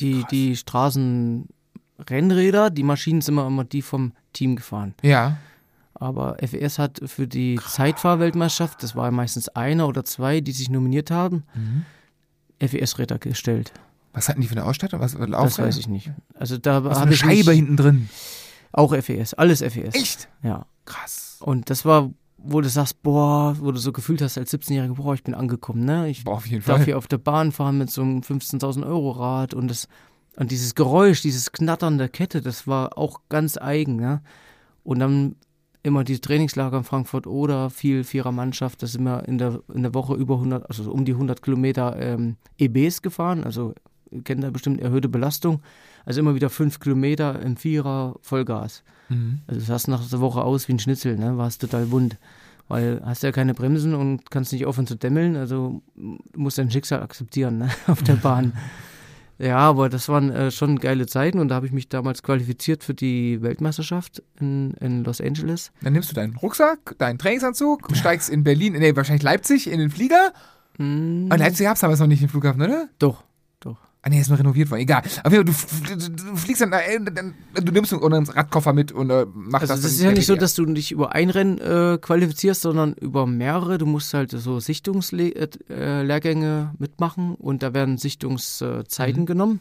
Die, die Straßenrennräder, die Maschinen sind immer, immer die vom Team gefahren.
Ja.
Aber FES hat für die Zeitfahrweltmeisterschaft, das war meistens einer oder zwei, die sich nominiert haben,
Mhm.
FES-Räder gestellt.
Was hatten die für eine Ausstattung? Was,
Das weiß ich nicht. Also da
Was für
habe
eine
ich
Scheibe
nicht,
hinten drin.
auch FES, alles FES.
Echt?
Ja.
Krass.
Und das war, wo du sagst, boah, wo du so gefühlt hast als 17-Jähriger, boah, ich bin angekommen, ne? Ich
Boah, auf jeden
darf
Fall.
hier auf der Bahn fahren mit so einem 15.000 Euro Rad und das und dieses Geräusch, dieses Knattern der Kette, das war auch ganz eigen, ne? Und dann immer die Trainingslager in Frankfurt oder viel Vierermannschaft, da sind wir in der, in der Woche über 100, also um die 100 Kilometer ähm, EBs gefahren, also ihr kennt da bestimmt erhöhte Belastung, also immer wieder fünf Kilometer im Vierer Vollgas.
Mhm.
Also du sahst nach der Woche aus wie ein Schnitzel, ne? Warst total wund. Weil hast ja keine Bremsen und kannst nicht aufhören zu dämmeln, also du musst dein Schicksal akzeptieren, ne? Auf der Bahn. Ja, aber das waren äh, schon geile Zeiten und da habe ich mich damals qualifiziert für die Weltmeisterschaft in, in Los Angeles.
Dann nimmst du deinen Rucksack, deinen Trainingsanzug, steigst in Berlin, nee, wahrscheinlich Leipzig, in den Flieger.
Hm,
Und Leipzig gab es damals noch nicht den Flughafen, oder?
doch.
Ah, nee, ist mal renoviert worden. Egal. Aber du, fliegst dann, äh, dann, du nimmst einen Radkoffer mit und äh, machst
Also
das.
das ist ja nicht so, dass du dich über ein Rennen äh, qualifizierst, sondern über mehrere. Du musst halt so Sichtungslehrgänge mitmachen und da werden Sichtungszeiten
Mhm.
genommen.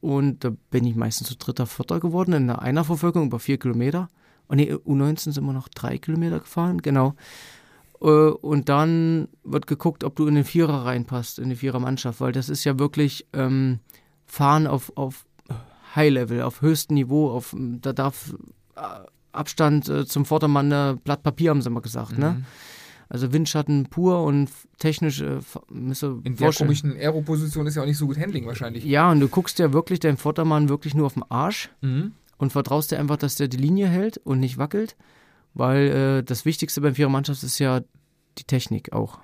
Und da bin ich meistens zu dritter, vierter geworden in der Einerverfolgung über vier Kilometer. Und nee, U19 sind wir noch drei Kilometer gefahren, genau. Äh, Und dann wird geguckt, ob du in den Vierer reinpasst, in die Vierermannschaft, weil das ist ja wirklich ähm, Fahren auf, auf High-Level, auf höchstem Niveau, auf, da darf äh, Abstand äh, zum Vordermann äh, Blatt Papier, haben sie immer gesagt, ne?
Mhm.
Also Windschatten pur und technisch äh,
In der komischen Aero-Position ist ja auch nicht so gut Handling wahrscheinlich.
Ja, und du guckst ja wirklich deinem Vordermann wirklich nur auf den Arsch
Mhm.
und vertraust dir einfach, dass der die Linie hält und nicht wackelt, weil äh, das Wichtigste beim Vierermannschaft ist ja die Technik auch.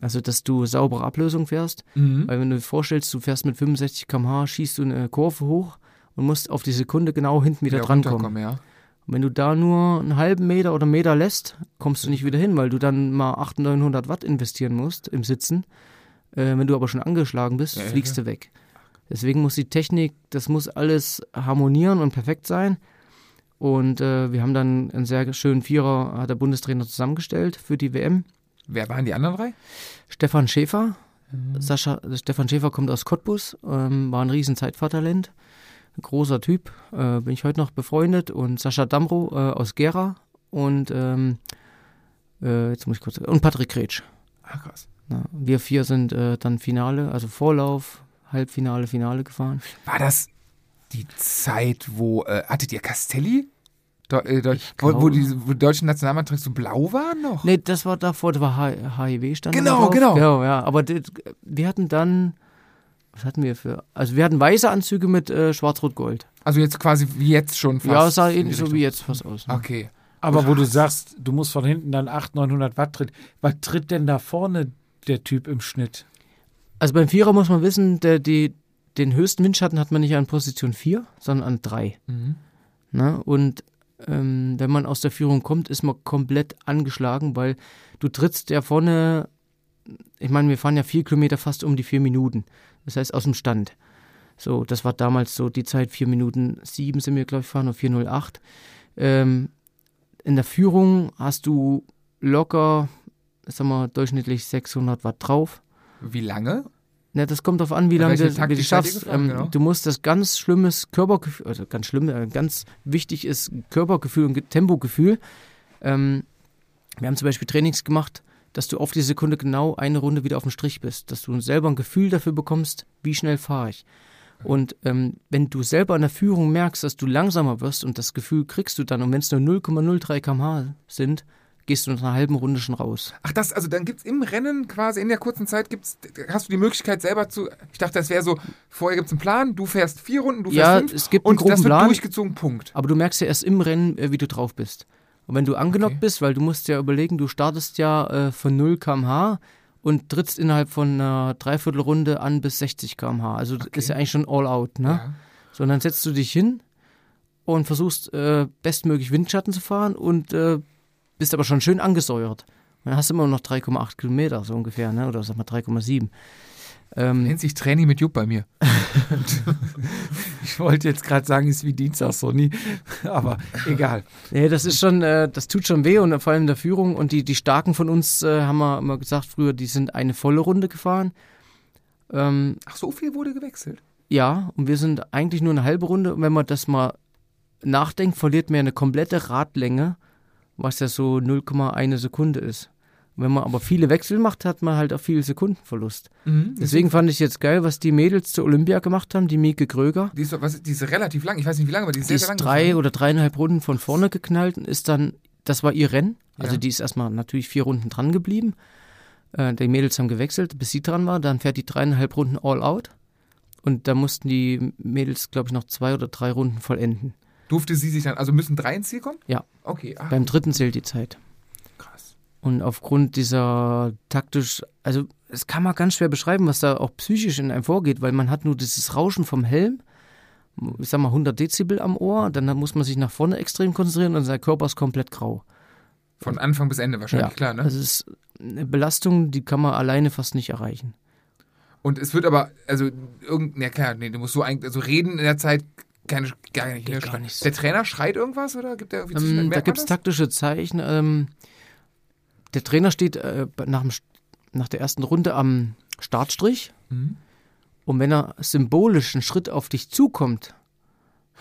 Also, dass du saubere Ablösung fährst,
Mhm.
weil wenn du dir vorstellst, du fährst mit 65 km/h, schießt du eine Kurve hoch und musst auf die Sekunde genau hinten wieder, drankommen.
runterkommen, ja.
Und wenn du da nur einen halben Meter oder Meter lässt, kommst du nicht wieder hin, weil du dann mal 800, 900 Watt investieren musst im Sitzen. Äh, wenn du aber schon angeschlagen bist,
Ja, ja,
fliegst du weg. Deswegen muss die Technik, das muss alles harmonieren und perfekt sein. Und äh, wir haben dann einen sehr schönen Vierer, hat der Bundestrainer zusammengestellt für die WM.
Wer waren die anderen drei?
Stefan Schäfer. Sascha, Stefan Schäfer kommt aus Cottbus, ähm, war ein riesen Zeitfahrtalent. Ein großer Typ, äh, bin ich heute noch befreundet. Und Sascha Damro äh, aus Gera und ähm, äh, jetzt muss ich kurz. Und Patrick Kretsch.
Ah, krass.
Ja, wir vier sind äh, dann Finale, also Vorlauf, Halbfinale, Finale gefahren.
War das die Zeit, wo, äh, hattet ihr Castelli? Äh, wo, wo die wo deutschen Nationalmannschaft so blau waren noch?
Nee, das war davor, da war H- HIV stand
Genau, genau.
Genau, ja. Aber das, wir hatten dann, was hatten wir für, also wir hatten weiße Anzüge mit äh, Schwarz-Rot-Gold.
Also jetzt quasi wie jetzt schon fast.
Ja, es sah ähnlich so wie jetzt fast aus. ne?
Okay.
Aber wo du sagst, du musst von hinten dann 800, 900 Watt tritt. Was tritt denn da vorne der Typ im Schnitt?
Also beim Vierer muss man wissen, der, die, den höchsten Windschatten hat man nicht an Position 4, sondern an 3.
Mhm.
Ne? Und ähm, wenn man aus der Führung kommt, ist man komplett angeschlagen, weil du trittst ja vorne, ich meine, wir fahren ja vier Kilometer fast um die vier Minuten. Das heißt aus dem Stand. So, das war damals so die Zeit, vier Minuten sieben sind wir, glaube ich, fahren, oder 408. Ähm, in der Führung hast du locker, sagen wir, durchschnittlich 600 Watt drauf.
Wie lange?
Ja, das kommt darauf an, wie lange du, wie du schaffst.
gefahren,
Ähm,
genau?
Du musst das ganz schlimmes Körpergefühl, also ganz schlimm, äh, ganz wichtig ist Körpergefühl und Ge- Tempogefühl. Ähm, wir haben zum Beispiel Trainings gemacht, dass du auf die Sekunde genau eine Runde wieder auf dem Strich bist, dass du selber ein Gefühl dafür bekommst, wie schnell fahre ich. Und ähm, wenn du selber in der Führung merkst, dass du langsamer wirst und das Gefühl kriegst du dann, und wenn es nur 0,03 km/h sind, gehst du nach einer halben Runde schon raus.
Ach, das, also dann gibt's im Rennen quasi in der kurzen Zeit gibt's, hast du die Möglichkeit selber zu. Ich dachte, das wäre so, vorher gibt's einen Plan, du fährst vier Runden, du fährst
Ja,
fünf
es gibt einen
und das
groben
wird
Plan.
durchgezogen, Punkt.
Aber du merkst ja erst im Rennen, äh, wie du drauf bist. Und wenn du angenockt
Okay.
bist, weil du musst ja überlegen, du startest ja äh, von 0 km/h und trittst innerhalb von einer Dreiviertelrunde an bis 60 km/h. Also das ist ja eigentlich schon all out, ne?
Ja.
So, und dann setzt du dich hin und versuchst äh, bestmöglich Windschatten zu fahren und äh, bist aber schon schön angesäuert. Dann hast du immer noch 3,8 Kilometer, so ungefähr, ne? Oder sag mal 3,7. Ähm,
Nennt sich Training mit Jupp bei mir.
Ich wollte jetzt gerade sagen, ist wie Dienstag Sony, aber egal.
Nee, das ist schon, äh, das tut schon weh und vor allem in der Führung. Und die, die Starken von uns, äh, haben wir immer gesagt früher, die sind eine volle Runde gefahren. Ähm,
Ach, so viel wurde gewechselt.
ja, und wir sind eigentlich nur eine halbe Runde. Und wenn man das mal nachdenkt, verliert man ja eine komplette Radlänge, was ja so 0,1 Sekunde ist. Wenn man aber viele Wechsel macht, hat man halt auch viel Sekundenverlust.
Mhm.
Deswegen fand ich jetzt geil, was die Mädels zur Olympia gemacht haben, die Mieke Gröger.
Die ist, was, die ist relativ lang, ich weiß nicht wie lange, aber die ist
Die
sehr,
ist
lang.
drei
gefahren.
oder dreieinhalb Runden von vorne geknallt und ist dann, das war ihr Rennen. Also
Ja.
die ist erstmal natürlich vier Runden dran geblieben. Äh, die Mädels haben gewechselt, bis sie dran war. Dann fährt die dreieinhalb Runden all out. Und da mussten die Mädels, glaube ich, noch zwei oder drei Runden vollenden.
Durfte sie sich dann, also müssen drei ins Ziel kommen?
Ja.
Okay, ah,
Beim dritten zählt die Zeit.
krass.
Und aufgrund dieser taktisch, also es kann man ganz schwer beschreiben, was da auch psychisch in einem vorgeht, weil man hat nur dieses Rauschen vom Helm, ich sag mal 100 Dezibel am Ohr, dann muss man sich nach vorne extrem konzentrieren und sein Körper ist komplett grau.
Von Anfang bis Ende wahrscheinlich, klar, ne?
Also es ist eine Belastung, die kann man alleine fast nicht erreichen.
Und es wird aber, also, irgend, ja klar, nee, du musst so eigentlich, also reden in der Zeit, keine, gar nicht.
Geht gar nicht.
Der Trainer schreit irgendwas oder gibt er irgendwie
Ähm, da gibt es taktische Zeichen. Ähm, der Trainer steht äh, nach, dem, nach der ersten Runde am Startstrich
Mhm.
und wenn er symbolisch einen Schritt auf dich zukommt,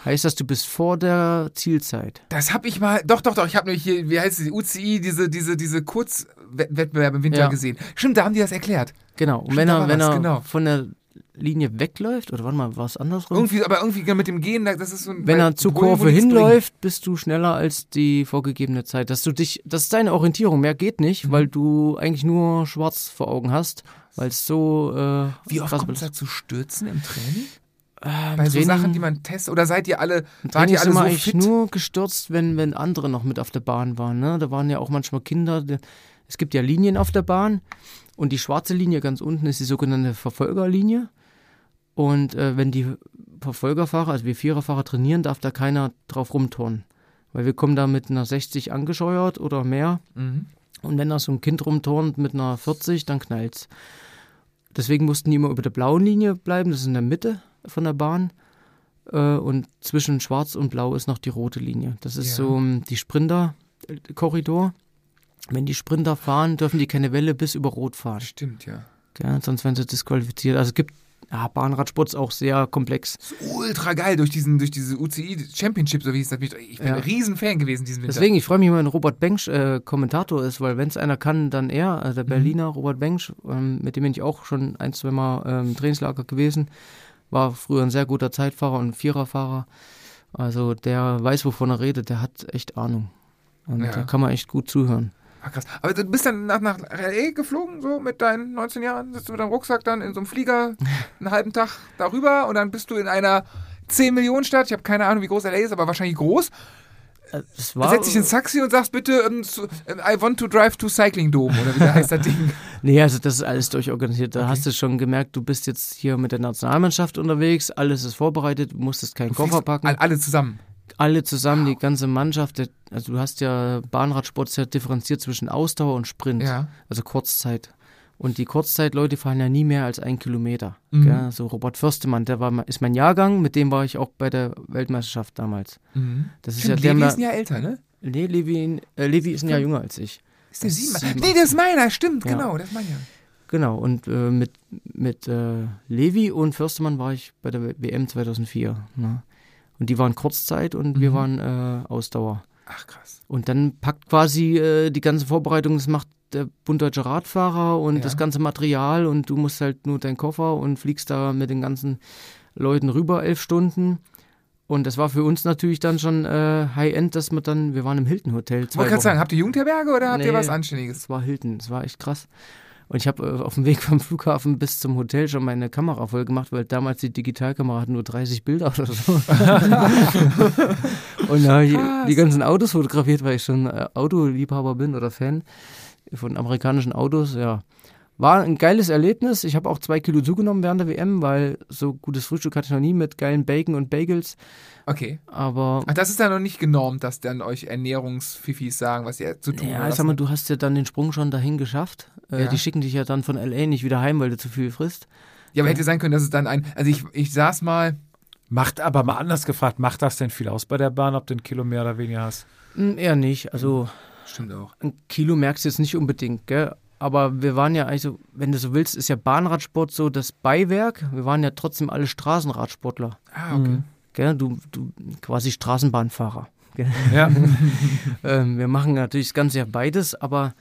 heißt das, du bist vor der Zielzeit.
Das hab ich mal, doch, doch, doch, ich habe nämlich hier, wie heißt es, die UCI, diese, diese, diese Kurzwettbewerbe im Winter
Ja.
gesehen. Stimmt, da haben die das erklärt.
Genau. Und
Stimmt,
wenn er, wenn er
genau.
von der Linie wegläuft, oder warte mal, war es andersrum?
Irgendwie, aber irgendwie mit dem Gehen, das ist so ein.
Wenn er zur Kurve hinläuft, bist du schneller als die vorgegebene Zeit. Dass du dich, das ist deine Orientierung, mehr geht nicht,
Mhm.
weil du eigentlich nur schwarz vor Augen hast, weil es so äh,
Wie oft kommt es
belastet-
da zu Stürzen im Training?
Äh,
Bei so
Training-
Sachen, die man testet? Oder seid ihr alle, wart ihr alle so
eigentlich
fit?
nur gestürzt, wenn, wenn andere noch mit auf der Bahn waren. Ne? Da waren ja auch manchmal Kinder. die- Es gibt ja Linien auf der Bahn und die schwarze Linie ganz unten ist die sogenannte Verfolgerlinie. Und äh, wenn die Verfolgerfahrer, also wir Viererfahrer trainieren, darf da keiner drauf rumturnen. Weil wir kommen da mit einer 60 angescheuert oder mehr.
Mhm.
Und wenn da so ein Kind rumturnt mit einer 40, dann knallt's. Deswegen mussten die immer über der blauen Linie bleiben, das ist in der Mitte von der Bahn. Äh, Und zwischen Schwarz und Blau ist noch die rote Linie. Das ist
Ja.
so ähm, die Sprinter-Korridor. Wenn die Sprinter fahren, dürfen die keine Welle bis über Rot fahren.
Stimmt, ja.
Gell? Sonst werden sie disqualifiziert. Also es gibt ja, Bahnradsport ist auch sehr komplex.
Ist ultra geil durch diesen, durch diese UCI Championship, so wie hieß das. Ich bin
Ja.
ein Riesen-Fan gewesen diesen Winter.
Deswegen, ich freue mich, wenn Robert Bengsch äh, Kommentator ist, weil wenn es einer kann, dann er, also der
Mhm.
Berliner Robert Bengsch, ähm, mit dem bin ich auch schon ein, zwei Mal ähm, im Trainingslager gewesen, war früher ein sehr guter Zeitfahrer und Viererfahrer. Also der weiß, wovon er redet, der hat echt Ahnung. Und
Ja.
da kann man echt gut zuhören.
Ah, krass. Aber du bist dann nach, nach L.A. geflogen, so mit deinen 19 Jahren, sitzt du mit deinem Rucksack dann in so einem Flieger einen halben Tag darüber und dann bist du in einer 10 Millionen Stadt. Ich habe keine Ahnung, wie groß L.A. ist, aber wahrscheinlich groß.
Äh, Es war,
Setz dich ins Taxi und sagst bitte, ähm, zu, ähm, I want to drive to Cycling Dome oder wie der heißt das Ding.
Nee, also das ist alles durchorganisiert. Da
Okay.
hast du schon gemerkt, du bist jetzt hier mit der Nationalmannschaft unterwegs, alles ist vorbereitet, du musstest keinen
Du
Koffer packen.
all- Alle zusammen.
Alle zusammen, die ganze Mannschaft, der, also du hast ja Bahnradsport sehr differenziert zwischen Ausdauer und Sprint,
Ja.
also Kurzzeit. Und die Kurzzeitleute fahren ja nie mehr als ein Kilometer.
Mhm.
Gell? So Robert Fürstemann, der war, ist mein Jahrgang, mit dem war ich auch bei der Weltmeisterschaft damals.
Mhm.
Das ist
Stimmt,
ja
Levi ist ein Jahr älter, ne?
nee, Levi, äh, Levi ist ein Jahr jünger als ich.
Ist der
Das ist
sieben? Nee, der ist meiner, stimmt,
Ja.
genau, der ist meiner.
Genau, und äh, mit, mit äh, Levi und Fürstemann war ich bei der WM 2004. Ne? Und die waren Kurzzeit und wir
Mhm.
waren äh, Ausdauer.
Ach krass.
Und dann packt quasi äh, die ganze Vorbereitung, das macht der bunddeutsche Radfahrer und
Ja.
das ganze Material und du musst halt nur deinen Koffer und fliegst da mit den ganzen Leuten rüber elf Stunden. Und das war für uns natürlich dann schon äh, High-End, dass wir dann, wir waren im Hilton Hotel.
Wollte gerade sagen, habt ihr Jugendherberge oder habt ihr
Nee.
was Anständiges?
Es war Hilton, es war echt krass. Und ich habe äh, auf dem Weg vom Flughafen bis zum Hotel schon meine Kamera voll gemacht, weil damals die Digitalkamera hatte nur 30 Bilder oder so. und da habe ich die ganzen Autos fotografiert, weil ich schon äh, Autoliebhaber bin oder Fan von amerikanischen Autos. Ja, war ein geiles Erlebnis. Ich habe auch zwei Kilo zugenommen während der WM, weil so gutes Frühstück hatte ich noch nie mit geilen Bacon und Bagels.
Okay.
Aber
Ach, das ist dann noch nicht genormt, dass dann euch Ernährungsfifis sagen, was ihr zu tun
Ja,
oder
ich sag mal, du hast ja dann den Sprung schon dahin geschafft. Äh,
Ja.
Die schicken dich ja dann von LA nicht wieder heim, weil du zu viel frisst.
habt. Ja, aber hätte sein können, dass es dann ein. Also ich, ich saß mal.
Macht aber mal anders gefragt, macht das denn viel aus bei der Bahn, ob du ein Kilo mehr oder weniger hast?
Hm, eher nicht. Also
Stimmt auch.
ein Kilo merkst du jetzt nicht unbedingt, gell? Aber wir waren ja, also, wenn du so willst, ist ja Bahnradsport so das Beiwerk. Wir waren ja trotzdem alle Straßenradsportler.
Ah, okay.
Mhm.
Gell? Du, du quasi Straßenbahnfahrer.
Ja.
Ähm, wir machen natürlich das Ganze ja beides, aber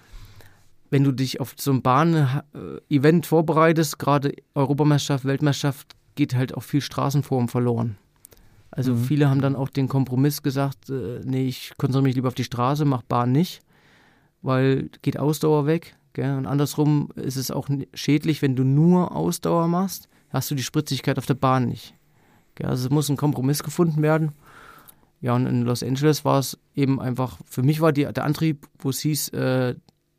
wenn du dich auf so ein Bahn-Event vorbereitest, gerade Europameisterschaft, Weltmeisterschaft, geht halt auch viel Straßenform verloren. Also
Mhm.
viele haben dann auch den Kompromiss gesagt, äh, nee, ich konzentriere mich lieber auf die Straße, mach Bahn nicht, weil geht Ausdauer weg. Gell? Und andersrum ist es auch schädlich, wenn du nur Ausdauer machst, hast du die Spritzigkeit auf der Bahn nicht. Gell? Also es muss ein Kompromiss gefunden werden. Ja, und in Los Angeles war es eben einfach, für mich war die, der Antrieb, wo es hieß, äh,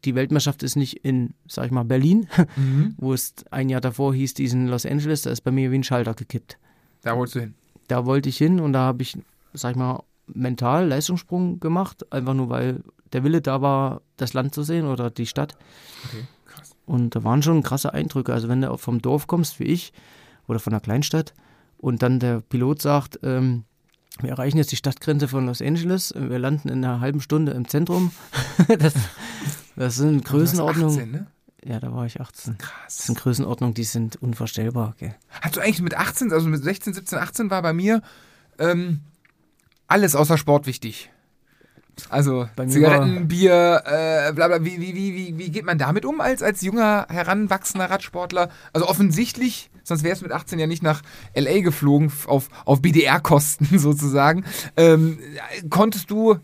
die Weltmeisterschaft ist nicht in, sag ich mal, Berlin,
Mhm.
wo es ein Jahr davor hieß, die ist in Los Angeles, da ist bei mir wie ein Schalter gekippt.
Da wolltest du hin.
Da wollte ich hin und da habe ich, sag ich mal, mental Leistungssprung gemacht, einfach nur weil der Wille da war, das Land zu sehen oder die Stadt.
Okay, krass.
Und da waren schon krasse Eindrücke. Also wenn du vom Dorf kommst, wie ich, oder von einer Kleinstadt, und dann der Pilot sagt, ähm, wir erreichen jetzt die Stadtgrenze von Los Angeles, wir landen in einer halben Stunde im Zentrum. das, das sind
Du warst
Größenordnungen.
18, ne?
Ja, da war ich 18. Das
Krass.
sind Größenordnungen, die sind unvorstellbar. Gell?
Hast du eigentlich mit 18, also mit 16, 17, 18 war bei mir ähm, alles außer Sport wichtig. Also
mir
Zigaretten, Bier, äh, bla bla. Wie, wie, wie, wie, geht man damit um als, als junger, heranwachsender Radsportler? Also offensichtlich, sonst wärst du mit 18 ja nicht nach LA geflogen auf, auf BDR-Kosten sozusagen. Ähm, konntest du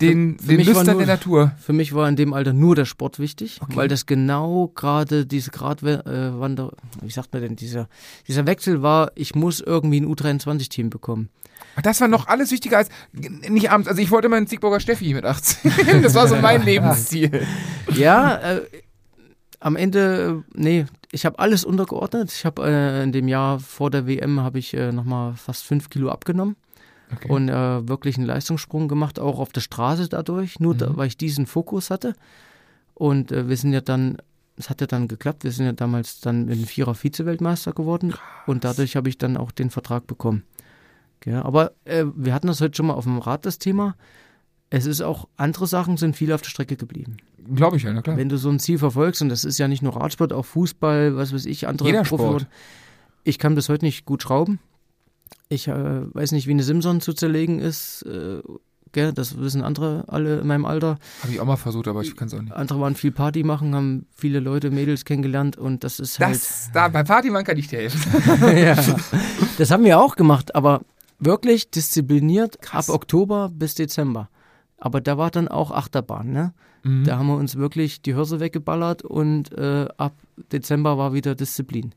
den,
Für- für
den
mich war
Lüstern
nur-
der Natur.
Für mich war in dem Alter nur der Sport wichtig,
Okay.
weil das genau gerade diese Gratwander, wie sagt man denn, dieser, dieser Wechsel war, ich muss irgendwie ein U23-Team bekommen.
Das war noch alles wichtiger als nicht abends. Also ich wollte immer einen Siegburger Steffi mit 18. Das war so mein Lebensziel.
Ja, äh, am Ende, äh, nee, ich habe alles untergeordnet. Ich habe äh, in dem Jahr vor der WM habe ich äh, nochmal fast fünf Kilo abgenommen.
Okay.
und äh, wirklich einen Leistungssprung gemacht, auch auf der Straße dadurch, nur da,
Mhm.
weil ich diesen Fokus hatte. Und äh, wir sind ja dann, es hat ja dann geklappt, wir sind ja damals dann mit dem Vierer Vize-Weltmeister geworden und dadurch habe ich dann auch den Vertrag bekommen. Ja, aber äh, wir hatten das heute schon mal auf dem Rad, das Thema. Es ist auch, andere Sachen sind viel auf der Strecke geblieben.
Glaube ich ja, na klar.
Wenn du so ein Ziel verfolgst, und das ist ja nicht nur Radsport, auch Fußball, was weiß ich, andere
Jeder Sport.
Ich kann bis heute nicht gut schrauben. Ich äh, weiß nicht, wie eine Simson zu zerlegen ist. Äh, gell, das wissen andere alle in meinem Alter.
Habe ich auch mal versucht, aber ich kann es auch nicht.
Andere waren viel Party machen, haben viele Leute, Mädels kennengelernt und das ist halt.
Das, da, beim Partymann kann ich dir helfen.
ja. Das haben wir auch gemacht, aber wirklich diszipliniert
Krass.
ab Oktober bis Dezember. Aber da war dann auch Achterbahn, ne?
Mhm.
Da haben wir uns wirklich die Hörse weggeballert und äh, ab Dezember war wieder Disziplin.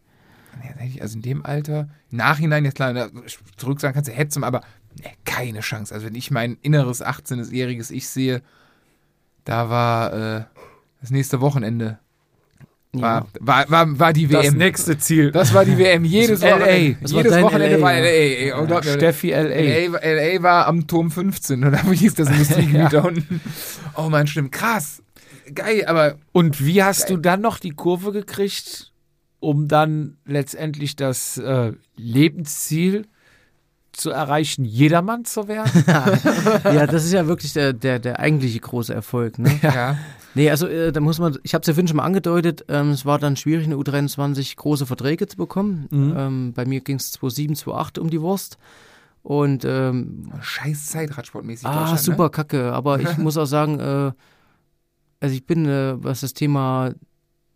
Also in dem Alter, im Nachhinein, jetzt klar, zurück sagen kannst du hetzen, aber ne, keine Chance. Also wenn ich mein inneres 18-jähriges Ich sehe, da war äh, das nächste Wochenende, war, war, war, war die
Das
WM.
nächste Ziel.
Das war die WM. Jedes. Wochenende,
Das war
jedes
dein
Wochenende
LA,
war
ja.
LA. glaub mir,
Steffi L.A.
LA, war- LA war am Turm 15 oder wie hieß das Industriegebiet da unten. Oh man, stimmt. Krass. Geil, aber
Und wie hast
Geil.
du dann noch die Kurve gekriegt, um dann letztendlich das äh, Lebensziel zu erreichen, jedermann zu werden?
Ja, das ist ja wirklich der, der, der eigentliche große Erfolg. Ne?
ja.
Nee, also äh, da muss man, ich habe es ja vorhin schon mal angedeutet, ähm, es war dann schwierig, in der U23 große Verträge zu bekommen.
Mhm.
Ähm, bei mir ging es 2007, 2008 um die Wurst. Und ähm,
Scheiß Zeit, Radsportmäßig.
ah,
Deutschland,
super
Ne?
kacke. Aber ich muss auch sagen, äh, also ich bin, äh, was das Thema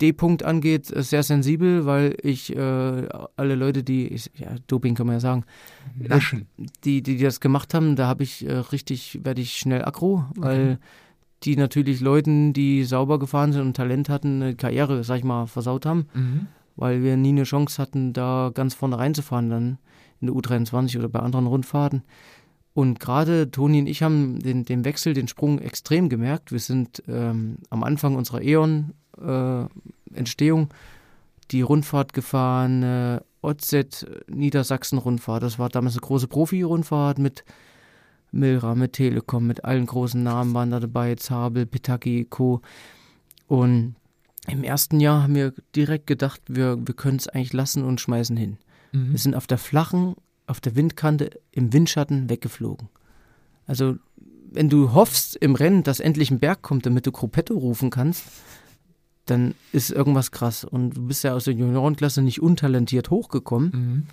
D-Punkt angeht, äh, sehr sensibel, weil ich äh, alle Leute, die, ich, ja, Doping kann man ja sagen,
Naschen.
die, die das gemacht haben, da habe ich äh, richtig, werde ich schnell aggro, weil die natürlich Leuten, die sauber gefahren sind und Talent hatten, eine Karriere, sag ich mal, versaut haben,
Mhm.
weil wir nie eine Chance hatten, da ganz vorne reinzufahren dann in der U23 oder bei anderen Rundfahrten. Und gerade Toni und ich haben den, den Wechsel, den Sprung extrem gemerkt. Wir sind ähm, am Anfang unserer E.ON-Entstehung die Rundfahrt gefahren, äh, OZ Niedersachsen-Rundfahrt. Das war damals eine große Profi-Rundfahrt mit Milra, mit Telekom, mit allen großen Namen waren da dabei, Zabel, Pitaki, Co. Und im ersten Jahr haben wir direkt gedacht, wir, wir können es eigentlich lassen und schmeißen hin.
Mhm.
Wir sind auf der flachen, auf der Windkante, im Windschatten weggeflogen. Also, wenn du hoffst im Rennen, dass endlich ein Berg kommt, damit du Gruppetto rufen kannst, dann ist irgendwas krass. Und du bist ja aus der Juniorenklasse nicht untalentiert hochgekommen.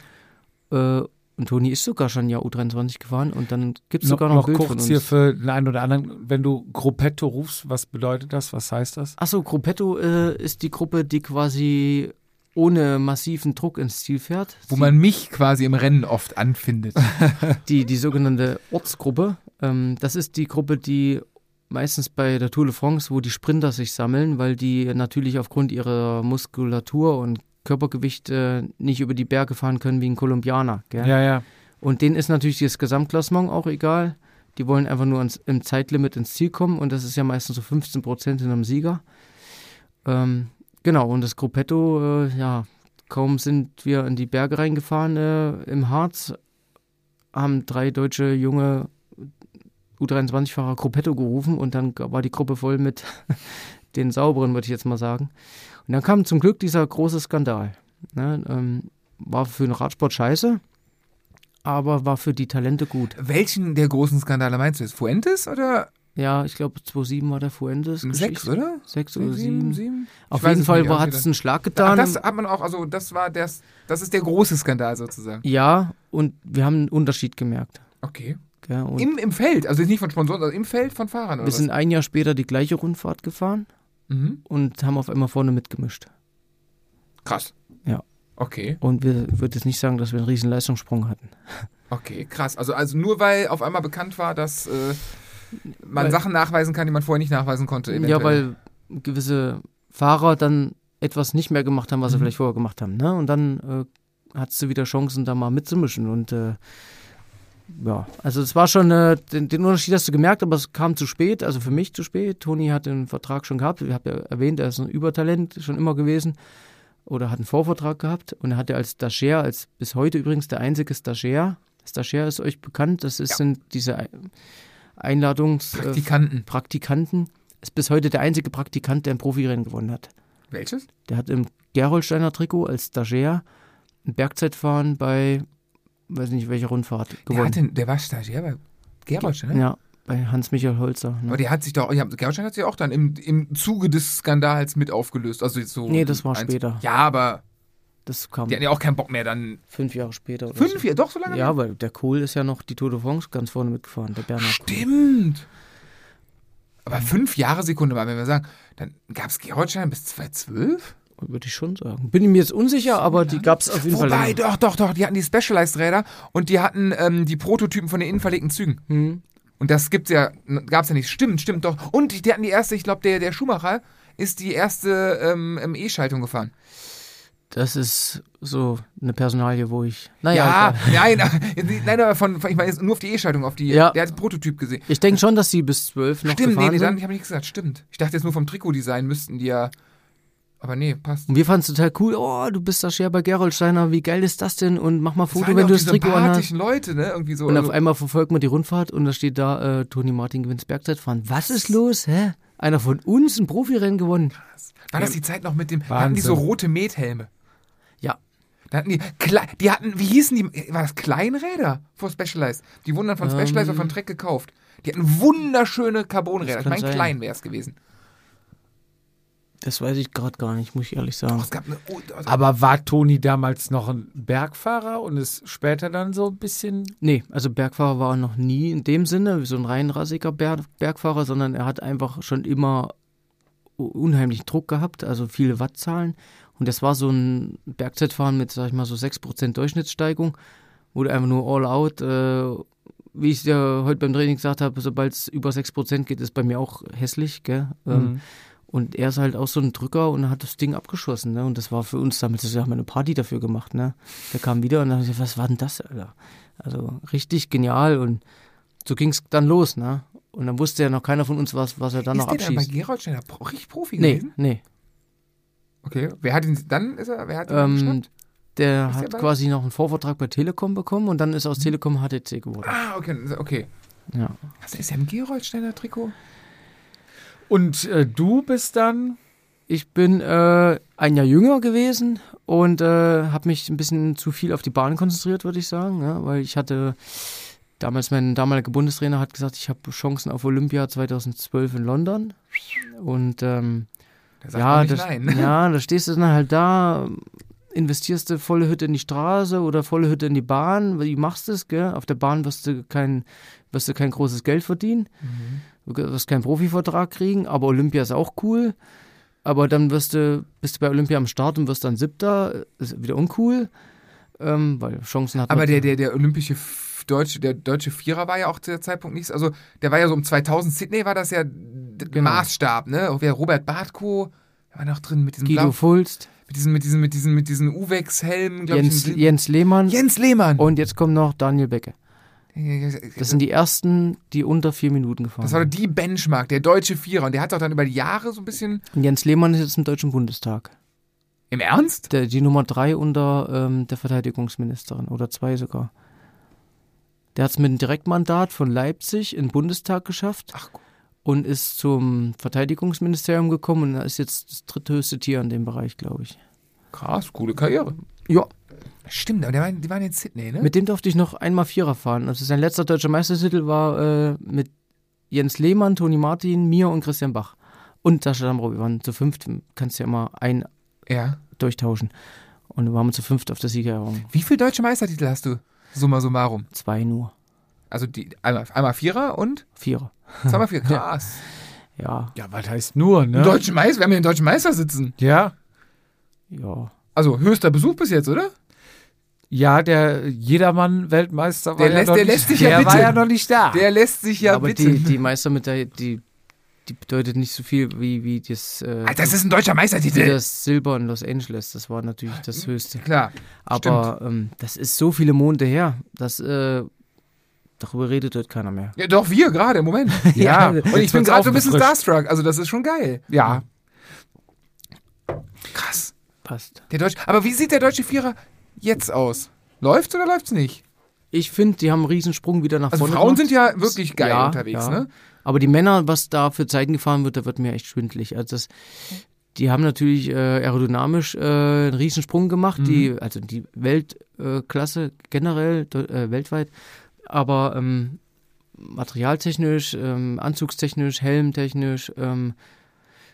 Mhm.
Äh, und Toni ist sogar schon ja U23 gefahren und dann gibt es sogar noch,
noch
ein Bild
kurz hier für den einen oder anderen, wenn du Gruppetto rufst, was bedeutet das? Was heißt das?
Achso, Gruppetto äh, ist die Gruppe, die quasi ohne massiven Druck ins Ziel fährt.
Wo
Sie-
man mich quasi im Rennen oft anfindet.
die, die sogenannte Ortsgruppe. Ähm, das ist die Gruppe, die meistens bei der Tour de France, wo die Sprinter sich sammeln, weil die natürlich aufgrund ihrer Muskulatur und Körpergewicht äh, nicht über die Berge fahren können wie ein Kolumbianer. Gell?
Ja, ja.
Und denen ist natürlich das Gesamtklassement auch egal. Die wollen einfach nur ans, im Zeitlimit ins Ziel kommen und das ist ja meistens so 15 Prozent hinterm Sieger. Ähm, genau, und das Gruppetto, äh, ja, kaum sind wir in die Berge reingefahren äh, im Harz, haben drei deutsche junge U23-Fahrer Gruppetto gerufen und dann war die Gruppe voll mit den Sauberen, würde ich jetzt mal sagen. Und dann kam zum Glück dieser große Skandal. Ne, ähm, war für den Radsport scheiße, aber war für die Talente gut.
Welchen der großen Skandale meinst du jetzt? Fuentes oder
Ja, ich glaube 2-7 war der Fuentes.
sechs, oder?
Sechs oder sieben.
sieben?
Auf jeden Fall hat es einen Schlag getan.
Ah, das hat man auch, also das war der, das ist der große Skandal sozusagen.
ja, und wir haben einen Unterschied gemerkt.
Okay.
Und
Im, Im Feld, also nicht von Sponsoren, sondern im Feld von Fahrern
wir sind ein Jahr später die gleiche Rundfahrt gefahren
was? Mhm.
und haben auf einmal vorne mitgemischt.
Krass.
Ja.
Okay,
Und wir würde jetzt nicht sagen, dass wir einen riesen Leistungssprung hatten.
okay, krass. Also, also nur weil auf einmal bekannt war, dass äh, man
Weil-
Sachen nachweisen kann, die man vorher nicht nachweisen konnte.
Ja,
eventuell.
weil gewisse Fahrer dann etwas nicht mehr gemacht haben, was sie
Mhm.
vielleicht vorher gemacht haben. Ne? Und dann äh, hattest du wieder Chancen, da mal mitzumischen. Und äh, ja, also es war schon, äh, den, den Unterschied hast du gemerkt, aber es kam zu spät, also für mich zu spät. Toni hat den Vertrag schon gehabt. Ich habe ja erwähnt, er ist ein Übertalent schon immer gewesen. Oder hat einen Vorvertrag gehabt und er hatte als Stagiaire, als bis heute übrigens der einzige Stagiaire Stagiaire ist euch bekannt. Das ist,
Ja.
sind diese Ei- Einladungs... äh,
Praktikanten.
Praktikanten. Ist bis heute der einzige Praktikant, der ein Profirennen gewonnen hat.
Welches?
Der hat im Gerolsteiner Trikot als Stagiaire ein Bergzeitfahren bei, weiß nicht welcher Rundfahrt
Der,
gewonnen.
hatte, der war Stagiair bei Gerolstein, ne?
ja, bei Hans-Michael Holzer.
Aber
Ne?
der hat sich doch, ja, Gerolstein hat sich auch dann im, im Zuge des Skandals mit aufgelöst. Also so
Nee, das war
eins-
später.
Ja, aber
Das kam
die hatten ja auch keinen Bock mehr dann.
fünf Jahre später. Oder
Fünf,
so.
ja, doch so lange?
Ja, weil der Kohl ist ja noch die Tour de France ganz vorne mitgefahren, der Bernhard Kohl.
Stimmt. Aber fünf Jahre Sekunde mal, wenn wir sagen, dann gab es Gerolstein bis 2012?
Würde ich schon sagen. Bin ich mir jetzt unsicher, aber die gab es auf jeden Fall.
Wobei, doch, doch, doch, die hatten die Specialized-Räder und die hatten ähm, die Prototypen von den innenverlegten Zügen.
Hm.
Und das gibt's ja, gab's ja nicht. Stimmt, stimmt doch. Und die, die hatten die erste, ich glaube, der, der Schumacher ist die erste ähm, ähm, E-Schaltung gefahren.
Das ist so eine Personalie, wo ich. Naja,
Ja, nein, nein, aber von, ich meine nur auf die E-Schaltung, auf die,
Ja.
der hat den Prototyp gesehen.
ich denke schon, dass sie bis zwölf noch
Stimmt, nee, nee, dann, ich habe nichts gesagt, stimmt. Ich dachte jetzt nur vom Trikotdesign müssten die ja, aber nee, passt.
Und wir fanden es total cool. Oh, du bist Stagiaire bei Gerolsteiner. Wie geil ist das denn? Und mach mal
Das
Foto, wenn du das Trikot anhast.
sympathischen Leute, ne, irgendwie so.
Und
also,
auf einmal verfolgt man die Rundfahrt und da steht da, äh, Toni Martin gewinnt das Bergzeitfahren. Was ist los? Hä? Einer von uns ein Profirennen gewonnen.
war das die Zeit noch mit dem, da hatten die so
Wahnsinn.
rote Methelme.
Ja.
Da hatten die, die hatten, wie hießen die, war das Kleinräder vor Specialized? Die wurden dann von Specialized oder von Trek gekauft. Die hatten wunderschöne Carbonräder.
Das
Ich meine, klein wäre es gewesen.
Das weiß ich gerade gar nicht, muss ich ehrlich
Doch,
sagen.
es gab eine, oh, also,
Aber war Toni damals noch ein Bergfahrer und ist später dann so ein bisschen.
Nee, also Bergfahrer war er noch nie in dem Sinne, wie so ein rein rassiger Ber Bergfahrer, sondern er hat einfach schon immer unheimlichen Druck gehabt, also viele Wattzahlen. Und das war so ein Bergzeitfahren mit, sag ich mal, so 6% Durchschnittssteigung, wo du einfach nur all out, äh, wie ich dir heute beim Training gesagt habe, sobald es über 6% geht, ist bei mir auch hässlich, gell? Ähm, Und er ist halt auch so ein Drücker und hat das Ding abgeschossen, ne? Und das war für uns damals, wir haben eine Party dafür gemacht, ne? Der kam wieder und dann gesagt, was war denn das, Alter? Also richtig genial und so ging es dann los, ne? Und dann wusste ja noch keiner von uns, was, was er dann
ist
noch
der dann bei
abschießt.
Gerolsteiner Pro- richtig Profi
Nee,
gewesen?
nee.
Okay. Wer hat ihn, dann ist er, wer hat ihn
Ähm, der
Ist der
hat
bei-
quasi noch einen Vorvertrag bei Telekom bekommen und dann ist aus Telekom HTC geworden.
Ah, okay, okay.
Ja.
Was ist der im Gerolsteiner Trikot?
Und äh, du bist dann.
Ich bin äh, ein Jahr jünger gewesen und äh, habe mich ein bisschen zu viel auf die Bahn konzentriert, würde ich sagen, ja, weil ich hatte damals mein damaliger Bundestrainer hat gesagt, ich habe Chancen auf Olympia 2012 in London und ähm, ja, das,
nein.
ja, da stehst du dann halt da, investierst du volle Hütte in die Straße oder volle Hütte in die Bahn, wie machst du es, gell? Auf der Bahn wirst du kein, wirst du kein großes Geld verdienen, du wirst keinen Profivertrag kriegen, aber Olympia ist auch cool. Aber dann wirst du, bist du bei Olympia am Start und wirst dann Siebter, ist wieder uncool, ähm, weil Chancen hat
Aber der, der, der olympische deutsche, der deutsche Vierer war ja auch zu der Zeitpunkt nichts. Also der war ja so um 2000 Sydney war das ja
Genau.
Maßstab, ne? Auch wer Robert Bartko war noch drin mit diesem
Guido
Blau,
Fulst,
mit diesen mit diesen mit diesen mit diesen Uwex-Helmen, glaube ich.
Jens, Jens Lehmann
Jens Lehmann.
und jetzt kommt noch Daniel Becke. Das sind die ersten, die unter vier Minuten gefahren
das war
sind.
doch die Benchmark, der deutsche Vierer. Und der hat doch dann über die Jahre so ein bisschen.
Und Jens Lehmann ist jetzt im Deutschen Bundestag.
Im Ernst?
Der, die Nummer drei unter ähm, der Verteidigungsministerin oder zwei sogar. Der hat es mit einem Direktmandat von Leipzig in den Bundestag geschafft
Ach,
und ist zum Verteidigungsministerium gekommen und ist jetzt das dritthöchste Tier in dem Bereich, glaube ich.
Krass, coole Karriere.
Ja.
Stimmt, aber der war, die waren in Sydney, ne?
Mit dem durfte ich noch einmal Vierer fahren. Also sein letzter deutscher Meistertitel war äh, mit Jens Lehmann, Toni Martin, mir und Christian Bach. Und Sascha Damro. Wir waren zu fünft. Kannst ja immer ein
ja.
durchtauschen. Und wir waren zu fünft auf der Siegerehrung.
Wie viele deutsche Meistertitel hast du? Summa summarum.
Zwei nur.
Also die, einmal, einmal Vierer und
Vierer.
zweimal Vierer. Krass.
Ja,
Ja, was heißt nur, ne?
Deutschen Meister, wir haben hier einen deutschen Meister sitzen.
Ja.
Ja.
Also höchster Besuch bis jetzt, oder?
Ja, der Jedermann-Weltmeister war
Der
ja
der lässt sich ja
der war ja noch nicht da.
Der lässt sich ja
aber
bitte.
die, die Meister mit der, die, die bedeutet nicht so viel wie, wie das, äh,
Alter, das ist ein deutscher Meistertitel.
das Silber in Los Angeles. Das war natürlich das Höchste.
Klar.
Aber ähm, das ist so viele Monate her, dass äh, darüber redet dort keiner mehr.
Ja, doch, wir gerade, im Moment.
Ja,
Und ich bin gerade so ein bisschen starstruck. Also das ist schon geil.
Ja.
Krass.
Passt.
Der Deutsche. Aber wie sieht der deutsche Vierer jetzt aus? Läuft's oder läuft's nicht?
Ich finde, die haben einen Riesensprung wieder nach
Also
vorne
Frauen
gemacht.
sind ja wirklich geil
Ja,
unterwegs,
ja.
ne?
Aber die Männer, was da für Zeiten gefahren wird, da wird mir echt schwindelig. Also das, die haben natürlich äh, aerodynamisch äh, einen Riesensprung gemacht,
Mhm.
die, also die Weltklasse äh, generell, äh, weltweit. Aber ähm, materialtechnisch, ähm, anzugstechnisch, helmtechnisch, ähm,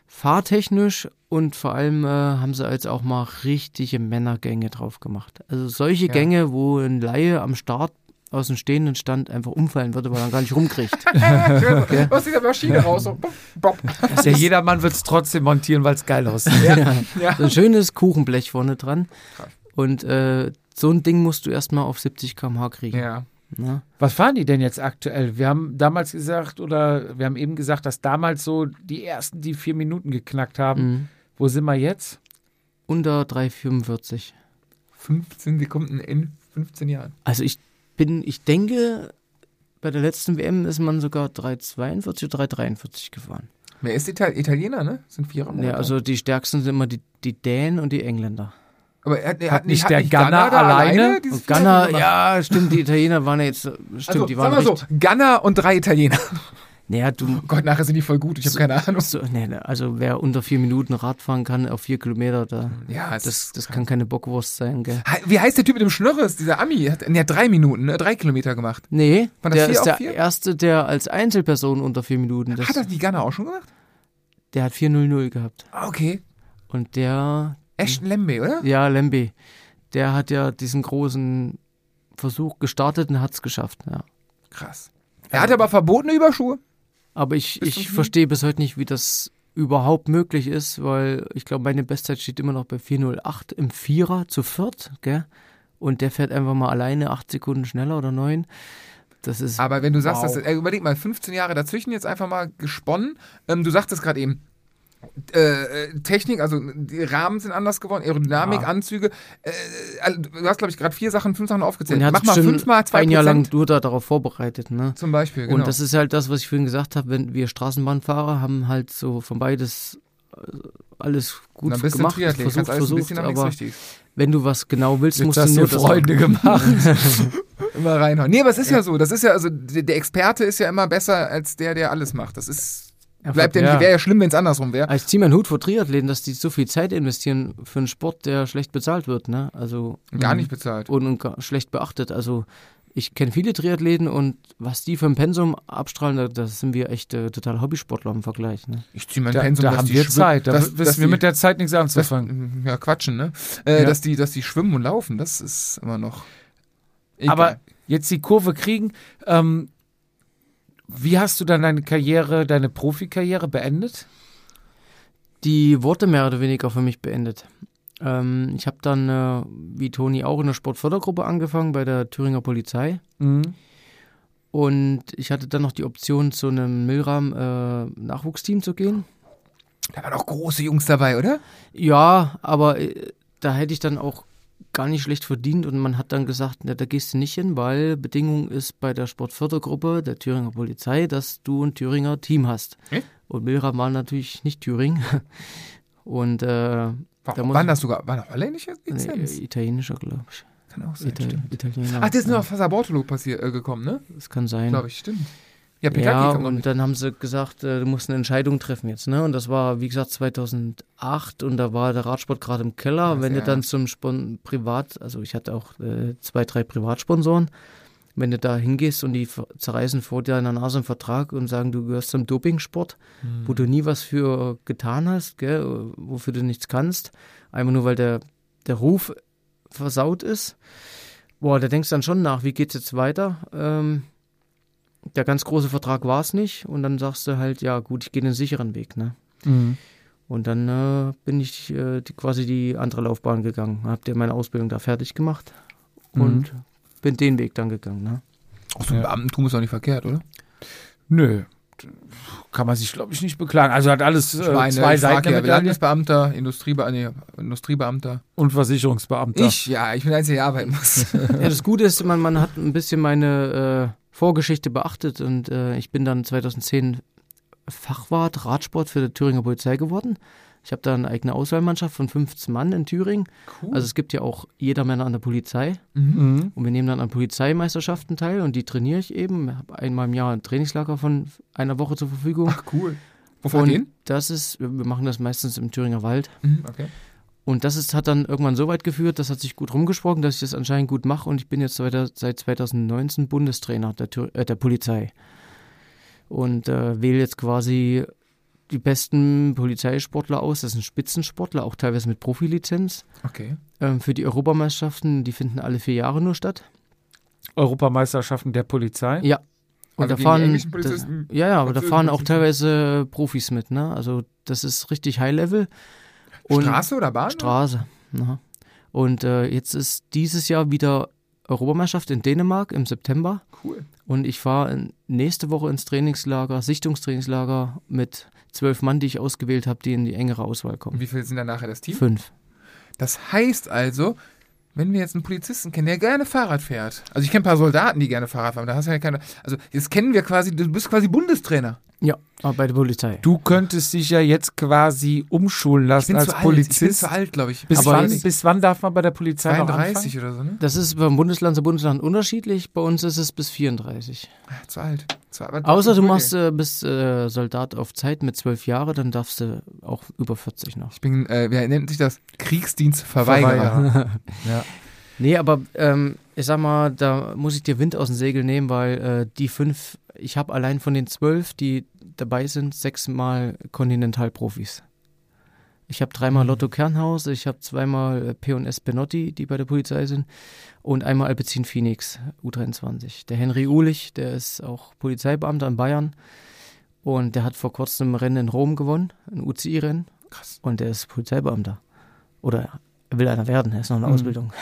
fahrtechnisch und vor allem äh, haben sie jetzt auch mal richtige Männergänge drauf gemacht. Also solche
Ja.
Gänge, wo ein Laie am Start aus dem stehenden Stand einfach umfallen würde, weil er gar nicht rumkriegt.
Aus dieser Maschine raus. So, bop, bop.
Der Jedermann wird es trotzdem montieren, weil es geil aussieht.
Ja.
So ein schönes Kuchenblech vorne dran. Und äh, so ein Ding musst du erstmal auf 70 km/h kriegen.
ja.
Ne?
Was fahren die denn jetzt aktuell? Wir haben damals gesagt, oder wir haben eben gesagt, dass damals so die ersten die vier Minuten geknackt haben.
Mhm.
Wo sind wir jetzt?
Unter 3,45.
15 Sekunden in 15 Jahren.
Also ich bin, ich denke, bei der letzten WM ist man sogar 3,42 oder 3,43 gefahren.
Wer ist Ital Italiener, ne? Sind Vierer.
Ja, also die stärksten sind immer die, die Dänen und die Engländer.
Aber er, er
Hat nicht der
Ghana
Gunner alleine?
Ghana,
gemacht?
ja, stimmt, die Italiener waren ja jetzt, stimmt,
Also,
die
sag
waren
mal so,
richtig,
Ghana und drei Italiener.
naja, du,
Oh Gott, nachher sind die voll gut, ich habe keine Ahnung.
so, nee, also wer unter vier Minuten Rad fahren kann auf vier Kilometer, da,
Ja,
das,
ist
das kann keine Bockwurst sein, gell?
Wie heißt der Typ mit dem Schnörres, dieser Ami? Hat, der hat drei Minuten, ne? drei Kilometer gemacht.
Nee,
das
der
vier
ist der
vier?
erste, der als Einzelperson unter vier Minuten, das,
Hat das die Ghana auch schon gemacht?
der hat 4-0-0 gehabt.
Ah, okay.
Und der,
Ashton Lembe, oder?
ja, Lembe, der hat ja diesen großen Versuch gestartet und hat es geschafft, ja.
Krass. Er hat aber verbotene Überschuhe.
Aber ich, ich verstehe bis heute nicht, wie das überhaupt möglich ist, weil ich glaube, meine Bestzeit steht immer noch bei 408 im Vierer zu viert, gell? Und der fährt einfach mal alleine acht Sekunden schneller oder neun. Das ist
Aber wenn du sagst,
Wow.
dass, äh, überleg mal, 15 Jahre dazwischen jetzt einfach mal gesponnen. Ähm, du sagtest gerade eben, äh, äh, Technik, also die Rahmen sind anders geworden, Aerodynamik,
Ja.
Anzüge. Äh, also, du hast, glaube ich, gerade vier Sachen, fünf Sachen aufgezählt. Mach mal fünfmal zwei
ein Jahr lang nur da darauf vorbereitet, ne?
zum Beispiel. Genau.
Und das ist halt das, was ich vorhin gesagt habe, wenn wir Straßenbahnfahrer haben halt so von beides äh, alles gut
du ein
gemacht, versucht,
kannst
versucht, aber wenn du was genau willst,
Jetzt
musst
hast
du
du
nur
Freunde gemacht.
Immer reinhauen. Nee, aber es ist ja, so. Das ist ja, also der Experte ist ja immer besser als der, der alles macht. Das ist. Bleibt ja,
Ja.
wäre ja schlimm, wenn es andersrum wäre.
Ich ziehe meinen Hut vor Triathleten, dass die so viel Zeit investieren für einen Sport, der schlecht bezahlt wird, ne? Also
Gar nicht bezahlt.
und, und gar schlecht beachtet. Also ich kenne viele Triathleten und was die für ein Pensum abstrahlen, da, da sind wir echt äh, total Hobbysportler im Vergleich. Ne?
Ich ziehe mein
Da,
Pensum,
da
dass
haben
die
wir Zeit. Da
dass-
wissen
dass
wir
die-
mit der Zeit nichts
Das,
anzufangen.
ja, quatschen, ne? Äh,
Ja.
dass, die, dass die schwimmen und laufen, das ist immer noch. egal.
Aber jetzt die Kurve kriegen. Ähm, wie hast du dann deine Karriere, deine Profikarriere beendet?
Die wurde mehr oder weniger für mich beendet. Ähm, ich habe dann, äh, wie Toni, auch in der Sportfördergruppe angefangen bei der Thüringer Polizei.
Mhm.
Und ich hatte dann noch die Option, zu einem Milram-Nachwuchsteam zu gehen.
da waren auch große Jungs dabei, oder?
Ja, aber äh, da hätte ich dann auch gar nicht schlecht verdient und man hat dann gesagt, na, da gehst du nicht hin, weil Bedingung ist bei der Sportfördergruppe der Thüringer Polizei, dass du ein Thüringer Team hast.
Hm?
Und Milram war natürlich nicht Thüringen. Und äh, Da
waren das sogar, war das holländische
nee,
Lizenz?
äh, italienischer, glaube ich.
Kann auch sein,
Ital. Italiener.
Ach, das ist nur auf Sabortolo passiert, äh, gekommen, ne?
Das kann sein.
Glaube ich, stimmt. Ja, Pikaki
Ja, und dann haben sie gesagt, äh, du musst eine Entscheidung treffen jetzt, ne? Und das war, wie gesagt, 2008 und da war der Radsport gerade im Keller.
Das
Wenn
ja.
du dann zum Spon Privat, also ich hatte auch äh, zwei, drei Privatsponsoren, wenn du da hingehst und die zerreißen vor dir in der Nase einen Vertrag und sagen, du gehörst zum Dopingsport, wo du nie was für getan hast, gell, wofür du nichts kannst, einfach nur weil der, der Ruf versaut ist. Boah, da denkst du dann schon nach, wie geht's jetzt weiter? Ähm, der ganz große Vertrag war es nicht und dann sagst du halt, ja gut, ich gehe den sicheren Weg, ne?
Mhm.
Und dann äh, bin ich äh, die, quasi die andere Laufbahn gegangen, hab dir meine Ausbildung da fertig gemacht und bin den Weg dann gegangen, ne?
Auch so ein
Ja.
Beamtentum ist doch nicht verkehrt, oder?
Nö. Kann man sich, glaube ich, nicht beklagen. Also hat alles äh,
Ich meine,
zwei Seiten
ja, Landesbeamter, Industriebe nee, Industriebeamter.
und Versicherungsbeamter.
Ich, ja, ich bin der Einzige, der arbeiten muss.
Ja, das Gute ist, man, man hat ein bisschen meine äh, Vorgeschichte beachtet und äh, ich bin dann 2010 Fachwart Radsport für die Thüringer Polizei geworden. Ich habe da eine eigene Auswahlmannschaft von 15 Mann in Thüringen.
Cool.
Also es gibt ja auch jeder Männer an der Polizei.
Mhm.
Und wir nehmen dann an Polizeimeisterschaften teil und die trainiere ich eben. Ich habe einmal im Jahr ein Trainingslager von einer Woche zur Verfügung.
Ach, cool. Wo fahrt
und
hin?
das ist, wir machen das meistens im Thüringer Wald.
Mhm, okay.
Und das ist, hat dann irgendwann so weit geführt, das hat sich gut rumgesprochen, dass ich das anscheinend gut mache und ich bin jetzt seit 2019 Bundestrainer der, äh, der Polizei. Und äh, wähle jetzt quasi die besten Polizeisportler aus. Das sind Spitzensportler, auch teilweise mit Profilizenz.
Okay.
Ähm, für die Europameisterschaften, die finden alle vier Jahre nur statt.
Europameisterschaften der Polizei.
Ja. Und
Also
da fahren,
Polizisten,
ja, ja, aber da fahren auch teilweise Profis mit, ne? Also das ist richtig High Level. Und
Straße oder Bahn?
Straße. Ja. Und äh, jetzt ist dieses Jahr wieder Europameisterschaft in Dänemark im September.
Cool.
Und ich fahre nächste Woche ins Trainingslager, Sichtungstrainingslager mit zwölf Mann, die ich ausgewählt habe, die in die engere Auswahl
Und
kommen.
wie viele sind dann nachher das Team?
Fünf.
Das heißt also, wenn wir jetzt einen Polizisten kennen, der gerne Fahrrad fährt. Also ich kenne ein paar Soldaten, die gerne Fahrrad fahren. Da hast du ja keine. Also jetzt kennen wir quasi, du bist quasi Bundestrainer.
Ja, aber bei der Polizei.
Du könntest dich ja jetzt quasi umschulen
Ich
lassen
bin
als
zu alt. Ich bin
Polizist.
zu alt, glaube ich.
bis,
Aber
wann, bis wann darf man bei der Polizei noch
33
anfangen?
oder so, ne?
Das ist beim Bundesland zu Bundesland unterschiedlich. Bei uns ist es bis 34.
Ah, Zu alt. Zu alt.
Außer du machst, äh, bist äh, Soldat auf Zeit mit zwölf Jahren, dann darfst du auch über 40 noch.
Ich bin, äh, wie nennt sich das? Kriegsdienstverweigerer.
ja.
Nee, aber ähm, ich sag mal, da muss ich dir Wind aus dem Segel nehmen, weil äh, die fünf, ich habe allein von den zwölf, die dabei sind, sechsmal Kontinentalprofis. Ich habe dreimal Lotto Kernhaus, ich habe zweimal äh, P&S Benotti, die bei der Polizei sind, und einmal Alpecin Phoenix, U23. Der Henry Uhlich, der ist auch Polizeibeamter in Bayern und der hat vor kurzem ein Rennen in Rom gewonnen, ein UCI-Rennen.
Krass.
Und der ist Polizeibeamter. Oder will einer werden, er ist noch in der
Mhm.
Ausbildung.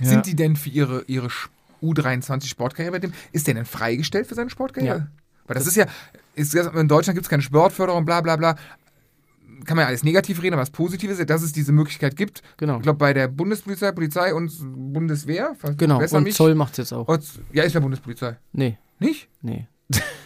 Ja.
Sind die denn für ihre, ihre Sch- U23 Sportkarriere bei dem, ist der denn freigestellt für seine Sportkarriere?
Ja.
Weil das ist ja, ist, in Deutschland gibt es keine Sportförderung, bla bla bla. Kann man ja alles negativ reden, aber das Positive ist ja, dass es diese Möglichkeit gibt.
Genau.
Ich glaube, bei der Bundespolizei, Polizei und Bundeswehr.
Genau, und
mich.
Zoll macht es jetzt auch.
Ja, ist ja Bundespolizei.
Nee,
Nicht?
nee.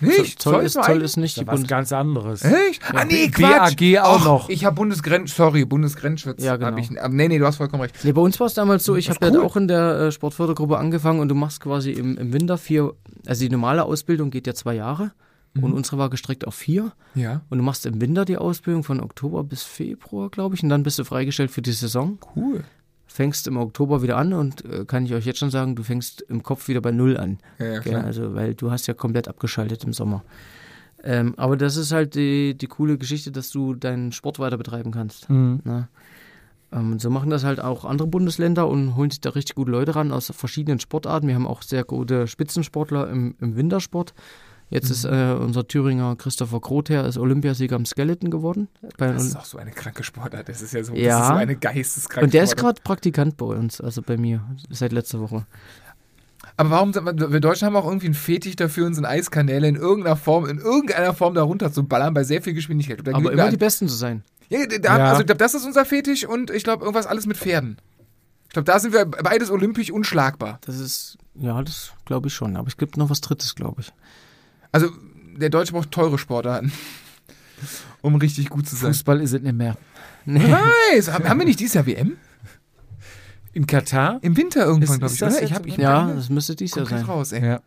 Nicht?
Zoll, ist,
nur
Zoll ist nicht die
ist was
Bundes...
ganz anderes.
Echt? ah, nee, Quatsch.
BAG auch
Ach,
noch.
Ich habe Bundesgrenz, sorry, Bundesgrenzschutz.
Ja, genau.
Ich, aber nee, nee, du hast vollkommen recht.
Nee, bei uns war es damals so, ich habe
ist
ja
cool.
auch in der äh, Sportfördergruppe angefangen und du machst quasi im, im Winter vier, also die normale Ausbildung geht ja zwei Jahre
Mhm.
und unsere war gestreckt auf vier
Ja.
und du machst im Winter die Ausbildung von Oktober bis Februar, glaube ich, und dann bist du freigestellt für die Saison.
Cool.
Fängst im Oktober wieder an und äh, kann ich euch jetzt schon sagen, du fängst im Kopf wieder bei Null an.
Ja, ja.
Also, weil du hast ja komplett abgeschaltet im Sommer. Ähm, aber das ist halt die, die coole Geschichte, dass du deinen Sport weiter betreiben kannst.
Mhm.
Ne? Ähm, so machen das halt auch andere Bundesländer und holen sich da richtig gute Leute ran aus verschiedenen Sportarten. Wir haben auch sehr gute Spitzensportler im, im Wintersport. Jetzt ist äh, unser Thüringer Christopher Grother ist Olympiasieger im Skeleton geworden. Bei
Das ist auch so eine kranke Sportart. Das ist ja so,
Ja.
das ist so eine geisteskranke
und der ist
Sportart.
gerade Praktikant bei uns, also bei mir, seit letzter Woche.
Aber warum wir, wir Deutschen haben auch irgendwie einen Fetisch dafür, uns in Eiskanäle in irgendeiner Form, in irgendeiner Form da runter zu ballern bei sehr viel Geschwindigkeit. Da
Aber immer
wir
die
an-
Besten zu sein.
ja, da,
Ja.
Also ich glaube, das ist unser Fetisch und ich glaube, irgendwas alles mit Pferden. Ich glaube, da sind wir beides olympisch unschlagbar.
Das ist, ja, das glaube ich schon. Aber es gibt noch was Drittes, glaube ich.
Also der Deutsche braucht teure Sportarten, um richtig gut zu sein.
Fußball ist es nicht mehr.
Nee.
Nice. Haben wir nicht dieses Jahr WM?
In Katar?
Im Winter irgendwann, glaube
ist
ich.
das
Ich hab, ich
Ja,
meine,
das müsste dies Jahr sein.
raus, ey.
Ja.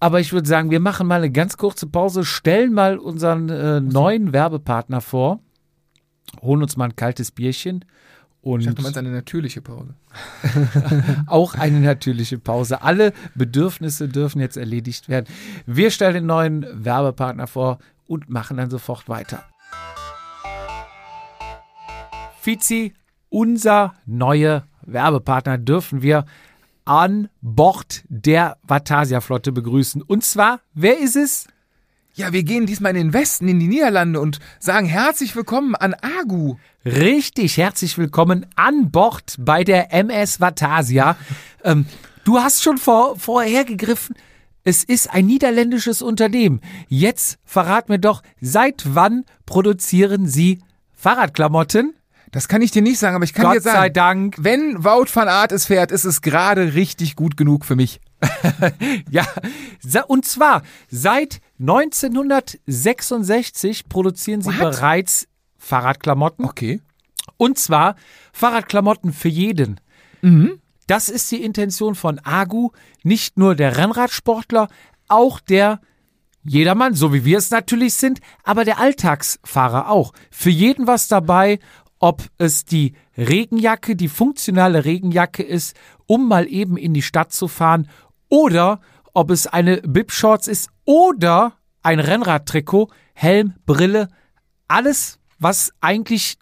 Aber ich würde sagen, wir machen mal eine ganz kurze Pause, stellen mal unseren äh, neuen Werbepartner vor, holen uns mal ein kaltes Bierchen und
Ich dachte, du meinst eine natürliche Pause.
auch eine natürliche Pause. Alle Bedürfnisse dürfen jetzt erledigt werden. Wir stellen den neuen Werbepartner vor und machen dann sofort weiter. Fizi, unser neuer Werbepartner, dürfen wir an Bord der Vatasia-Flotte begrüßen. Und zwar, wer ist es?
Ja, wir gehen diesmal in den Westen, in die Niederlande und sagen herzlich willkommen an Agu.
Richtig, herzlich willkommen an Bord bei der MS Vatasia. Ähm, du hast schon vor, vorher gegriffen, es ist ein niederländisches Unternehmen. Jetzt verrat mir doch, seit wann produzieren Sie Fahrradklamotten?
Das kann ich dir nicht sagen, aber ich kann
Gott
dir sagen,
sei Dank.
wenn Wout van Aert es fährt, ist es gerade richtig gut genug für mich.
Ja, und zwar seit 1966 produzieren sie
What?
bereits Fahrradklamotten.
Okay.
Und zwar Fahrradklamotten für jeden.
Mhm.
Das ist die Intention von Agu. Nicht nur der Rennradsportler, auch der Jedermann, so wie wir es natürlich sind, aber der Alltagsfahrer auch. Für jeden was dabei, ob es die Regenjacke, die funktionale Regenjacke ist, um mal eben in die Stadt zu fahren, oder ob es eine Bib-Shorts ist oder ein Rennradtrikot, Helm, Brille, alles, was eigentlich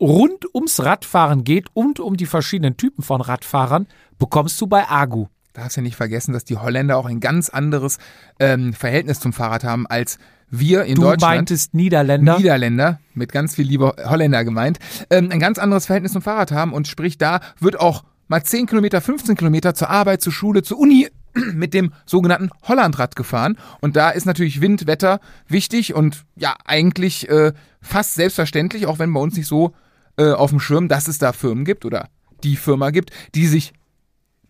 rund ums Radfahren geht und um die verschiedenen Typen von Radfahrern, bekommst du bei Agu.
Darfst ja nicht vergessen, dass die Holländer auch ein ganz anderes ähm, Verhältnis zum Fahrrad haben als wir in
Du
Deutschland.
meintest Niederländer.
Niederländer, mit ganz viel Liebe Holländer gemeint, ähm, ein ganz anderes Verhältnis zum Fahrrad haben und sprich, da wird auch mal 10 Kilometer, 15 Kilometer zur Arbeit, zur Schule, zur Uni mit dem sogenannten Hollandrad gefahren. Und da ist natürlich Wind, Wetter wichtig und ja, eigentlich äh, fast selbstverständlich, auch wenn bei uns nicht so äh, auf dem Schirm, dass es da Firmen gibt oder die Firma gibt, die sich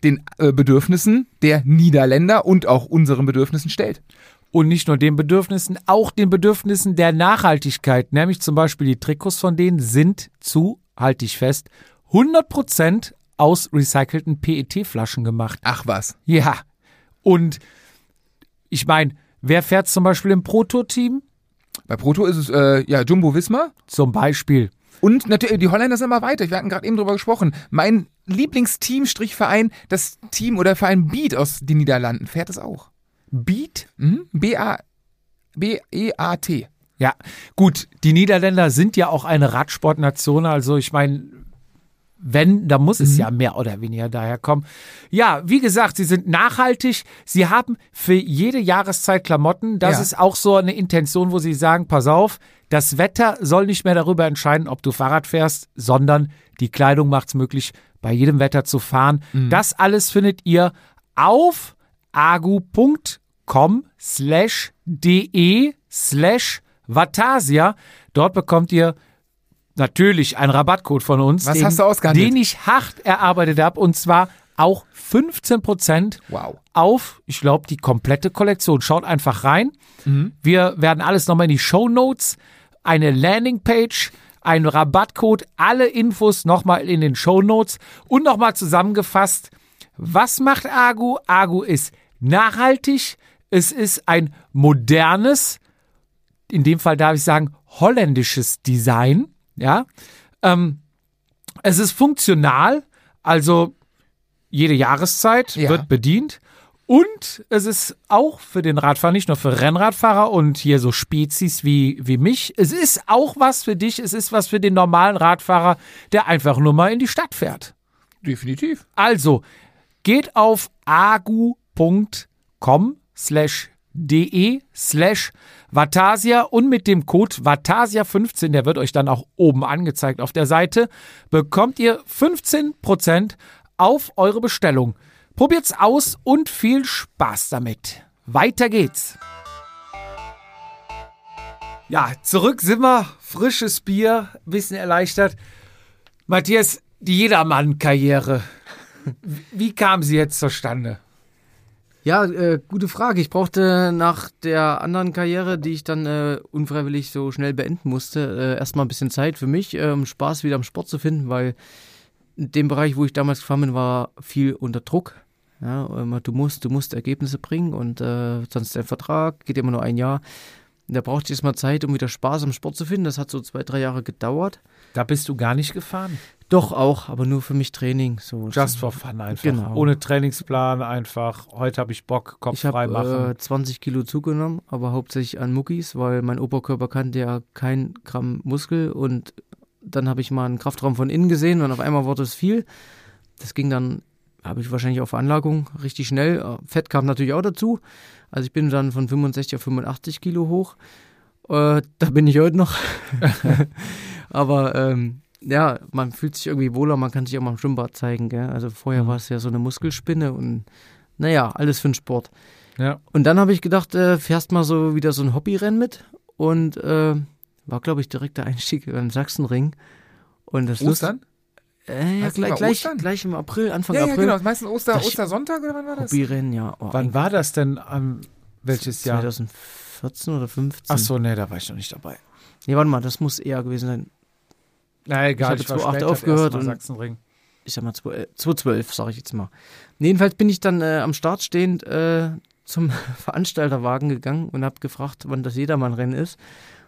den äh, Bedürfnissen der Niederländer und auch unseren Bedürfnissen stellt.
Und nicht nur den Bedürfnissen, auch den Bedürfnissen der Nachhaltigkeit. Nämlich zum Beispiel die Trikots von denen sind zu, halte ich fest, 100% aus recycelten PET-Flaschen gemacht.
Ach was.
Ja. Und ich meine, wer fährt zum Beispiel im Proto-Team?
Bei Proto ist es äh, ja Jumbo Wismar.
Zum Beispiel.
Und natürlich, die Holländer sind immer weiter. Wir hatten gerade eben drüber gesprochen. Mein Lieblingsteam-Verein, das Team oder Verein Beat aus den Niederlanden, fährt es auch.
Beat?
Mhm. B-A- B-E-A-T.
Ja, gut, die Niederländer sind ja auch eine Radsportnation, also ich meine, wenn, dann muss es ja mehr oder weniger daher kommen. Ja, wie gesagt, sie sind nachhaltig, sie haben für jede Jahreszeit Klamotten, das
Ja.
ist auch so eine Intention, wo sie sagen, pass auf, das Wetter soll nicht mehr darüber entscheiden, ob du Fahrrad fährst, sondern die Kleidung macht es möglich, bei jedem Wetter zu fahren. Das alles findet ihr auf agu.com slash de slash Vatasia. Dort bekommt ihr natürlich einen Rabattcode von uns.
Was
den,
hast du ausgehandelt?
Den ich hart erarbeitet habe und zwar auch 15%
Wow.
auf, ich glaube, die komplette Kollektion. Schaut einfach rein.
Mhm.
Wir werden alles nochmal in die Show Notes, eine Landingpage, einen Rabattcode, alle Infos nochmal in den Show Notes und nochmal zusammengefasst. Was macht Agu? Agu ist nachhaltig. Es ist ein modernes, in dem Fall darf ich sagen, holländisches Design. Ja. Ähm, es ist funktional, also jede Jahreszeit
Ja.
wird bedient. Und es ist auch für den Radfahrer, nicht nur für Rennradfahrer und hier so Spezies wie, wie mich. Es ist auch was für dich. Es ist was für den normalen Radfahrer, der einfach nur mal in die Stadt fährt.
Definitiv.
Also, geht auf agu.com slash de slash Vatasia und mit dem Code Vatasia15, der wird euch dann auch oben angezeigt auf der Seite, bekommt ihr 15% auf eure Bestellung. Probiert's aus und viel Spaß damit. Weiter geht's. Ja, zurück sind wir. Frisches Bier, bisschen erleichtert. Matthias, die Jedermann-Karriere. Wie kam sie jetzt zustande?
Ja, äh, gute Frage. Ich brauchte nach der anderen Karriere, die ich dann äh, unfreiwillig so schnell beenden musste, äh, erstmal ein bisschen Zeit für mich, äh, um Spaß wieder am Sport zu finden, weil in dem Bereich, wo ich damals gefahren bin, war viel unter Druck. Ja, du musst, du musst Ergebnisse bringen und äh, sonst der Vertrag geht immer nur ein Jahr. Da brauchte ich erstmal Zeit, um wieder Spaß am Sport zu finden. Das hat so zwei, drei Jahre gedauert.
Da bist du gar nicht gefahren.
Doch auch, aber nur für mich Training. So,
Just for fun einfach.
Genau.
Ohne Trainingsplan einfach. Heute habe ich Bock, Kopf
Ich
frei machen.
habe äh, 20 Kilo zugenommen, aber hauptsächlich an Muckis, weil mein Oberkörper kannte ja kein Gramm Muskel und dann habe ich mal einen Kraftraum von innen gesehen und auf einmal wurde es viel. Das ging dann, habe ich wahrscheinlich auf Veranlagung richtig schnell. Äh, Fett kam natürlich auch dazu. Also ich bin dann von 65 auf 85 Kilo hoch. Äh, da bin ich heute noch. aber ähm, ja, man fühlt sich irgendwie wohler, man kann sich auch mal im Schwimmbad zeigen. Gell? Also vorher
Mhm.
war es ja so eine Muskelspinne und naja, alles für den Sport.
ja.
Und dann habe ich gedacht, äh, fährst mal so wieder so ein Hobbyrennen mit und äh, war, glaube ich, direkt der Einstieg beim Sachsenring. Und das
Ostern?
Äh, ja, gleich, gleich, gleich im April, Anfang
Ja, ja,
April.
genau. Meistens Oster, Ostersonntag oder wann war das?
Hobbyrennen, ja. Oh,
Wann war das denn? Am welches Jahr?
2005 14 oder 15.
Ach so, nee, da war ich noch nicht dabei.
Nee, warte mal, das muss eher gewesen sein.
Na egal,
Ich habe
war
2008
später
aufgehört und-
Sachsenring.
ich sag mal, zwei- äh, 2012, sage ich jetzt mal. Jedenfalls bin ich dann äh, am Start stehend äh, zum Veranstalterwagen gegangen und habe gefragt, wann das Jedermann-Rennen ist.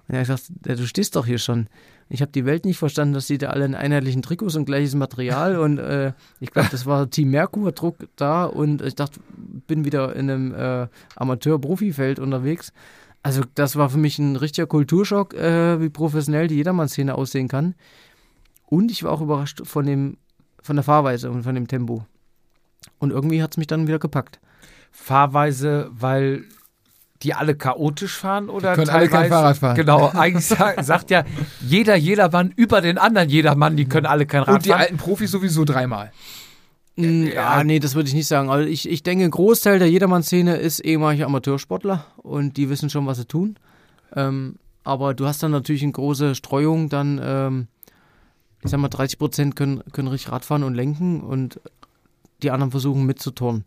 Und er hat gesagt, ja, du stehst doch hier schon. Ich habe die Welt nicht verstanden, dass die da alle in einheitlichen Trikots und gleiches Material und äh, ich glaube, das war Team Merkur Druck da und ich dachte, bin wieder in einem äh, Amateur-Profi-Feld unterwegs. Also das war für mich ein richtiger Kulturschock, äh, wie professionell die Jedermann-Szene aussehen kann. Und ich war auch überrascht von dem von der Fahrweise und von dem Tempo. Und irgendwie hat es mich dann wieder gepackt.
Fahrweise, weil die alle chaotisch fahren oder
können alle kein
teilweise-
Fahrrad fahren.
Genau, eigentlich sa- sagt ja jeder Jedermann über den anderen Jedermann, die können alle kein Rad
Und die
fahren.
alten Profis sowieso dreimal.
Mm, Ja, nee, das würde ich nicht sagen. Also ich, ich denke, ein Großteil der Jedermann-Szene ist ehemalige Amateursportler und die wissen schon, was sie tun. Ähm, aber du hast dann natürlich eine große Streuung, dann, ähm, ich sag mal, 30 Prozent können, können richtig Radfahren und lenken und die anderen versuchen mitzuturnen.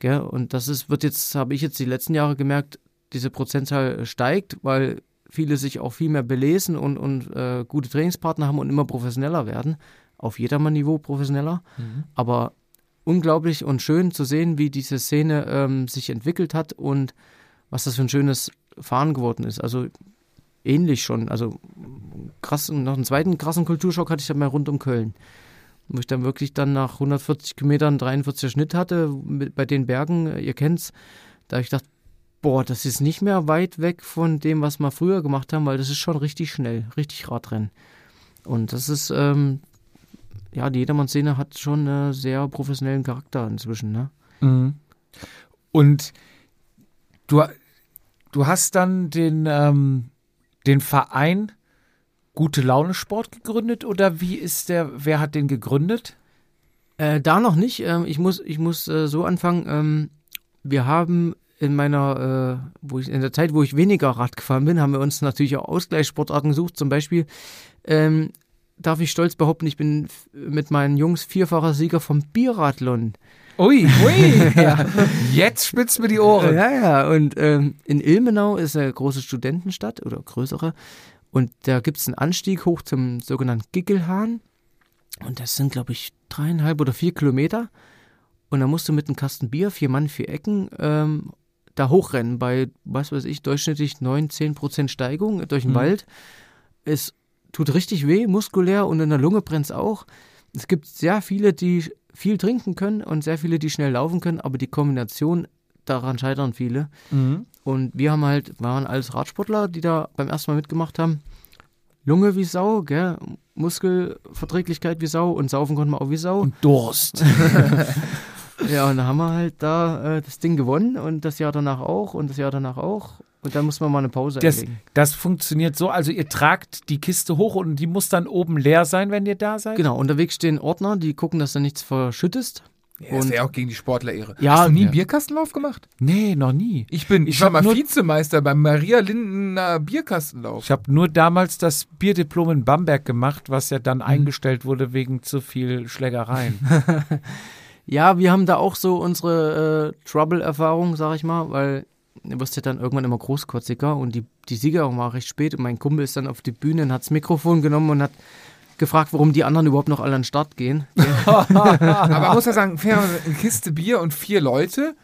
Gell? Und das ist, wird jetzt, habe ich jetzt die letzten Jahre gemerkt, diese Prozentzahl steigt, weil viele sich auch viel mehr belesen und, und äh, gute Trainingspartner haben und immer professioneller werden. Auf Jedermann-Niveau professioneller. Aber unglaublich und schön zu sehen, wie diese Szene ähm, sich entwickelt hat und was das für ein schönes Fahren geworden ist. Also ähnlich schon. Also krass, noch einen zweiten krassen Kulturschock hatte ich dann mal rund um Köln. Wo ich dann wirklich dann nach 140 Kilometern 43 Schnitt hatte mit, bei den Bergen, ihr kennt's, da hab ich gedacht, boah, das ist nicht mehr weit weg von dem, was wir früher gemacht haben, weil das ist schon richtig schnell, richtig Radrennen. Und das ist, ähm, ja, die Jedermann-Szene hat schon einen sehr professionellen Charakter inzwischen, ne?
Mhm. Und du, du hast dann den, ähm, den Verein Gute Laune Sport gegründet oder wie ist der, wer hat den gegründet?
Äh, da noch nicht. Ähm, ich muss, ich muss äh, so anfangen. Ähm, wir haben in meiner, äh, wo ich, in der Zeit, wo ich weniger Rad gefahren bin, haben wir uns natürlich auch Ausgleichssportarten gesucht. Zum Beispiel ähm, darf ich stolz behaupten, ich bin mit meinen Jungs vierfacher Sieger vom Bierradlon.
Ui, ui. Jetzt spitzt mir die Ohren.
Ja, ja. Und ähm, in Ilmenau ist eine große Studentenstadt oder größere. Und da gibt es einen Anstieg hoch zum sogenannten Gickelhahn. Und das sind, glaube ich, dreieinhalb oder vier Kilometer. Und da musst du mit einem Kasten Bier, vier Mann, vier Ecken, ähm, da hochrennen bei, was weiß ich, durchschnittlich 9, 10 Prozent Steigung durch den
Mhm.
Wald. Es tut richtig weh, muskulär und in der Lunge brennt es auch. Es gibt sehr viele, die viel trinken können und sehr viele, die schnell laufen können, aber die Kombination, daran scheitern viele.
Mhm.
Und wir haben halt, waren alles Radsportler, die da beim ersten Mal mitgemacht haben. Lunge wie Sau, gell? Muskelverträglichkeit wie Sau und saufen konnten wir auch wie Sau.
Und Durst.
ja, und dann haben wir halt da äh, das Ding gewonnen und das Jahr danach auch und das Jahr danach auch. Und dann muss man mal eine Pause
Das,
einlegen.
das funktioniert so, also ihr tragt die Kiste hoch und die muss dann oben leer sein, wenn ihr da seid?
Genau, unterwegs stehen Ordner, die gucken, dass du nichts verschüttest.
Ja, das
Und-
wäre auch gegen die Sportlerehre.
Ja,
Hast du nie
ja.
einen Bierkastenlauf gemacht?
Nee, noch nie.
Ich bin, ich,
Ich
war mal Vizemeister beim Maria Lindener Bierkastenlauf.
Ich habe nur damals das Bierdiplom in Bamberg gemacht, was ja
Mhm.
dann eingestellt wurde wegen zu viel Schlägereien.
Ja, wir haben da auch so unsere äh, Trouble-Erfahrung, sag ich mal, weil du wirst ja dann irgendwann immer großkotziger und die, die Siegerung war recht spät und mein Kumpel ist dann auf die Bühne und hat das Mikrofon genommen und hat gefragt, warum die anderen überhaupt noch alle an den Start gehen.
Aber man muss ja sagen, eine Kiste Bier und vier Leute.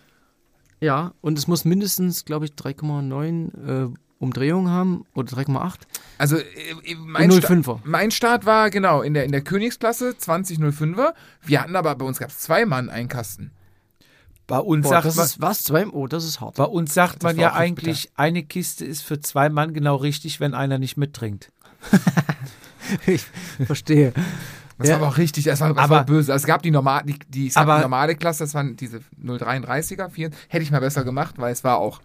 Ja, und es muss mindestens, glaube ich, 3,9 äh, Umdrehungen haben oder 3,8
Also äh, äh, mein, Sta
05er.
mein Start war genau in der, in der Königsklasse 2005er. Wir hatten aber bei uns gab es zwei Mann einen Kasten.
Bei uns
Boah,
sagt
das
man,
ist was? Zwei? Oh, das ist hart.
bei uns sagt
Das
man ja eigentlich, eine Kiste ist für zwei Mann genau richtig, wenn einer nicht mittrinkt.
ich verstehe.
Das
Ja.
war aber auch richtig, das war, das
Aber-
war böse. Also es gab die normale, die, die, es gab
Aber-
die normale Klasse, das waren diese 033er, 4. Hätte ich mal besser gemacht, weil es war auch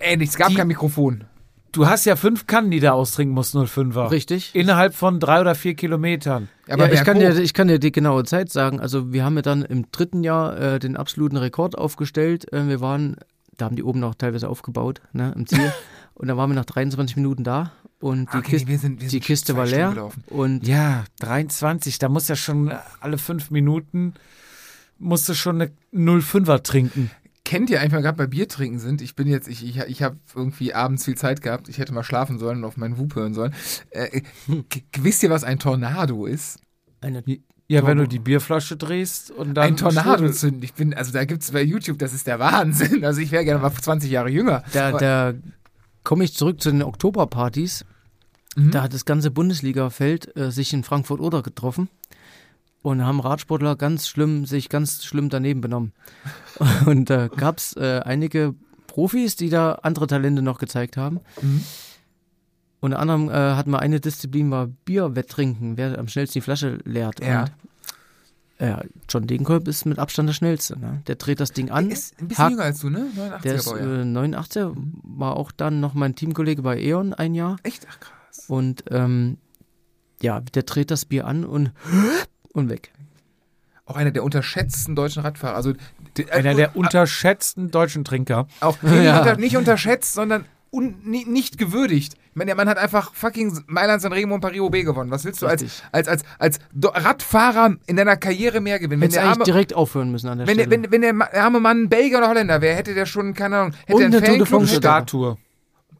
ähnlich. Es gab
Die-
kein Mikrofon.
Du hast ja fünf Kannen, die du austrinken musst, 05er.
Richtig.
Innerhalb von drei oder vier Kilometern.
Aber
ja, ich kann, dir, ich kann dir die genaue Zeit sagen. Also wir haben ja dann im dritten Jahr äh, den absoluten Rekord aufgestellt. Äh, wir waren, da haben die oben noch teilweise aufgebaut, ne, im Ziel. und da waren wir nach 23 Minuten da und die,
Okay,
Kiste,
wir sind, wir
die
sind
Kiste war leer. Und
Ja, 23, da muss ja schon alle fünf Minuten musst du schon eine 05er trinken.
Kennt ihr einfach gerade bei Bier trinken sind, ich bin jetzt, ich, ich, ich habe irgendwie abends viel Zeit gehabt, ich hätte mal schlafen sollen und auf meinen Whoop hören sollen. Äh, g- wisst ihr, was ein Tornado ist?
Eine,
Ja, wenn du die Bierflasche drehst und dann.
ein Tornado zünden. Ich bin, also da gibt's bei YouTube, das ist der Wahnsinn. Also ich wäre gerne mal 20 Jahre jünger.
da, da komme ich zurück zu den Oktoberpartys.
Mhm.
Da hat das ganze Bundesliga-Feld äh, sich in Frankfurt-Oder getroffen und haben Radsportler ganz schlimm, sich ganz schlimm daneben benommen. Und da gab es äh, einige Profis, die da andere Talente noch gezeigt haben.
Mhm.
Unter anderem äh, hatten wir eine Disziplin, war Bierwetttrinken, wer am schnellsten die Flasche leert.
Ja.
Und ja, John Degenkolb ist mit Abstand der schnellste. Ne? Der dreht das Ding an.
Der ist ein bisschen
hakt-
jünger als du, ne?
Der
89er
ist
Baujahr.
äh, 89er, war auch dann noch mein Teamkollege bei E.ON ein Jahr.
Echt? Ach krass.
Und ähm, ja, der dreht das Bier an und, und weg.
Auch einer der unterschätzten deutschen Radfahrer. Also der,
Einer der unterschätzten deutschen Trinker.
auch nee,
Ja.
nicht, unter, nicht unterschätzt, sondern un, nicht gewürdigt. Ich meine, der Mann hat einfach fucking Mailand Sanremo und Paris-Roubaix gewonnen. Was willst du als, als, als, als Radfahrer in deiner Karriere mehr gewinnen? Wenn
Hätte
der
eigentlich
arme,
direkt aufhören müssen an der
wenn der,
Stelle.
wenn, wenn der arme Mann Belgier oder Holländer wäre, hätte der schon, keine Ahnung, hätte
Und
er einen
eine Tour de
Fanclub,
France
hätte-
Statue.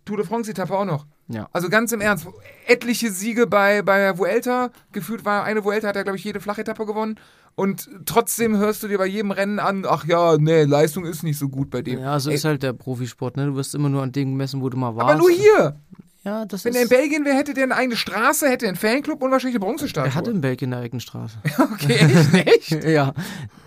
Tour de France-Etappe auch noch.
Ja.
Also ganz im Ernst, etliche Siege bei, bei der Vuelta, gefühlt war eine Vuelta, hat er, glaube ich, jede Flachetappe gewonnen. Und trotzdem hörst du dir bei jedem Rennen an, ach ja, nee, Leistung ist nicht so gut bei dem.
ja, so
Ey,
ist halt der Profisport. Ne? Du wirst immer nur an dem gemessen, wo du mal warst.
aber nur hier.
Ja, das
Wenn er in
ist.
Belgien wäre, hätte der eine eigene Straße, hätte einen Fanclub und wahrscheinlich eine Bronzestatue.
Er hat in Belgien eine eigene Straße.
Okay, echt? echt?
ja.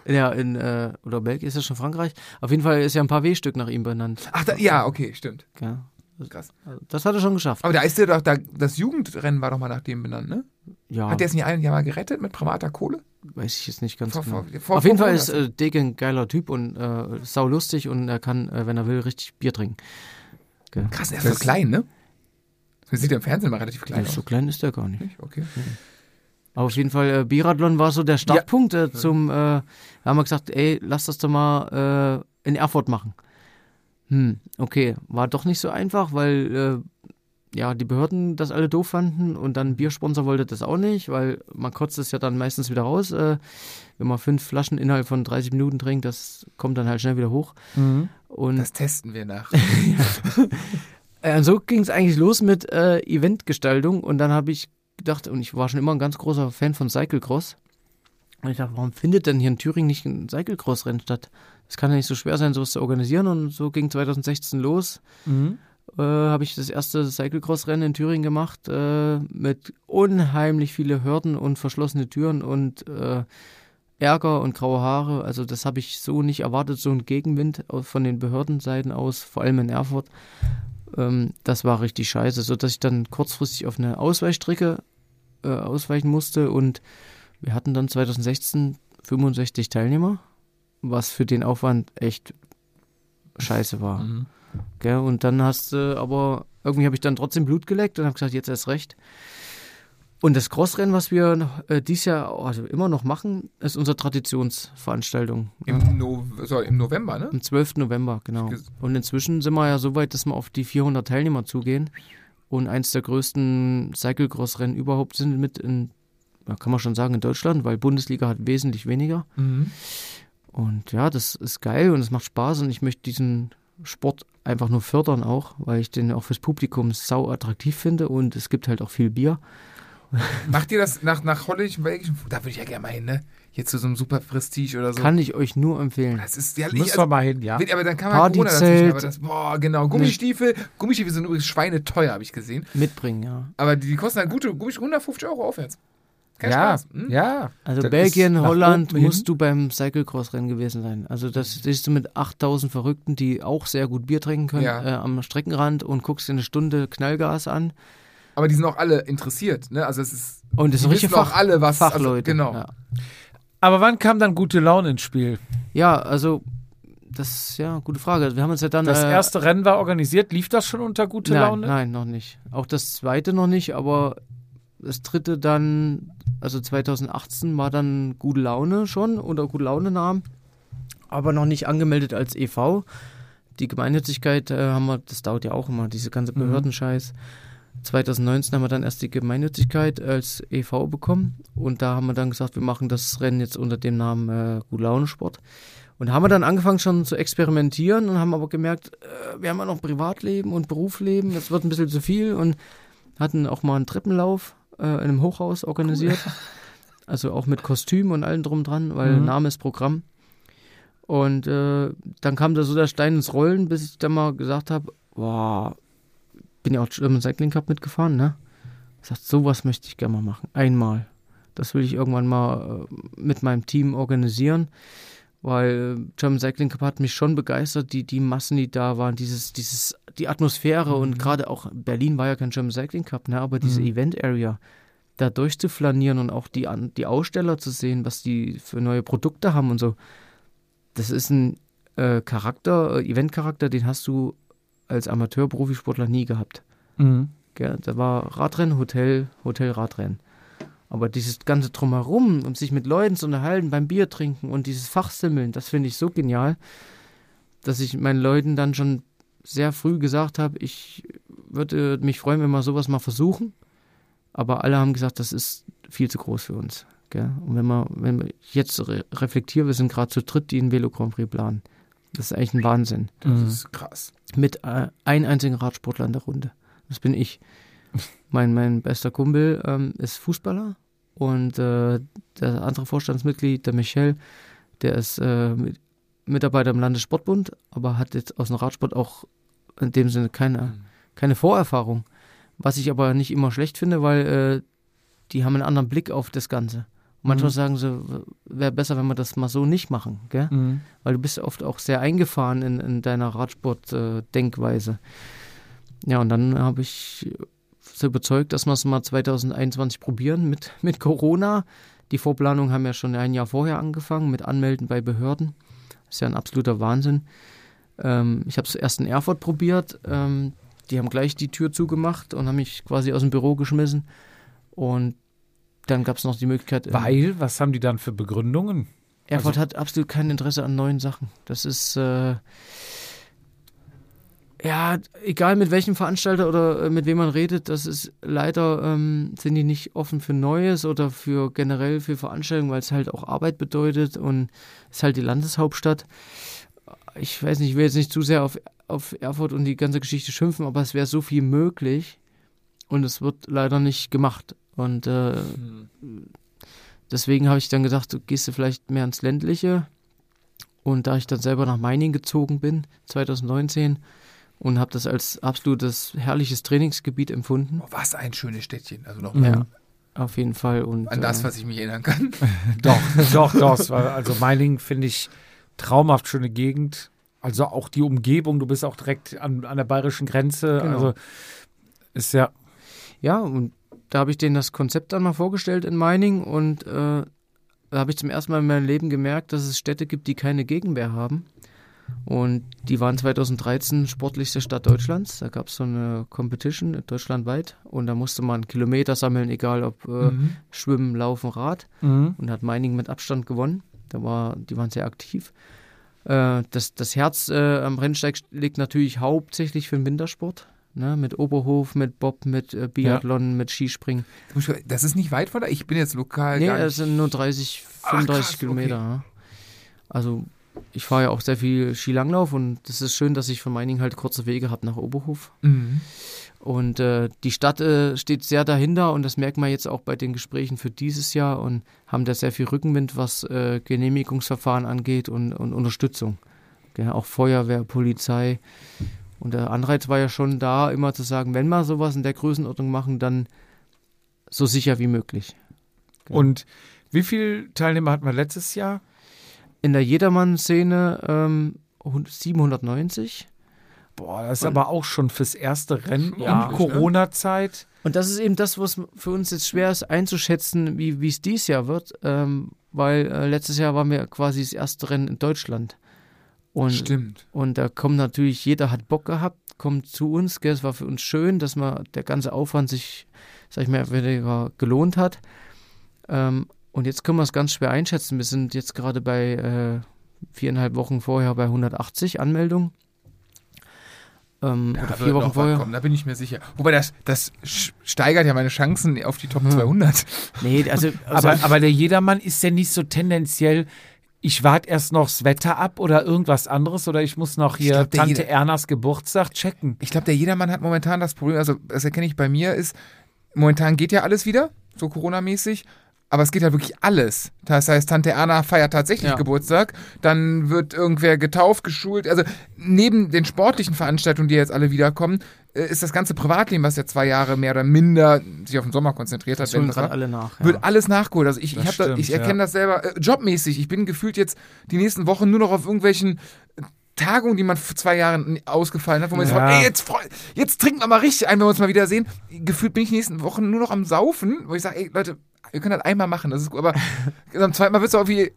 Ja, in, äh, oder Belgien ist ja schon Frankreich. Auf jeden Fall ist ja ein paar W-Stück nach ihm benannt.
Ach, da, ja, okay, stimmt.
Ja.
Krass.
Also Das hat er schon geschafft.
Aber da ist der doch, da, das Jugendrennen war doch mal nach dem benannt, ne?
Ja,
Hat der es nicht ein Jahr mal gerettet mit privater Kohle?
weiß ich jetzt nicht ganz
Vor-
genau.
vor- vor-
Auf jeden Fall ist äh, Dege ein geiler Typ und äh, sau lustig und er kann, äh, wenn er will, richtig Bier trinken. Gell.
Krass, der ist so klein, ne? Das sieht ja im Fernsehen mal relativ klein
So
aus.
klein ist der gar nicht.
Nicht? Okay.
Aber auf jeden Fall, äh, Biathlon war so der Startpunkt äh, zum, äh, da haben wir gesagt, ey, lass das doch mal äh, in Erfurt machen. Hm, okay, war doch nicht so einfach, weil äh, ja, die Behörden das alle doof fanden und dann ein Biersponsor wollte das auch nicht, weil man kotzt es ja dann meistens wieder raus. Äh, wenn man fünf Flaschen innerhalb von 30 Minuten trinkt, das kommt dann halt schnell wieder hoch. Und
Das testen wir nach.
äh, so ging es eigentlich los mit äh, Eventgestaltung und dann habe ich gedacht, und ich war schon immer ein ganz großer Fan von Cyclecross. Und ich dachte, warum findet denn hier in Thüringen nicht ein Cyclecross-Rennen statt? Das kann ja nicht so schwer sein, sowas zu organisieren. Und so ging 2016 los. Äh, habe ich das erste Cyclecross-Rennen in Thüringen gemacht äh, mit unheimlich viele Hürden und verschlossene Türen und äh, Ärger und graue Haare. Also das habe ich so nicht erwartet, so ein Gegenwind von den Behördenseiten aus, vor allem in Erfurt. Ähm, das war richtig scheiße, sodass ich dann kurzfristig auf eine Ausweichstrecke äh, ausweichen musste und wir hatten dann 2016 65 Teilnehmer, was für den Aufwand echt scheiße war. Gell? Und dann hast du, aber irgendwie habe ich dann trotzdem Blut geleckt und habe gesagt, jetzt erst recht. Und das Crossrennen, was wir noch, äh, dieses Jahr also immer noch machen, ist unsere Traditionsveranstaltung.
Im, no sorry, Im November, ne?
Am 12. November, genau. Und inzwischen sind wir ja so weit, dass wir auf die 400 Teilnehmer zugehen und eins der größten Cyclecross-Rennen überhaupt sind mit in, kann man schon sagen, in Deutschland, weil Bundesliga hat wesentlich weniger.
Mhm.
Und ja, das ist geil und es macht Spaß und ich möchte diesen Sport einfach nur fördern auch, weil ich den auch fürs Publikum sau attraktiv finde und es gibt halt auch viel Bier.
Macht ihr das nach, nach holländischen, belgischen? Da würde ich ja gerne mal hin, ne? Jetzt zu so einem super Prestige oder so.
Kann ich euch nur empfehlen.
das ist ja ich,
Müssen
also,
wir mal hin, ja.
aber dann kann man. Corona dazwischen, aber das, boah, genau. Gummistiefel, Gummistiefel sind übrigens schweineteuer, habe ich gesehen.
Mitbringen, ja.
Aber die, die kosten halt gute Gummistiefel, 150 Euro aufwärts. Kein
ja,
Spaß. Hm?
ja.
Also
Das
Belgien, Holland musst du beim Cyclecross-Rennen gewesen sein. Also das siehst du mit 8000 Verrückten, die auch sehr gut Bier trinken können,
Ja.
äh, am Streckenrand und guckst dir eine Stunde Knallgas an.
Aber die sind auch alle interessiert, ne? Also es ist.
Und es sind Fach,
alle, was
Fachleute.
Also, genau.
Ja.
Aber wann kam dann gute Laune ins Spiel?
ja, also das ist ja eine gute Frage. Wir haben uns ja dann...
Das
äh,
erste Rennen war organisiert. Lief das schon unter gute
nein,
Laune?
Nein, noch nicht. Auch das zweite noch nicht, aber das dritte dann, also 2018 war dann Gute Laune schon unter Gute Laune Namen, aber noch nicht angemeldet als e.V. Die Gemeinnützigkeit äh, haben wir, das dauert ja auch immer, diese ganze
Mhm.
Behördenscheiß. 2019 haben wir dann erst die Gemeinnützigkeit als e.V. bekommen und da haben wir dann gesagt, wir machen das Rennen jetzt unter dem Namen äh, Gute Laune Sport. Und haben wir dann angefangen schon zu experimentieren und haben aber gemerkt, äh, wir haben ja noch Privatleben und Berufsleben, das wird ein bisschen zu viel und hatten auch mal einen Treppenlauf äh, in einem Hochhaus organisiert. Cool. Also auch mit Kostüm und allem drum dran, weil mhm. Name ist Programm. Und äh, dann kam da so der Stein ins Rollen, bis ich dann mal gesagt habe, boah, bin ja auch German Cycling Cup mitgefahren, ne? Ich sagte, sowas möchte ich gerne mal machen. Einmal. Das will ich irgendwann mal äh, mit meinem Team organisieren, weil German Cycling Cup hat mich schon begeistert, die, die Massen, die da waren, dieses, dieses, die Atmosphäre mhm. und gerade auch Berlin war ja kein German Cycling Cup, ne, aber diese mhm. Event Area, da durchzuflanieren und auch die, die Aussteller zu sehen, was die für neue Produkte haben und so. Das ist ein äh, Charakter, äh, Event-Charakter, den hast du als Amateur-Profisportler nie gehabt. Mhm. Ja, da war Radrennen, Hotel, Hotel, Radrennen. Aber dieses ganze Drumherum, um sich mit Leuten zu unterhalten, beim Bier trinken und dieses Fachsimmeln, das finde ich so genial, dass ich meinen Leuten dann schon sehr früh gesagt habe, ich würde mich freuen, wenn wir sowas mal versuchen. Aber alle haben gesagt, das ist viel zu groß für uns. Gell? Und wenn wir, wenn wir jetzt re reflektieren, wir sind gerade zu dritt, die einen Velo Grand Prix planen. Das ist eigentlich ein Wahnsinn.
Das mhm. ist krass.
Mit äh, einem einzigen Radsportler in der Runde. Das bin ich. Mein, mein bester Kumpel ähm, ist Fußballer und äh, der andere Vorstandsmitglied, der Michel, der ist äh, Mitarbeiter im Landessportbund, aber hat jetzt aus dem Radsport auch in dem Sinne keine, mhm. keine Vorerfahrung. Was ich aber nicht immer schlecht finde, weil äh, die haben einen anderen Blick auf das Ganze. Und manchmal mhm. sagen sie, wäre besser, wenn wir das mal so nicht machen, gell? Mhm. Weil du bist oft auch sehr eingefahren in, in deiner Radsport-Denkweise. ja, und dann habe ich so überzeugt, dass wir es mal 2021 probieren mit, mit Corona. Die Vorplanungen haben ja schon ein Jahr vorher angefangen mit Anmelden bei Behörden. Das ist ja ein absoluter Wahnsinn. Ähm, ich habe es erst in Erfurt probiert. Ähm, die haben gleich die Tür zugemacht und haben mich quasi aus dem Büro geschmissen. Und dann gab es noch die Möglichkeit.
Ähm, Weil, was haben die dann für Begründungen?
Erfurt also, hat absolut kein Interesse an neuen Sachen. Das ist, äh, ja, egal mit welchem Veranstalter oder äh, mit wem man redet, das ist leider, ähm, sind die nicht offen für Neues oder für generell für Veranstaltungen, weil es halt auch Arbeit bedeutet und es ist halt die Landeshauptstadt. Ich weiß nicht, ich will jetzt nicht zu sehr auf auf Erfurt und die ganze Geschichte schimpfen, aber es wäre so viel möglich und es wird leider nicht gemacht. Und äh, hm. deswegen habe ich dann gedacht, du gehst du vielleicht mehr ins Ländliche. Und da ich dann selber nach Meiningen gezogen bin, 2019, und habe das als absolutes herrliches Trainingsgebiet empfunden.
Oh, was ein schönes Städtchen. Also noch
ja, auf jeden Fall. Und,
An das, äh, was ich mich erinnern kann.
doch, doch, doch. Also Meiningen finde ich traumhaft schöne Gegend. Also auch die Umgebung, du bist auch direkt an, an der bayerischen Grenze. Genau. Also ist ja.
Ja, und da habe ich denen das Konzept dann mal vorgestellt in Meining und äh, da habe ich zum ersten Mal in meinem Leben gemerkt, dass es Städte gibt, die keine Gegenwehr haben. Und die waren 2013 sportlichste Stadt Deutschlands. Da gab es so eine Competition deutschlandweit und da musste man Kilometer sammeln, egal ob äh, mhm. Schwimmen, Laufen, Rad. Mhm. Und hat Meining mit Abstand gewonnen. Da war, die waren sehr aktiv. Äh, das, das Herz äh, am Rennsteig liegt natürlich hauptsächlich für den Wintersport. Ne, mit Oberhof, mit Bob, mit äh, Biathlon, ja. mit Skispringen.
Das ist nicht weit von da? Ich bin jetzt lokal.
Nee, das sind nur 30, 35 Ach, krass, Kilometer. Okay. Also ich fahre ja auch sehr viel Skilanglauf und das ist schön, dass ich von Meiningen halt kurze Wege habe nach Oberhof. Mhm. Und äh, die Stadt äh, steht sehr dahinter und das merkt man jetzt auch bei den Gesprächen für dieses Jahr und haben da sehr viel Rückenwind, was äh, Genehmigungsverfahren angeht und, und Unterstützung. Ja, auch Feuerwehr, Polizei. Und der Anreiz war ja schon da, immer zu sagen, wenn wir sowas in der Größenordnung machen, dann so sicher wie möglich.
Ja. Und wie viele Teilnehmer hatten wir letztes Jahr?
In der Jedermann-Szene ähm, 790.
Boah, das ist und, aber auch schon fürs erste Rennen ja, und ne? Corona-Zeit.
Und das ist eben das, was für uns jetzt schwer ist einzuschätzen, wie es dieses Jahr wird, ähm, weil äh, letztes Jahr waren wir quasi das erste Rennen in Deutschland. Und,
Stimmt.
Und da kommt natürlich, jeder hat Bock gehabt, kommt zu uns. Gell, es war für uns schön, dass man der ganze Aufwand sich, sag ich mal, weniger gelohnt hat. Ähm, und jetzt können wir es ganz schwer einschätzen. Wir sind jetzt gerade bei äh, viereinhalb Wochen vorher bei 180 Anmeldungen.
Ähm, da oder vier Wochen vorher. Kommen, da bin ich mir sicher. Wobei das, das steigert ja meine Chancen auf die Top hm. 200.
Nee, also, also aber, aber der Jedermann ist ja nicht so tendenziell ich warte erst noch das Wetter ab oder irgendwas anderes oder ich muss noch hier
glaub,
Tante
jeder-
Ernas Geburtstag checken.
Ich glaube, der Jedermann hat momentan das Problem, also das erkenne ich bei mir, ist, momentan geht ja alles wieder, so Corona-mäßig. Aber es geht halt wirklich alles. Das heißt, Tante Erna feiert tatsächlich
Ja.
Geburtstag. Dann wird irgendwer getauft, geschult. Also neben den sportlichen Veranstaltungen, die jetzt alle wiederkommen, äh, ist das ganze Privatleben, was ja zwei Jahre mehr oder minder sich auf den Sommer konzentriert hat,
Das
war,
alle nach.
wird
Ja.
alles nachgeholt. Also ich, ich, da, ich erkenne
ja.
das selber äh, jobmäßig. Ich bin gefühlt jetzt die nächsten Wochen nur noch auf irgendwelchen äh, Tagungen, die man vor zwei Jahren ausgefallen hat, wo man
Ja.
fragt, ey, jetzt, jetzt trinken wir mal richtig ein, wenn wir uns mal wiedersehen. Gefühlt bin ich die nächsten Wochen nur noch am Saufen, wo ich sage, ey, Leute, wir können das einmal machen, das ist gut, aber am zweiten Mal wird es auch wie,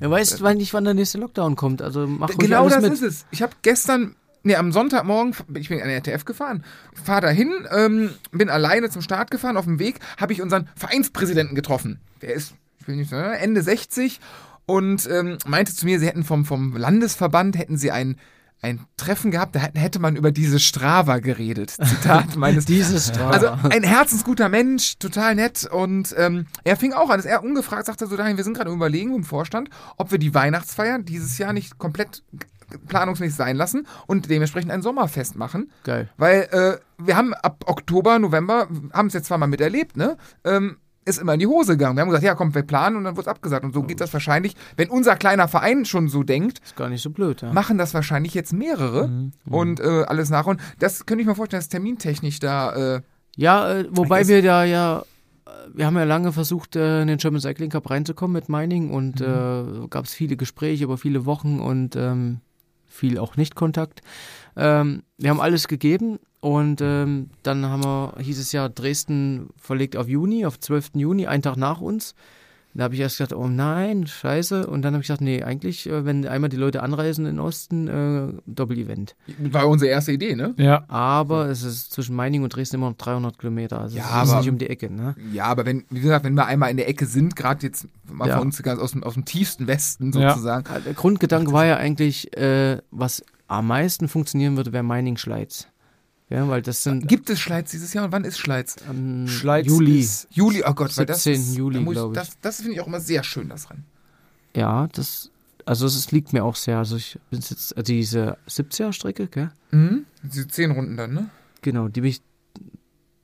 Ja, weißt du nicht, wann der nächste Lockdown kommt? Also mach ruhig
genau das
mit.
ist es. Ich habe gestern, nee, am Sonntagmorgen, ich bin an der RTF gefahren, fahr dahin, ähm, bin alleine zum Start gefahren. Auf dem Weg habe ich unseren Vereinspräsidenten getroffen. Der ist, ich will nicht sagen, Ende 60 und ähm, meinte zu mir, sie hätten vom, vom Landesverband, hätten sie ein, ein Treffen gehabt, da hätte- man über diese Strava geredet. Zitat meines
Dieses Strava.
also ein herzensguter Mensch, total nett. Und ähm, er fing auch an, dass er ungefragt sagte so, Daniel, wir sind gerade im Überlegen im Vorstand, ob wir die Weihnachtsfeier dieses Jahr nicht komplett planungsmäßig sein lassen und dementsprechend ein Sommerfest machen.
Geil.
Weil äh, wir haben ab Oktober, November, haben es jetzt zwar mal miterlebt, ne? Ähm, ist immer in die Hose gegangen. Wir haben gesagt, ja komm, wir planen und dann wird es abgesagt. Und so geht das wahrscheinlich, wenn unser kleiner Verein schon so denkt,
Ist gar nicht so blöd, ja.
machen das wahrscheinlich jetzt mehrere und äh, alles nach. Und das könnte ich mir vorstellen, dass termintechnisch da äh,
Ja, äh, wobei wir da ja, äh, wir haben ja lange versucht, äh, in den German Cycling Cup reinzukommen mit Mining und äh, gab es viele Gespräche über viele Wochen und ähm, viel auch Nicht-Kontakt. Ähm, wir haben alles gegeben und ähm, dann haben wir, hieß es ja, Dresden verlegt auf Juni, auf 12. Juni, einen Tag nach uns. Da habe ich erst gedacht, oh nein, scheiße. Und dann habe ich gesagt, nee, eigentlich, äh, wenn einmal die Leute anreisen in den Osten, äh, Doppel-Event.
war unsere erste Idee, ne?
Ja.
Aber es ist zwischen Meining und Dresden immer noch 300 Kilometer. Also
Ja,
es ist
aber-
nicht um die Ecke, ne?
Ja, aber wenn, wie gesagt, wenn wir einmal in der Ecke sind, gerade jetzt mal
Ja.
für uns ganz aus dem, aus dem tiefsten Westen
Ja.
sozusagen.
Der Grundgedanke war ja eigentlich, äh, was am meisten funktionieren würde, wäre Mining Schleiz. Ja, weil das sind
Gibt es Schleiz dieses Jahr und wann ist Schleiz?
ähm,
Schleiz
Juli.
ist-
Juli, oh Gott, weil das
17.
ist,
Juli,
da muss
glaub ich.
Das, das finde ich auch immer sehr schön, das Rennen.
Ja, das, also es liegt mir auch sehr. Also ich bin jetzt, also diese 70er-Strecke, gell?
Mhm. Diese zehn Runden dann, ne?
Genau, die bin ich,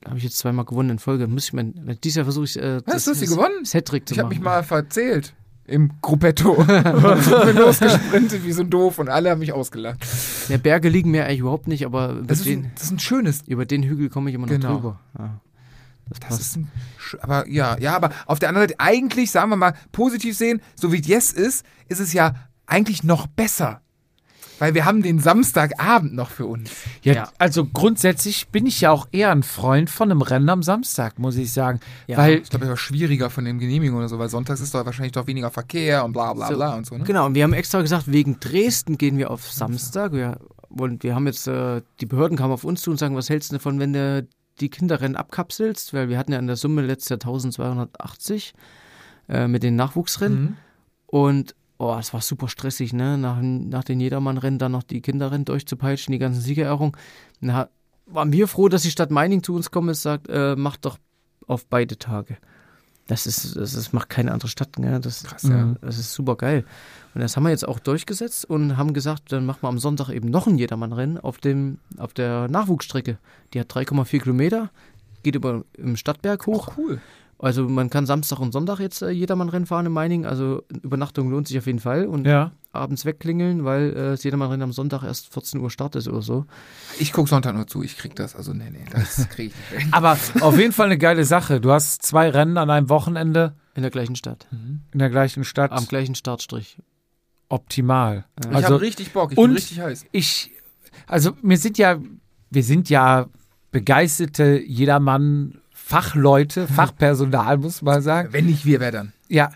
habe ich jetzt zweimal gewonnen in Folge. Muss ich mein, dieses Jahr versuche ich, äh,
Hast du sie gewonnen?
Das Hattrick zu
Ich habe
machen.
mich mal verzählt im Gruppetto. bin losgesprintet wie so ein Doof und alle haben mich ausgelacht.
Ja, Berge liegen mir eigentlich überhaupt nicht, aber
Das ist,
den,
ein, das ist ein schönes
über den Hügel komme ich immer noch
Genau.
drüber. Ja, das
Das ist ein, aber ja, ja, aber auf der anderen Seite eigentlich, sagen wir mal, positiv sehen, so wie es jetzt ist, ist es ja eigentlich noch besser. Weil wir haben den Samstagabend noch für uns.
Ja,
Ja.
also grundsätzlich bin ich ja auch eher ein Freund von einem Rennen am Samstag, muss ich sagen.
Ja.
Weil
Ich glaube, es war schwieriger von den Genehmigungen oder so, weil sonntags ist doch wahrscheinlich doch weniger Verkehr und bla bla
So,
bla und so, ne?
Genau, und wir haben extra gesagt, wegen Dresden gehen wir auf Samstag. Wir, und wir haben jetzt, äh, die Behörden kamen auf uns zu und sagen, was hältst du davon, wenn du die Kinderrennen abkapselst? Weil wir hatten ja in der Summe letztes Jahr 1280 äh, mit den Nachwuchsrennen.
Mhm.
Und oh, es war super stressig, ne? Nach, nach den Jedermann-Rennen dann noch die Kinderrennen durchzupeitschen, die ganzen Siegerehrungen. Da waren wir froh, dass die Stadt Meining zu uns kommt und sagt, äh, macht doch auf beide Tage. Das ist, das ist, macht keine andere Stadt, ne? Das,
Krass, ja.
das ist super geil. Und das haben wir jetzt auch durchgesetzt und haben gesagt, dann machen wir am Sonntag eben noch ein Jedermann-Rennen auf, dem, auf der Nachwuchsstrecke. Die hat 3,4 Kilometer, geht über im Stadtberg hoch.
Ach, cool.
Also man kann Samstag und Sonntag jetzt äh, Jedermann-Rennen fahren in Meining. Also Übernachtung lohnt sich auf jeden Fall. Und
ja,
abends wegklingeln, weil äh, das Jedermann-Rennen am Sonntag erst 14 Uhr Start ist oder so.
Ich gucke Sonntag nur zu, ich krieg das. Also, nee, nee, das krieg ich nicht.
aber auf jeden Fall eine geile Sache. Du hast zwei Rennen an einem Wochenende
In der gleichen Stadt.
in der gleichen Stadt.
Am gleichen Startstrich.
Optimal.
Ich
Also
habe richtig Bock, ich
und-
bin richtig heiß.
ich, also wir sind ja, wir sind ja begeisterte Jedermann Fachleute, Fachpersonal, muss man sagen.
Wenn nicht wir, wer dann?
Ja,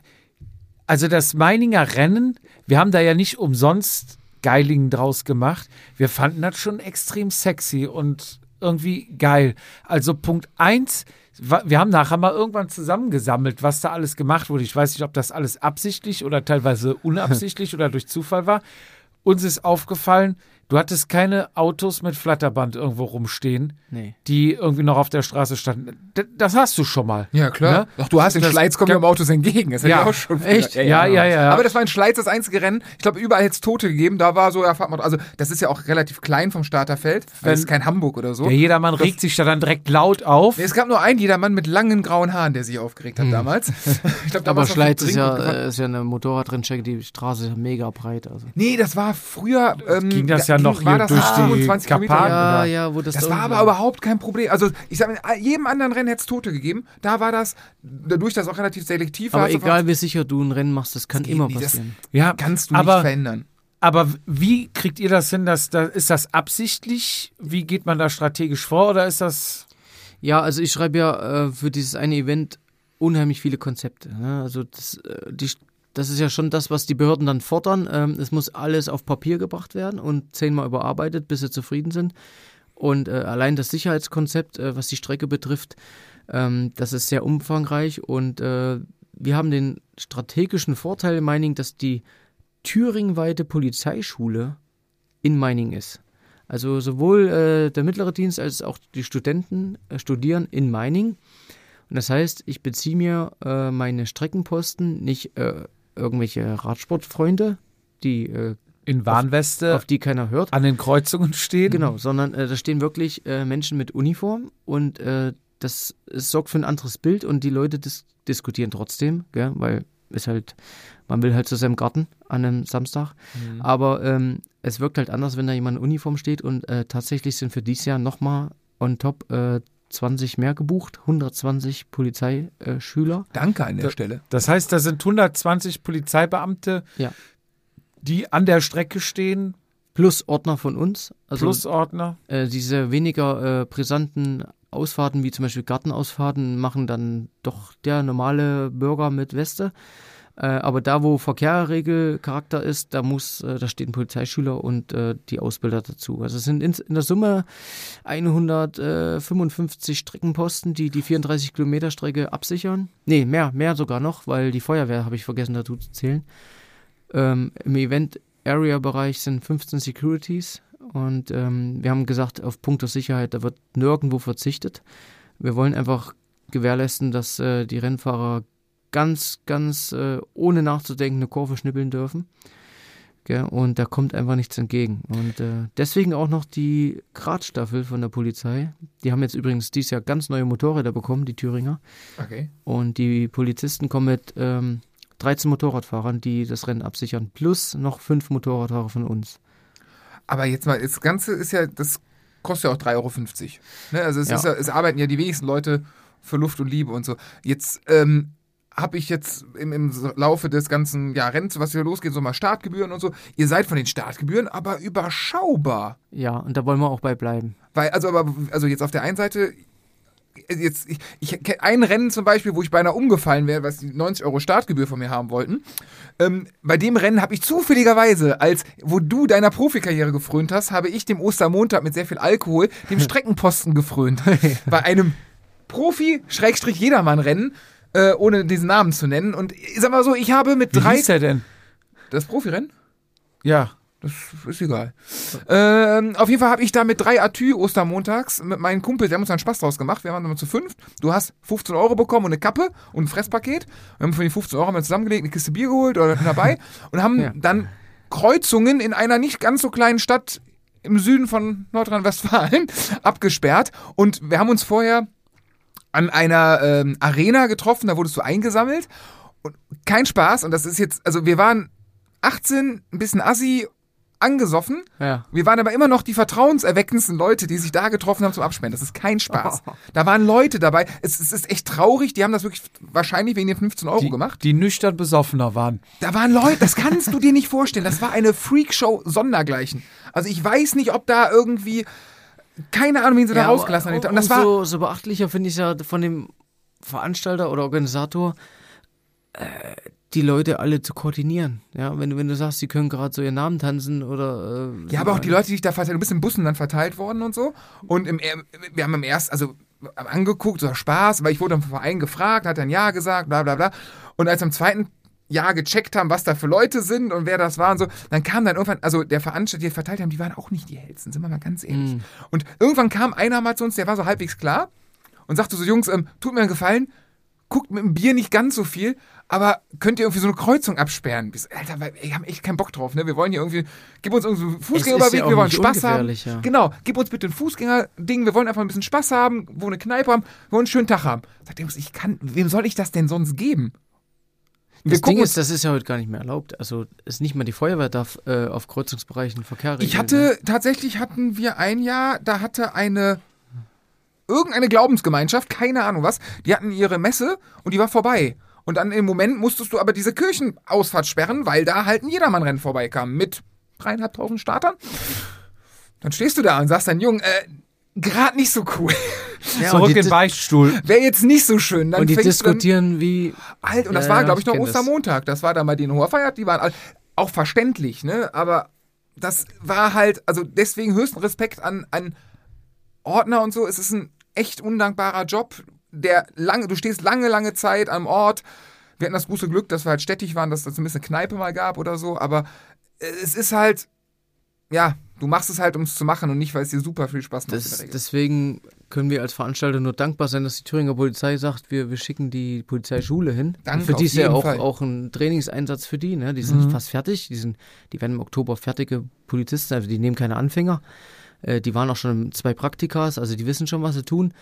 also das Meininger Rennen, wir haben da ja nicht umsonst Geilingen draus gemacht. Wir fanden das schon extrem sexy und irgendwie geil. Also Punkt eins, wa- wir haben nachher mal irgendwann zusammengesammelt, was da alles gemacht wurde. Ich weiß nicht, ob das alles absichtlich oder teilweise unabsichtlich oder durch Zufall war. Uns ist aufgefallen, Du hattest keine Autos mit Flatterband irgendwo rumstehen,
Nee.
die irgendwie noch auf der Straße standen. D das hast du schon mal.
Ja, klar.
Ne?
Doch, du hast den
Das-
Schleiz, kommen ja im Autos entgegen. Das hätte
Ja.
ich auch schon
Echt?
früher-
Ja, ja, ja.
Aber das war in Schleiz das einzige Rennen. Ich glaube, überall hätte es Tote gegeben. Da war so, ja, fahrt mal. Also, das ist ja auch relativ klein vom Starterfeld. Das ist kein Hamburg oder so.
Der Jedermann regt sich da dann direkt laut auf.
Es gab nur einen Jedermann mit langen grauen Haaren, der sich aufgeregt hat damals. Ich glaub, da
Aber Schleiz ist ja, ist ja eine Motorradrennstrecke, die Straße ist ja mega breit. Also.
Nee, das war früher. Ähm,
Ging das ja
ging-
noch
war
hier
das
durch die
25 Kilometer?
Karpaten.
Ja, ja, wo das
Das
da
war aber überhaupt kein Problem. Also, ich sag mal, in jedem anderen Rennen hätte es Tote gegeben. Da war das, dadurch, dass es auch relativ selektiv war.
Aber egal wie sicher du ein Rennen machst, das kann
geht
immer
nicht, das-
passieren.
Ja,
kannst du nicht
aber,
verändern.
aber wie kriegt ihr das hin? Dass, da, ist das absichtlich? Wie geht man da strategisch vor? Oder ist das.
Ja, also ich schreibe ja äh, für dieses eine Event unheimlich viele Konzepte. Ne? Also das, äh, die, das ist ja schon das, was die Behörden dann fordern. Ähm, es muss alles auf Papier gebracht werden und zehnmal überarbeitet, bis sie zufrieden sind. Und äh, allein das Sicherheitskonzept, äh, was die Strecke betrifft, ähm, das ist sehr umfangreich und äh, wir haben den strategischen Vorteil in Meining, dass die thüringweite Polizeischule in Meining ist. Also sowohl äh, der mittlere Dienst als auch die Studenten äh, studieren in Meining. Und das heißt, ich beziehe mir äh, meine Streckenposten nicht äh, irgendwelche Radsportfreunde, die äh,
In Warnweste
auf die keiner hört.
an den Kreuzungen stehen?
Genau, sondern äh, da stehen wirklich äh, Menschen mit Uniform und äh, das es sorgt für ein anderes Bild und die Leute dis diskutieren trotzdem, gell, weil ist halt, man will halt zu seinem Garten an einem Samstag. Aber ähm, es wirkt halt anders, wenn da jemand in Uniform steht und äh, tatsächlich sind für dieses Jahr nochmal on top äh, 20 mehr gebucht, 120 Polizeischüler.
Danke an der
Da-
Stelle.
Das heißt, da sind 120 Polizeibeamte,
Ja.
die an der Strecke stehen,
Plus Ordner von uns. Also
Plusordner.
äh, diese weniger äh, brisanten Ausfahrten, wie zum Beispiel Gartenausfahrten, machen dann doch der normale Bürger mit Weste. Äh, aber da, wo Verkehrregelcharakter ist, da muss, äh, da stehen Polizeischüler und äh, die Ausbilder dazu. Also es sind in, in der Summe 155 Streckenposten, die die 34 Kilometer Strecke absichern. Nee, mehr, mehr sogar noch, weil die Feuerwehr habe ich vergessen dazu zu zählen. Ähm, Im Event-Area-Bereich sind 15 Securities und ähm, wir haben gesagt, auf Punkt der Sicherheit, da wird nirgendwo verzichtet. Wir wollen einfach gewährleisten, dass äh, die Rennfahrer ganz, ganz äh, ohne nachzudenken eine Kurve schnippeln dürfen. Gell? Und da kommt einfach nichts entgegen. Und äh, deswegen auch noch die Gradstaffel von der Polizei. Die haben jetzt übrigens dieses Jahr ganz neue Motorräder bekommen, die Thüringer.
Okay.
Und die Polizisten kommen mit ähm, 13 Motorradfahrern, die das Rennen absichern, plus noch fünf Motorradfahrer von uns.
Aber jetzt mal, das Ganze ist ja, das kostet ja auch 3,50 Euro. Ne? Also es,
Ja.
ist ja, es arbeiten ja die wenigsten Leute für Luft und Liebe und so. Jetzt ähm, habe ich jetzt im, im Laufe des ganzen ja, Rennens, was hier losgeht, so mal Startgebühren und so. Ihr seid von den Startgebühren aber überschaubar.
Ja, und da wollen wir auch bei bleiben.
Weil, also, aber, also jetzt auf der einen Seite, jetzt, ich, ich kenne ein Rennen zum Beispiel, wo ich beinahe umgefallen wäre, was die 90 Euro Startgebühr von mir haben wollten. Ähm, bei dem Rennen habe ich zufälligerweise, als wo du deiner Profikarriere gefrönt hast, habe ich dem Ostermontag mit sehr viel Alkohol dem Streckenposten gefrönt. bei einem Profi-Jedermann-Rennen, äh, ohne diesen Namen zu nennen. Und ich sag mal so, ich habe mit
Wie
drei.
hieß der denn?
Das Profirennen?
Ja.
Das ist egal. Ähm, auf jeden Fall habe ich da mit drei Atü Ostermontags mit meinen Kumpels, wir haben uns einen Spaß draus gemacht. Wir waren immer zu fünft. Du hast 15 Euro bekommen und eine Kappe und ein Fresspaket. Wir haben für die 15 Euro mal zusammengelegt, eine Kiste Bier geholt oder dabei und haben
Ja.
dann Kreuzungen in einer nicht ganz so kleinen Stadt im Süden von Nordrhein-Westfalen abgesperrt. Und wir haben uns vorher an einer ähm, Arena getroffen, da wurdest du eingesammelt. Und kein Spaß. Und das ist jetzt, also wir waren 18, ein bisschen assi, angesoffen.
Ja.
Wir waren aber immer noch die vertrauenserweckendsten Leute, die sich da getroffen haben zum Absperren. Das ist kein Spaß. Da waren Leute dabei. Es, es ist echt traurig. Die haben das wirklich wahrscheinlich wegen den 15 Euro
Die,
gemacht.
die nüchtern besoffener waren.
Da waren Leute, das kannst du dir nicht vorstellen. Das war eine Freakshow sondergleichen. Also ich weiß nicht, ob da irgendwie, keine Ahnung, wen sie da
Ja,
rausgelassen haben. Und das war,
umso, so beachtlicher finde ich ja von dem Veranstalter oder Organisator, äh, die Leute alle zu koordinieren. Ja, wenn, du- wenn du sagst, sie können gerade so ihren Namen tanzen oder. Äh,
Ja, aber auch die Leute, die sich da verteilt, du bist in Bussen dann verteilt worden und so. Und im, wir haben im ersten, also angeguckt, so Spaß, weil ich wurde vom Verein gefragt, hat dann Ja gesagt, bla bla bla. Und als am zweiten ja gecheckt haben, was da für Leute sind und wer das war und so. Dann kam dann irgendwann, also der Veranstalter, die verteilt haben, die waren auch nicht die hellsten, sind wir mal ganz ehrlich.
Mhm.
Und irgendwann kam einer mal zu uns, der war so halbwegs klar und sagte so, Jungs, ähm, tut mir einen Gefallen, guckt mit dem Bier nicht ganz so viel, aber könnt ihr irgendwie so eine Kreuzung absperren? Alter, wir haben echt keinen Bock drauf, ne? Wir wollen hier irgendwie, gib uns irgendwie einen Fußgängerüberweg,
ja
wir wollen Spaß haben.
ja.
Genau, gib uns bitte ein Fußgängerding, wir wollen einfach ein bisschen Spaß haben, wo eine Kneipe haben, wir wollen einen schönen Tag haben. Sagt der Jungs, ich kann, wem soll ich das denn sonst geben?
Das Ding ist, das ist ja heute gar nicht mehr erlaubt. Also ist nicht mal die Feuerwehr darf äh, auf Kreuzungsbereichen Verkehr regeln.
Ich hatte, tatsächlich hatten wir ein Jahr, da hatte eine, irgendeine Glaubensgemeinschaft, keine Ahnung was, die hatten ihre Messe und die war vorbei. Und dann im Moment musstest du aber diese Kirchenausfahrt sperren, weil da halt ein Jedermannrennen vorbeikam mit dreieinhalbtausend Startern. Dann stehst du da und sagst dann, Jung, äh, gerade nicht so cool.
Ja,
Zurück in den Beichtstuhl.
Wäre jetzt nicht so schön. Dann
und die
du dann,
diskutieren wie.
Halt, und das
Ja,
war,
ja,
glaube ich, noch
kenn das.
Ostermontag. Das war dann bei denen hoher Feiert, die waren all, auch verständlich, ne? Aber das war halt, also deswegen höchsten Respekt an, an Ordner und so. Es ist ein echt undankbarer Job, der lange, du stehst lange, lange Zeit am Ort. Wir hatten das große Glück, dass wir halt städtig waren, dass es zumindest eine Kneipe mal gab oder so, aber es ist halt, ja, du machst es halt, um es zu machen und nicht, weil es dir super viel Spaß macht.
Das, deswegen können wir als Veranstalter nur dankbar sein, dass die Thüringer Polizei sagt, wir, wir schicken die Polizeischule hin.
Danke,
für die ist ja auch,
Fall.
auch ein Trainingseinsatz für die. Ne? Die sind fast fertig. Die, sind, die werden im Oktober fertige Polizisten, also die nehmen keine Anfänger. Äh, die waren auch schon in zwei Praktikas, also die wissen schon, was sie tun.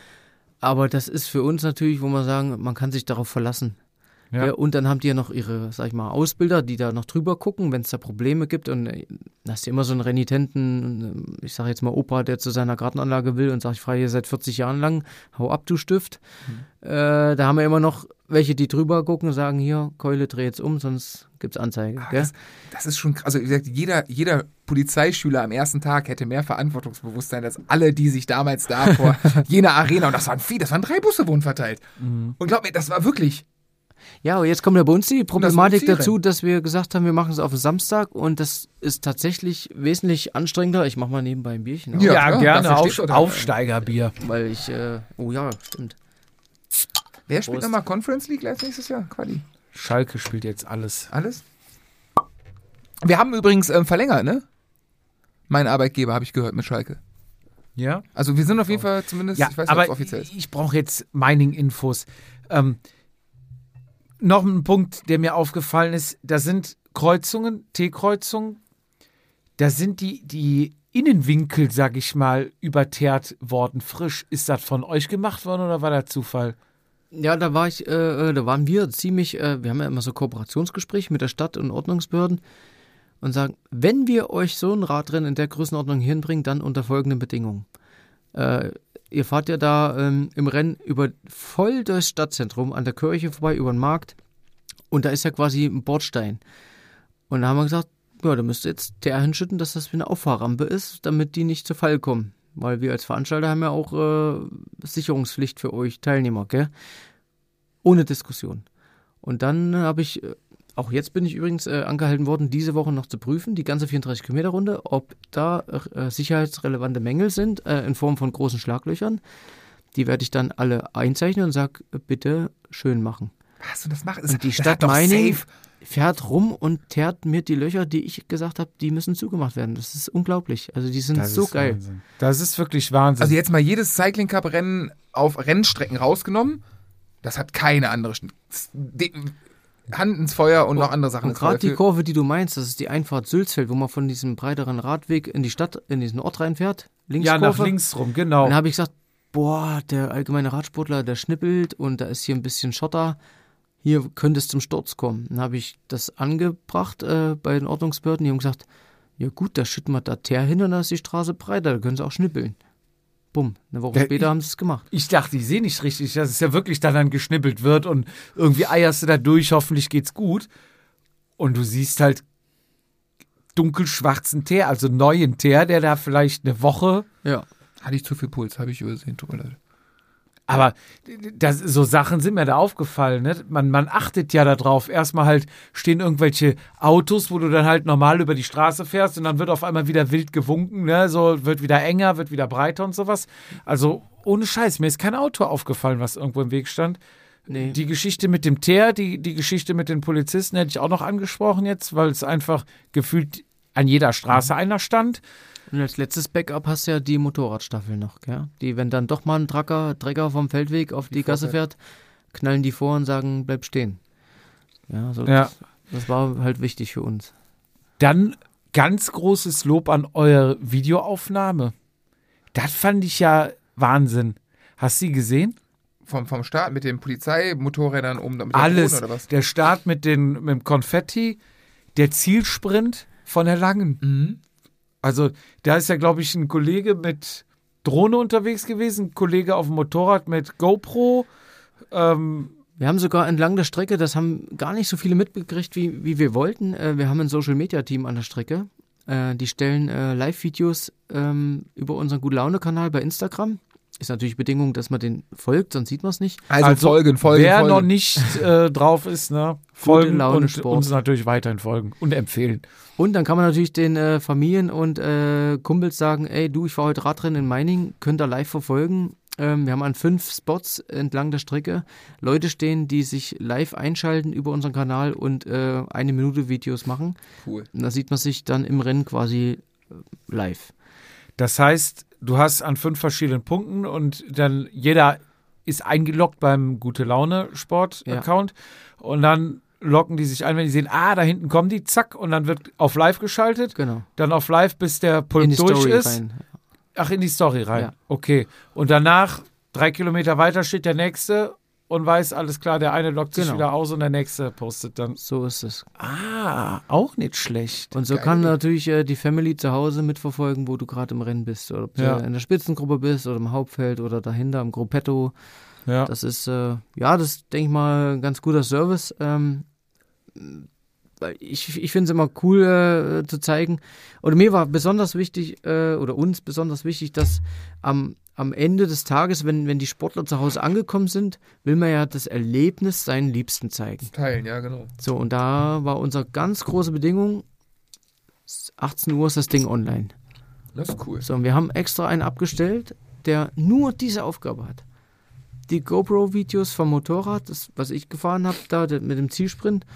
Aber das ist für uns natürlich, wo wir sagen, man kann sich darauf verlassen.
Ja.
Und dann haben die ja noch ihre, sag ich mal, Ausbilder, die da noch drüber gucken, wenn es da Probleme gibt. Und äh, da hast du immer so einen renitenten, äh, ich sage jetzt mal Opa, der zu seiner Gartenanlage will und sagt, ich fahre hier seit 40 Jahren lang, hau ab, du Stift. Äh, da haben wir immer noch welche, die drüber gucken und sagen, hier, Keule, dreh jetzt um, sonst gibt's Anzeige.
Ah, das, das ist schon, krass. also wie gesagt, jeder, jeder Polizeischüler am ersten Tag hätte mehr Verantwortungsbewusstsein als alle, die sich damals da vor jener Arena, und das waren viele, das waren drei Busse wurden verteilt. Und glaub mir, das war wirklich,
Ja, aber jetzt kommt ja bei uns die Problematik
Zielrennen.
dazu, dass wir gesagt haben, wir machen es auf den Samstag und das ist tatsächlich wesentlich anstrengender. Ich mache mal nebenbei ein Bierchen,
Ja,
Ja, gerne. Auf. Aufsteigerbier.
weil ich, äh, oh ja, stimmt.
wer spielt nochmal Conference League als nächstes Jahr? Quali.
Schalke spielt jetzt alles.
Alles? Wir haben übrigens ähm, verlängert, ne? Mein Arbeitgeber, habe ich gehört, mit Schalke.
Ja?
Also wir sind auf jeden Fall zumindest,
Ja,
ich weiß nicht, ob
aber
es offiziell ist.
ich brauche jetzt Mining-Infos. Ähm, noch ein Punkt, der mir aufgefallen ist, da sind Kreuzungen, T-Kreuzungen, da sind die, die Innenwinkel, sag ich mal, überteert worden, frisch. Ist das von euch gemacht worden oder war das Zufall?
Ja, da war ich, äh, äh, da waren wir ziemlich, äh, wir haben ja immer so Kooperationsgespräche mit der Stadt und Ordnungsbehörden und sagen, wenn wir euch so ein Radrennen in der Größenordnung hinbringen, dann unter folgenden Bedingungen. Äh, ihr fahrt ja da ähm, im Rennen über voll durchs Stadtzentrum, an der Kirche vorbei, über den Markt und da ist ja quasi ein Bordstein. Und da haben wir gesagt, ja, da müsst ihr jetzt der hinschütten, dass das wie eine Auffahrrampe ist, damit die nicht zu Fall kommen. Weil wir als Veranstalter haben ja auch äh, Sicherungspflicht für euch Teilnehmer, gell? Ohne Diskussion. Und dann habe ich, äh, auch jetzt bin ich übrigens äh, angehalten worden, diese Woche noch zu prüfen, die ganze 34 Kilometer Runde, ob da äh, sicherheitsrelevante Mängel sind äh, in Form von großen Schlaglöchern. Die werde ich dann alle einzeichnen und sage, bitte schön machen.
Was du das machst?
Und die
das
Stadt Meining fährt rum und teert mir die Löcher, die ich gesagt habe, die müssen zugemacht werden. Das ist unglaublich. Also die sind
Das
so
ist
geil.
Wahnsinn. Das ist wirklich Wahnsinn.
Also jetzt mal jedes Cycling Cup Rennen auf Rennstrecken rausgenommen. Das hat keine andere Hand ins Feuer und noch andere Sachen
Und gerade die Kurve, die du meinst, das ist die Einfahrt Sülzfeld, wo man von diesem breiteren Radweg in die Stadt, in diesen Ort reinfährt.
ja, nach
Linkskurve.
links rum, genau.
Dann habe ich gesagt, boah, der allgemeine Radsportler, der schnippelt und da ist hier ein bisschen Schotter. Hier könnte es zum Sturz kommen. Dann habe ich das angebracht äh, bei den Ordnungsbehörden. Die haben gesagt, ja gut, da schütten wir da Teer hin und dann ist die Straße breiter, da können sie auch schnippeln. Bumm, eine Woche später haben sie es gemacht.
Ich dachte, ich sehe nicht richtig, dass es ja wirklich dann, dann geschnippelt wird und irgendwie eierst du da durch, hoffentlich geht's gut. Und du siehst halt dunkelschwarzen Teer, also neuen Teer, der da vielleicht eine Woche,
Ja.
Hatte ich zu viel Puls, habe ich übersehen, tut mir leid.
Aber das, so Sachen sind mir da aufgefallen. Ne? Man, man achtet ja darauf. Erstmal halt stehen irgendwelche Autos, wo du dann halt normal über die Straße fährst und dann wird auf einmal wieder wild gewunken, ne? so wird wieder enger, wird wieder breiter und sowas. Also ohne Scheiß, mir ist kein Auto aufgefallen, was irgendwo im Weg stand.
Nee.
Die Geschichte mit dem Teer, die, die Geschichte mit den Polizisten hätte ich auch noch angesprochen jetzt, weil es einfach gefühlt an jeder Straße einer stand.
Und als letztes Backup hast du ja die Motorradstaffel noch, gell? Die, wenn dann doch mal ein Tracker, Trecker vom Feldweg auf die, Gasse fährt, knallen die vor und sagen, bleib stehen. Ja, so
Ja.
Das, das war halt wichtig für uns.
Dann ganz großes Lob an eure Videoaufnahme. Das fand ich ja Wahnsinn. Hast du sie gesehen?
Vom, vom Start mit den Polizeimotorrädern um mit
Alles.
Drohne oder was?
Der Start mit, den, mit dem Konfetti, der Zielsprint von der Langen.
Mhm.
Also, da ist ja, glaube ich, ein Kollege mit Drohne unterwegs gewesen, ein Kollege auf dem Motorrad mit GoPro. Ähm,
Wir haben sogar entlang der Strecke, das haben gar nicht so viele mitbekriegt, wie, wie wir wollten. Äh, wir haben ein Social-Media-Team an der Strecke. Äh, die stellen äh, Live-Videos ähm, über unseren Gute-Laune-Kanal bei Instagram. Ist natürlich Bedingung, dass man den folgt, sonst sieht man es nicht.
Also, folgen, folgen,
wer
folgen.
noch nicht äh, drauf ist, ne, folgen
Laune
und
Sport.
uns natürlich weiterhin folgen und empfehlen.
Und dann kann man natürlich den äh, Familien und äh, Kumpels sagen, ey du, ich fahre heute Radrennen in Meining, könnt ihr live verfolgen. Ähm, wir haben an fünf Spots entlang der Strecke Leute stehen, die sich live einschalten über unseren Kanal und äh, eine Minute Videos machen.
Cool.
Und da sieht man sich dann im Rennen quasi äh, live.
Das heißt, du hast an fünf verschiedenen Punkten und dann jeder ist eingeloggt beim Gute Laune Sport
Ja.
Account und dann locken die sich ein, wenn die sehen, ah, da hinten kommen die, zack, und dann wird auf live geschaltet,
Genau.
dann auf live, bis der
die
durch
Story
ist.
rein.
Ach, in die Story rein.
Ja.
Okay. Und danach, drei Kilometer weiter, steht der nächste und weiß, alles klar, der eine lockt sich
Genau.
wieder aus und der nächste postet dann.
So ist es.
Ah, auch nicht schlecht.
Und so
Geil.
kann natürlich äh, die Family zu Hause mitverfolgen, wo du gerade im Rennen bist. Oder ob
Ja.
du in der Spitzengruppe bist oder im Hauptfeld oder dahinter im Gruppetto.
Ja.
Das ist, äh, ja, das ist, denke ich mal, ein ganz guter Service. Ähm, ich ich finde es immer cool äh, zu zeigen. Oder mir war besonders wichtig, äh, oder uns besonders wichtig, dass am, am Ende des Tages, wenn, wenn die Sportler zu Hause angekommen sind, will man ja das Erlebnis seinen Liebsten zeigen.
Teilen, ja, genau.
So, und da war unsere ganz große Bedingung, 18 Uhr ist das Ding online.
Das ist cool.
So, und wir haben extra einen abgestellt, der nur diese Aufgabe hat. Die GoPro-Videos vom Motorrad, das, was ich gefahren habe, da mit dem Zielsprint,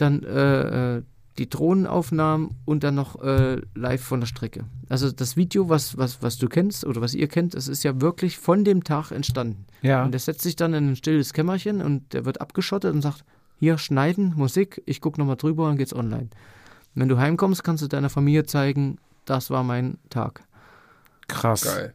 dann äh, äh, die Drohnenaufnahmen und dann noch äh, live von der Strecke. Also das Video, was, was, was du kennst oder was ihr kennt, das ist ja wirklich von dem Tag entstanden.
Ja.
Und der setzt sich dann in ein stilles Kämmerchen und der wird abgeschottet und sagt, hier schneiden, Musik, ich gucke nochmal drüber und geht's online. Und wenn du heimkommst, kannst du deiner Familie zeigen, das war mein Tag.
Krass.
Geil.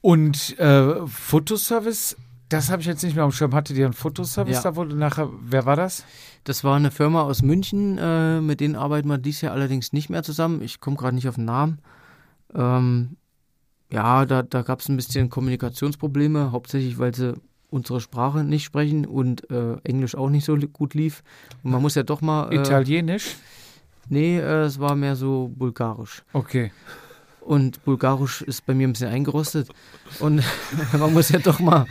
Und äh, Fotoservice, das habe ich jetzt nicht mehr am Schirm. Hattet ihr einen Fotoservice
Ja.
da wurde nachher, wer war das?
Das war eine Firma aus München, äh, mit denen arbeiten wir dieses Jahr allerdings nicht mehr zusammen. Ich komme gerade nicht auf den Namen. Ähm, ja, da, da gab es ein bisschen Kommunikationsprobleme, hauptsächlich weil sie unsere Sprache nicht sprechen und äh, Englisch auch nicht so gut lief. Und man muss ja doch mal. Äh,
Italienisch?
nee, äh, es war mehr so bulgarisch.
Okay.
Und Bulgarisch ist bei mir ein bisschen eingerostet. Und man muss ja doch mal,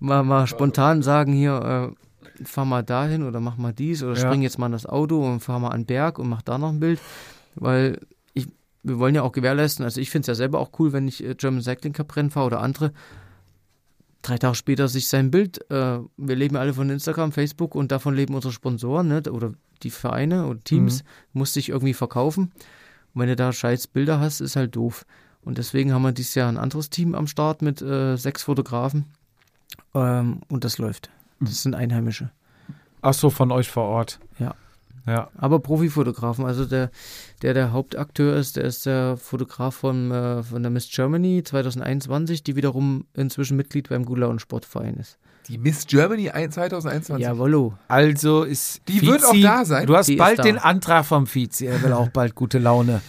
mal, mal spontan sagen, hier, äh, fahr mal dahin oder mach mal dies oder
Ja.
spring jetzt mal in das Auto und fahr mal an den Berg und mach da noch ein Bild. Weil ich, wir wollen ja auch gewährleisten, also ich finde es ja selber auch cool, wenn ich äh, German Cycling Cup Rennen fahre oder andere. Drei Tage später sich sein Bild, äh, wir leben ja alle von Instagram, Facebook und davon leben unsere Sponsoren ne, oder die Vereine oder Teams, muss sich irgendwie verkaufen. Und wenn du da scheiß Bilder hast, ist halt doof. Und deswegen haben wir dieses Jahr ein anderes Team am Start mit äh, sechs Fotografen. Ähm, und das läuft. Das sind Einheimische.
Ach so, von euch vor Ort.
Ja.
Ja.
Aber Profifotografen. Also der, der der Hauptakteur ist, der ist der Fotograf von, äh, von der Miss Germany 2021, die wiederum inzwischen Mitglied beim Gula und Sportverein ist.
Die Miss Germany ein- 2021.
Jawollo.
Also ist.
Die wird auch da sein?
Du hast
Die
bald
da.
den Antrag vom Vize. Er will auch bald gute Laune.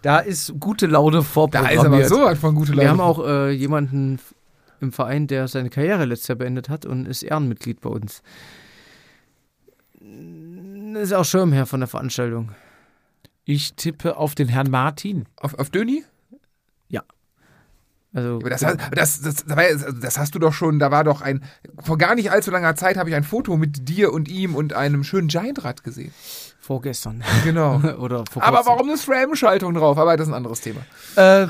Da ist gute Laune
Da
vorprogrammiert.
ist aber so was von gute Laune.
Wir haben auch äh, jemanden im Verein, der seine Karriere letztes Jahr beendet hat und ist Ehrenmitglied bei uns. Ist auch Schirmherr von der Veranstaltung.
Ich tippe auf den Herrn Martin.
auf, auf Döni?
Also,
Aber das, das, das, das, das, ja- das hast du doch schon, da war doch ein, vor gar nicht allzu langer Zeit habe ich ein Foto mit dir und ihm und einem schönen Giant-Rad gesehen.
vorgestern.
Genau.
Oder vor
Aber warum eine SRAM-Schaltung drauf? Aber das ist ein anderes Thema.
Äh,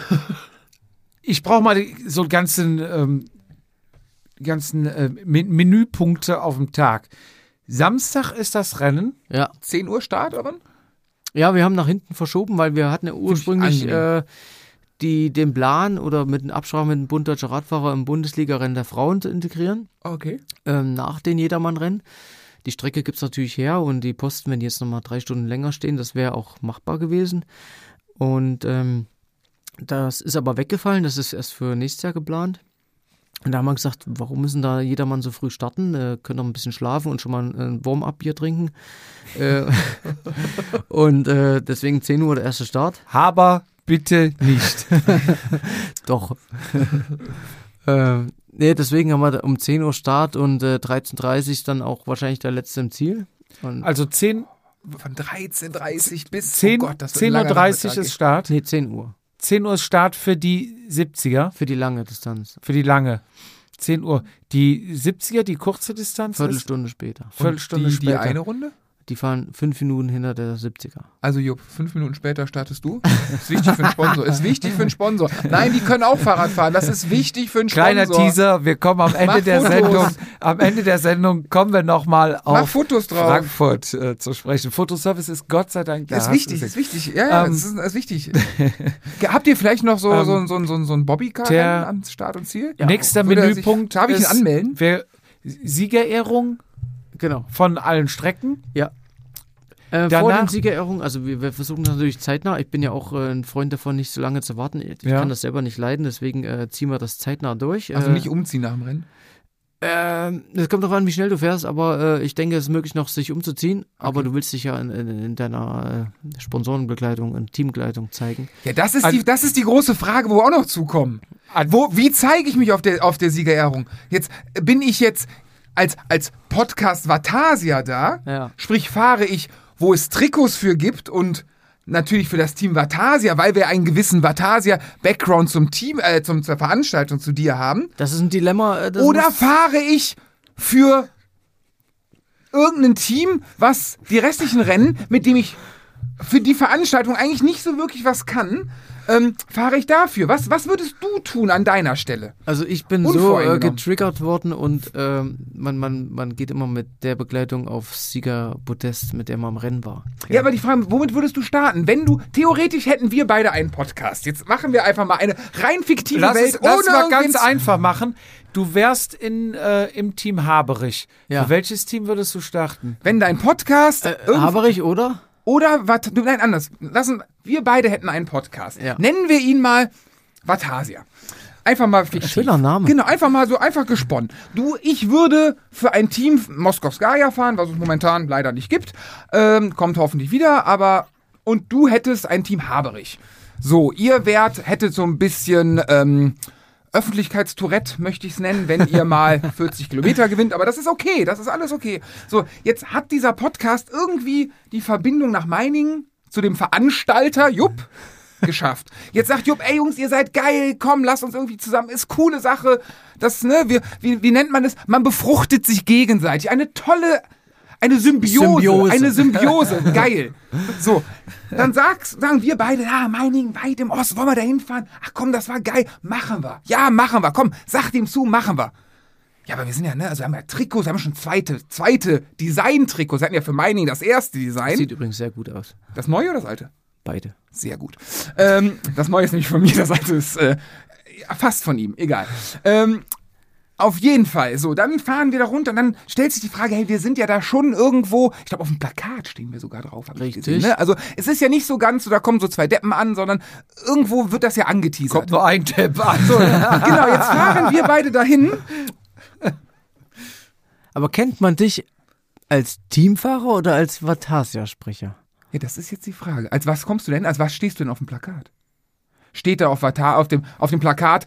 ich brauche mal die, so ganzen ähm, ganzen äh, Men- Menüpunkte auf dem Tag. Samstag ist das Rennen.
Ja.
10 Uhr Start, aber?
Ja, wir haben nach hinten verschoben, weil wir hatten ja ursprünglich äh, die, den Plan oder mit den Absprachen mit dem Bund Deutscher Radfahrer im Bundesliga-Rennen der Frauen zu integrieren,
Okay.
ähm, nach den Jedermann-Rennen. Die Strecke gibt's natürlich her und die Posten, wenn die jetzt nochmal drei Stunden länger stehen, das wäre auch machbar gewesen. Und ähm, das ist aber weggefallen, das ist erst für nächstes Jahr geplant. Und da haben wir gesagt, warum müssen da jedermann so früh starten? Äh, können doch ein bisschen schlafen und schon mal ein, ein Warm-up-Bier trinken. äh, und äh, deswegen 10 Uhr der erste Start.
Aber bitte nicht.
Doch. äh, nee, deswegen haben wir um 10 Uhr Start und äh, 13.30 dann auch wahrscheinlich der letzte im Ziel. Und,
Also 10,
Von 13.30 bis
10,
oh Gott, das wird ein
10.30
langer
Uhr ist Start.
nee, 10 Uhr.
10 Uhr ist Start für die 70er,
Für die lange Distanz.
für die lange. 10 Uhr. Die 70er, die kurze Distanz ist
Viertelstunde später.
Und
Viertelstunde
die,
später.
Die eine Runde?
Die fahren fünf Minuten hinter der 70er.
Also Jupp, fünf Minuten später startest du. Ist wichtig für einen Sponsor. Ist wichtig für einen Sponsor. Nein, die können auch Fahrrad fahren. Das ist wichtig für einen
Kleiner
Sponsor.
Teaser, wir kommen am Ende
Mach
der
Fotos.
Sendung, am Ende der Sendung kommen wir nochmal auf
Fotos drauf.
Frankfurt äh, zu sprechen. Fotoservice ist Gott sei Dank da.
ist wichtig, ist wichtig. Ja, ja,
Ähm,
das, ist, ist wichtig. Habt ihr vielleicht noch so,
Ähm,
so, so, so, so ein Bobbycar
der-
am Start und Ziel?
Nächster
Würde er sich-
Menüpunkt
Darf ich ihn anmelden?
wer- Siegerehrung
Genau.
von allen Strecken.
Äh, vor
Danach-
den Siegerehrung, also wir, wir versuchen natürlich zeitnah. Ich bin ja auch äh, ein Freund davon, nicht so lange zu warten. Ich
Ja.
kann das selber nicht leiden, deswegen äh, ziehen wir das zeitnah durch.
Also
äh,
nicht umziehen nach dem Rennen.
Ähm, Es kommt darauf an, wie schnell du fährst, aber äh, ich denke, es ist möglich noch, sich umzuziehen. Aber
Okay.
du willst dich ja in, in, in deiner äh, Sponsorenbegleitung und Teambegleitung zeigen.
Ja, das ist,
Also-
die, das ist die große Frage, wo wir auch noch zukommen. Wo, wie zeige ich mich auf der, auf der Siegerehrung? Jetzt äh, bin ich jetzt als, als Podcast Vatasia da,
Ja.
sprich fahre ich, wo es Trikots für gibt und natürlich für das Team Vatasia, weil wir einen gewissen Vatasia-Background zum Team, äh, zum, zur Veranstaltung zu dir haben.
Das ist ein Dilemma. Äh,
Oder fahre ich für irgendein Team, was die restlichen Rennen, mit dem ich für die Veranstaltung eigentlich nicht so wirklich was kann, ähm, fahre ich dafür. Was, was würdest du tun an deiner Stelle?
Also ich bin so äh, getriggert worden und ähm, man, man, man geht immer mit der Begleitung auf Siegerpodest, mit der man am Rennen war.
Ja. aber die Frage, womit würdest du starten? Wenn du, theoretisch hätten wir beide einen Podcast. Jetzt machen wir einfach mal eine rein fiktive
Lass
Welt.
es lass mal ganz einfach machen. Du wärst in, äh, im Team Haberich.
Ja.
Für welches Team würdest du starten?
Wenn dein Podcast
Äh, Haberich, oder?
Oder was, nein, anders. Lassen, wir beide hätten einen Podcast.
Ja.
Nennen wir ihn mal Vatasia. Einfach mal fiktiv.
Schöner Name.
Genau, einfach mal so einfach gesponnen. Du, ich würde für ein Team Moskowskaja fahren, was es momentan leider nicht gibt. Ähm, kommt hoffentlich wieder, aber und du hättest ein Team Haberich. So, ihr wärt, hättet so ein bisschen ähm, Öffentlichkeitstourette, möchte ich es nennen, wenn ihr mal 40 Kilometer gewinnt, aber das ist okay, das ist alles okay. So, jetzt hat dieser Podcast irgendwie die Verbindung nach Meiningen zu dem Veranstalter Jupp geschafft. Jetzt sagt Jupp, ey Jungs, ihr seid geil, komm, lasst uns irgendwie zusammen, ist coole Sache. Das, ne, wir, wie, wie nennt man das? Man befruchtet sich gegenseitig. Eine tolle, eine Symbiose.
Symbiose.
Eine Symbiose, geil. So, dann sagst, sagen wir beide, ja, Meiningen, weit im Osten, wollen wir da hinfahren? Ach komm, das war geil, machen wir. Ja, machen wir, komm, sag dem zu, machen wir. Ja, aber wir sind ja, ne, also wir haben ja Trikots, wir haben schon zweite, zweite Design-Trikots. Wir hatten ja für Meiningen das erste Design.
Sieht übrigens sehr gut aus.
Das neue oder das alte?
Beide.
Sehr gut. Ähm, das neue ist nämlich von mir, das alte ist äh, fast von ihm, egal. Ähm, auf jeden Fall. So, dann fahren wir da runter und dann stellt sich die Frage, hey, wir sind ja da schon irgendwo, ich glaube, auf dem Plakat stehen wir sogar drauf, hab ich
Richtig.
gesehen. Ne? Also es ist ja nicht so ganz so, da kommen so zwei Deppen an, sondern irgendwo wird das ja angeteasert.
Kommt nur ein Tipp an.
so, genau, jetzt fahren wir beide dahin.
Aber kennt man dich als Teamfahrer oder als Vatasia-Sprecher?
Ja, das ist jetzt die Frage. Als was kommst du denn? Als was stehst du denn auf dem Plakat? Steht da auf, Vata, auf, dem, auf dem Plakat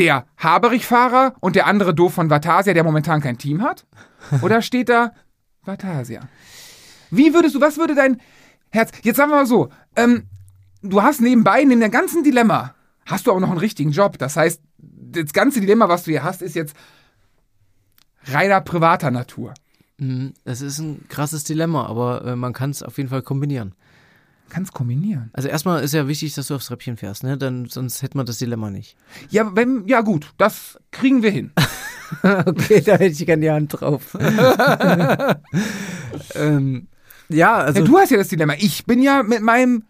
der Haberich-Fahrer und der andere doof von Vatasia, der momentan kein Team hat? Oder steht da Vatasia? Wie würdest du, was würde dein Herz, jetzt sagen wir mal so, ähm, du hast nebenbei, neben dem ganzen Dilemma, hast du auch noch einen richtigen Job. Das heißt, das ganze Dilemma, was du hier hast, ist jetzt reiner privater Natur.
Mhm, Es ist ein krasses Dilemma, aber äh, man kann es auf jeden Fall kombinieren.
Kannst kombinieren.
Also erstmal ist ja wichtig, dass du aufs Treppchen fährst, ne? Dann, sonst hätte man das Dilemma nicht.
Ja, wenn, ja gut, das kriegen wir hin.
okay, da hätte ich gerne die Hand drauf. ähm, ja, also.
Ja, du hast ja das Dilemma. Ich bin ja mit meinem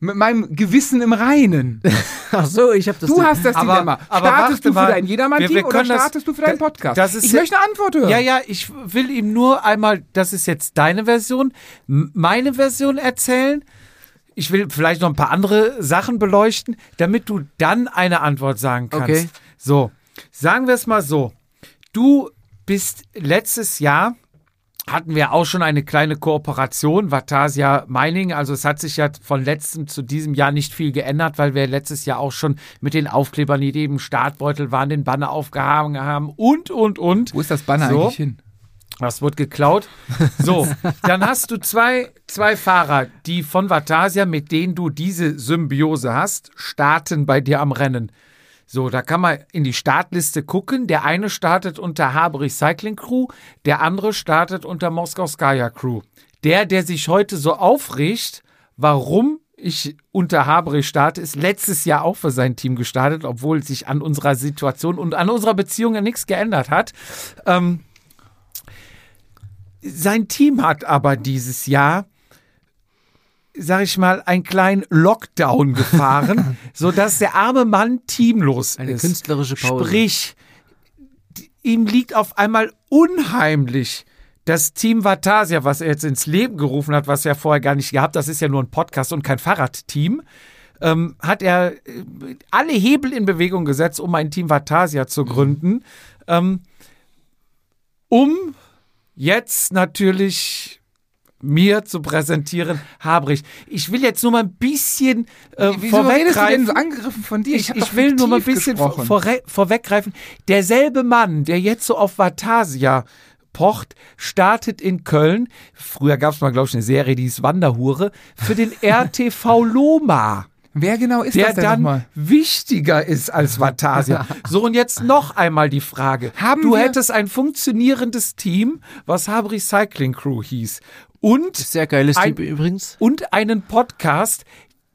mit meinem Gewissen im Reinen.
ach so, ich habe das.
Du hast das
Aber-
Dilemma.
aber
Startest du für
mal.
dein Jedermann-Team oder
können das-
startest du für deinen Podcast?
das ist
ich
ja-
möchte eine Antwort hören.
Ja, ja, ich will ihm nur einmal, das ist jetzt deine Version, meine Version erzählen. Ich will vielleicht noch ein paar andere Sachen beleuchten, damit du dann eine Antwort sagen kannst.
Okay.
So, sagen wir es mal so. Du bist letztes Jahr hatten wir auch schon eine kleine Kooperation, Vatasia Mining. Also es hat sich ja von letztem zu diesem Jahr nicht viel geändert, weil wir letztes Jahr auch schon mit den Aufklebern, die neben dem Startbeutel waren, den Banner aufgehangen haben und, und, und.
Wo ist das Banner
So.
eigentlich hin?
Das wird geklaut. So, dann hast du zwei, zwei Fahrer, die von Vatasia, mit denen du diese Symbiose hast, starten bei dir am Rennen. So, da kann man in die Startliste gucken. Der eine startet unter Haberich Cycling Crew, der andere startet unter Moskau Skaya Crew. Der, der sich heute so aufregt, warum ich unter Haberich starte, ist letztes Jahr auch für sein Team gestartet, obwohl sich an unserer Situation und an unserer Beziehung ja nichts geändert hat. Ähm, sein Team hat aber dieses Jahr, sag ich mal, einen kleinen Lockdown gefahren, sodass der arme Mann teamlos
Eine
ist.
künstlerische Pause.
Sprich, ihm liegt auf einmal unheimlich das Team Vatasia, was er jetzt ins Leben gerufen hat, was er vorher gar nicht gehabt, das ist ja nur ein Podcast und kein Fahrradteam, ähm, hat er äh, alle Hebel in Bewegung gesetzt, um ein Team Vatasia zu gründen, ähm, um jetzt natürlich mir zu präsentieren, Habrich. Ich will jetzt nur mal ein bisschen äh,
Wieso
vorweggreifen.
angegriffen von dir?
Ich, ich
doch
will nur mal ein bisschen vor, vorweggreifen. Derselbe Mann, der jetzt so auf Vatasia pocht, startet in Köln. Früher gab es mal, glaube ich, eine Serie, die ist Wanderhure, für den RTV Loma.
Wer genau ist
Der
das denn
dann
nochmal?
wichtiger ist als Vatasia. So, und jetzt noch einmal die Frage.
Haben
du hättest ein funktionierendes Team, was Habri Cycling Crew hieß. Und
Sehr geiles
Ein-
Team übrigens.
und einen Podcast,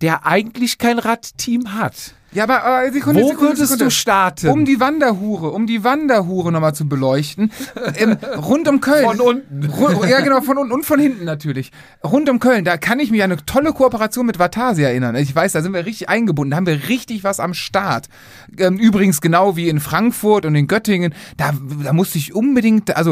der eigentlich kein Radteam hat.
Ja, aber äh, Sekunde,
Wo
Sekunde,
würdest
Sekunde.
du starten?
Um die Wanderhure, um die Wanderhure nochmal zu beleuchten. ähm, rund um Köln.
Von unten.
Ru- ja, genau, von unten und von hinten natürlich. Rund um Köln, da kann ich mich an eine tolle Kooperation mit Vatasia erinnern. Ich weiß, da sind wir richtig eingebunden, da haben wir richtig was am Start. Ähm, übrigens genau wie in Frankfurt und in Göttingen, da, da musste ich unbedingt, also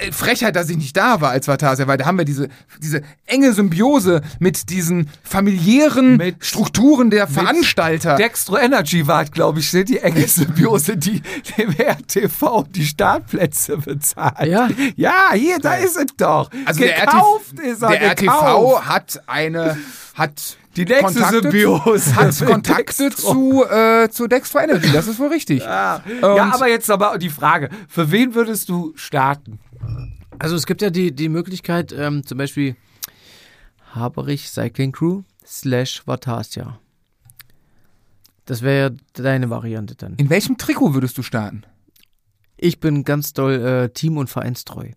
äh, Frechheit, dass ich nicht da war als Vatasia, weil da haben wir diese, diese enge Symbiose mit diesen familiären
Mit-
Strukturen der Veranstalter.
Dextro Energy war, glaube ich, die enge Symbiose, die dem RTV die Startplätze bezahlt.
Ja.
Ja, hier, da ist es doch.
Also der
gekauft
RTV,
ist er,
der RTV hat eine hat
Die nächste
Kontakte,
Symbiose
hat Kontakte
Dextro.
zu äh, zu Dextro Energy, das ist wohl richtig.
Ja. Ja, aber jetzt aber die Frage, für wen würdest du starten?
Also es gibt ja die, die Möglichkeit, ähm, zum Beispiel Haberich Cycling Crew slash Vatasia. Das wäre ja deine Variante dann.
In welchem Trikot würdest du starten?
Ich bin ganz doll äh, team- und vereinstreu.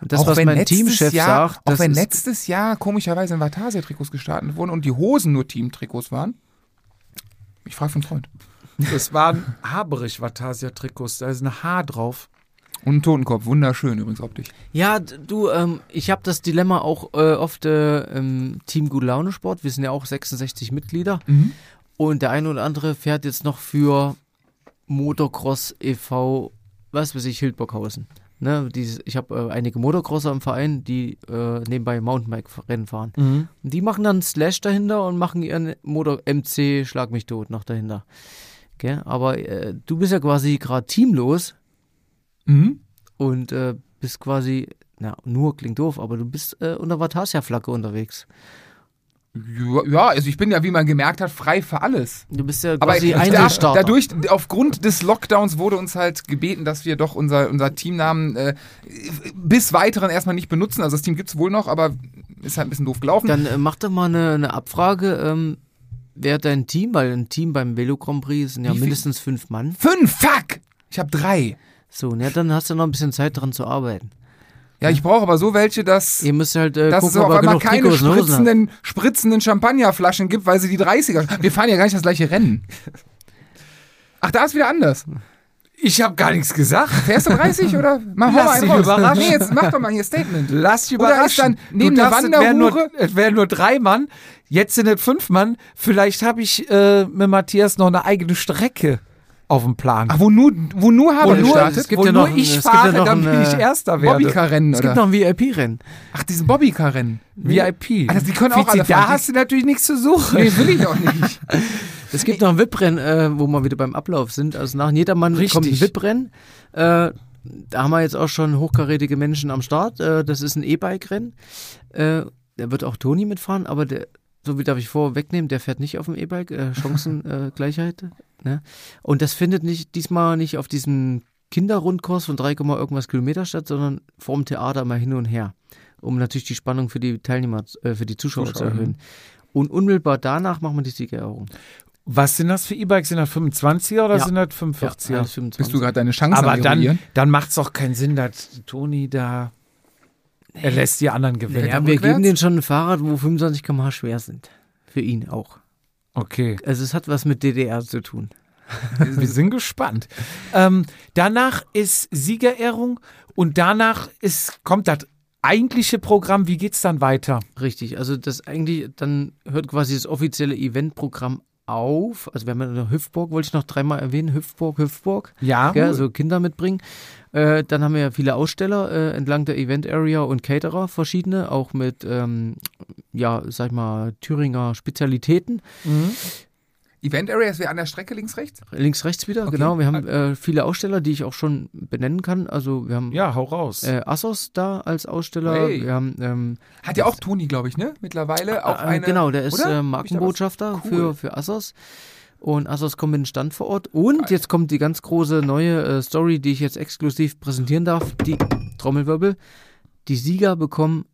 Und das,
auch
was
wenn
mein
letztes
Teamchef
Jahr,
sagt,
auch
das
wenn
ist,
letztes Jahr komischerweise in Vatasia-Trikots gestartet wurden und die Hosen nur Team-Trikots waren. Ich frage von Freund.
Das waren Haberich-Vatasia-Trikots, da ist ein Haar drauf.
Und ein Totenkopf, wunderschön übrigens optisch.
Ja, du, ähm, ich habe das Dilemma auch äh, oft äh, im Team Gute Laune Sport. Wir sind ja auch 66 Mitglieder. Und der eine oder andere fährt jetzt noch für Motocross e.V., was weiß ich, Hildburghausen. Ne, dieses, ich habe äh, einige Motocrosser im Verein, die äh, nebenbei Mountainbike-Rennen fahren. Und die machen dann Slash dahinter und machen ihren Motor MC Schlag mich tot noch dahinter. Gell? Aber äh, du bist ja quasi gerade teamlos
Mhm.
und äh, bist quasi, na, nur klingt doof, aber du bist äh, unter Vatasia-Flagge unterwegs.
Ja, also ich bin ja, wie man gemerkt hat, frei für alles.
Du bist ja
Aber
quasi
da,
Einzelstarter.
dadurch, aufgrund des Lockdowns wurde uns halt gebeten, dass wir doch unser, unser Teamnamen äh, bis weiteren erstmal nicht benutzen. Also das Team gibt's wohl noch, aber ist halt ein bisschen doof gelaufen.
Dann äh, mach doch mal eine, eine Abfrage, ähm, wer dein Team, weil ein Team beim Velo Grand Prix sind ja
Wie
mindestens fünf Mann.
Fünf, fuck! Ich habe drei.
So, na, dann hast du noch ein bisschen Zeit dran zu arbeiten.
Ja, ich brauche aber so welche, dass,
Ihr müsst halt äh,
dass es
gucken,
auf
ob ihr
einmal keine
Trikots
spritzenden, spritzenden Champagnerflaschen gibt, weil sie die 30er. Wir fahren ja gar nicht das gleiche Rennen. Ach, da ist wieder anders.
Ich habe gar nichts gesagt.
Fährst du 30 oder? Mach
Lass
mal einen
dich
raus.
überraschen.
Nee, jetzt mach doch mal hier Statement.
Lass dich
Oder
überraschen.
ist dann neben
Du
der
darfst- es wären nur,
Wanderhure-
es wären nur drei Mann, jetzt sind es fünf Mann. Vielleicht habe ich äh, mit Matthias noch eine eigene Strecke auf dem Plan.
Ach, wo nur, wo nur
wo
Haber
nur,
startet?
es gibt
wo
ja
nur
noch-
ich
ja
fahre,
noch
damit
ein,
ich
äh,
Erster werde.
Bobbycar-Rennen,
Es gibt
oder?
noch ein VIP-Rennen.
Ach, diesen Bobbycar-Rennen.
VIP.
Also, die können auch alle
Da
fahren.
hast du natürlich nichts zu suchen.
Nee, will ich auch nicht.
Es gibt noch ein VIP-Rennen, äh, wo wir wieder beim Ablauf sind. Also nach Jedermann
Richtig.
kommt ein VIP-Rennen. Äh, da haben wir jetzt auch schon hochkarätige Menschen am Start. Äh, das ist ein E-Bike-Rennen. Äh, da wird auch Toni mitfahren, aber der, so wie darf ich vorwegnehmen, der fährt nicht auf dem E-Bike. Äh, Chancengleichheit. Äh, ne? Und das findet nicht diesmal nicht auf diesem Kinderrundkurs von 3, irgendwas Kilometer statt, sondern vorm Theater mal hin und her. Um natürlich die Spannung für die Teilnehmer, äh, für die Zuschauer, zu
Zuschauer,
erhöhen. Und unmittelbar danach machen wir die Siegerehrung.
Was sind das für E-Bikes? Sind das 25er oder
Ja.
sind das 45er?
alles 25.
Bist du gerade deine Chance
Aber dann, dann macht es doch keinen Sinn, dass Toni da. Er lässt die anderen gewinnen.
Ja, wir
rückwärts?
geben denen schon ein Fahrrad, wo 25 km/h schwer sind. Für ihn auch.
Okay,
Also es hat was mit DDR zu tun.
wir sind gespannt. Ähm, danach ist Siegerehrung und danach ist, kommt das eigentliche Programm. Wie geht's dann weiter?
Richtig. Also das eigentlich, dann hört quasi das offizielle Eventprogramm auf. Also wir haben ja noch Hüpfburg, wollte ich noch dreimal erwähnen. Hüpfburg, Hüpfburg.
Ja,
Gell, also Kinder mitbringen. Äh, dann haben wir ja viele Aussteller äh, entlang der Event Area und Caterer, verschiedene, auch mit, ähm, ja, sag ich mal, Thüringer Spezialitäten.
Mhm.
Event Areas wäre an der Strecke links, rechts?
Links, rechts wieder,
Okay.
genau. Wir haben äh, viele Aussteller, die ich auch schon benennen kann. Also wir haben
ja, hau raus.
äh, Assos da als Aussteller.
Hey.
Wir haben ähm,
Hat ja auch Toni, glaube ich, ne? Mittlerweile auch
äh,
eine.
genau, der ist äh, Markenbotschafter
was?
für,
Cool.
für Assos. Und Assos kommt mit dem Stand vor Ort. Und jetzt kommt die ganz große neue äh, Story, die ich jetzt exklusiv präsentieren darf. Die Trommelwirbel. Die Sieger bekommen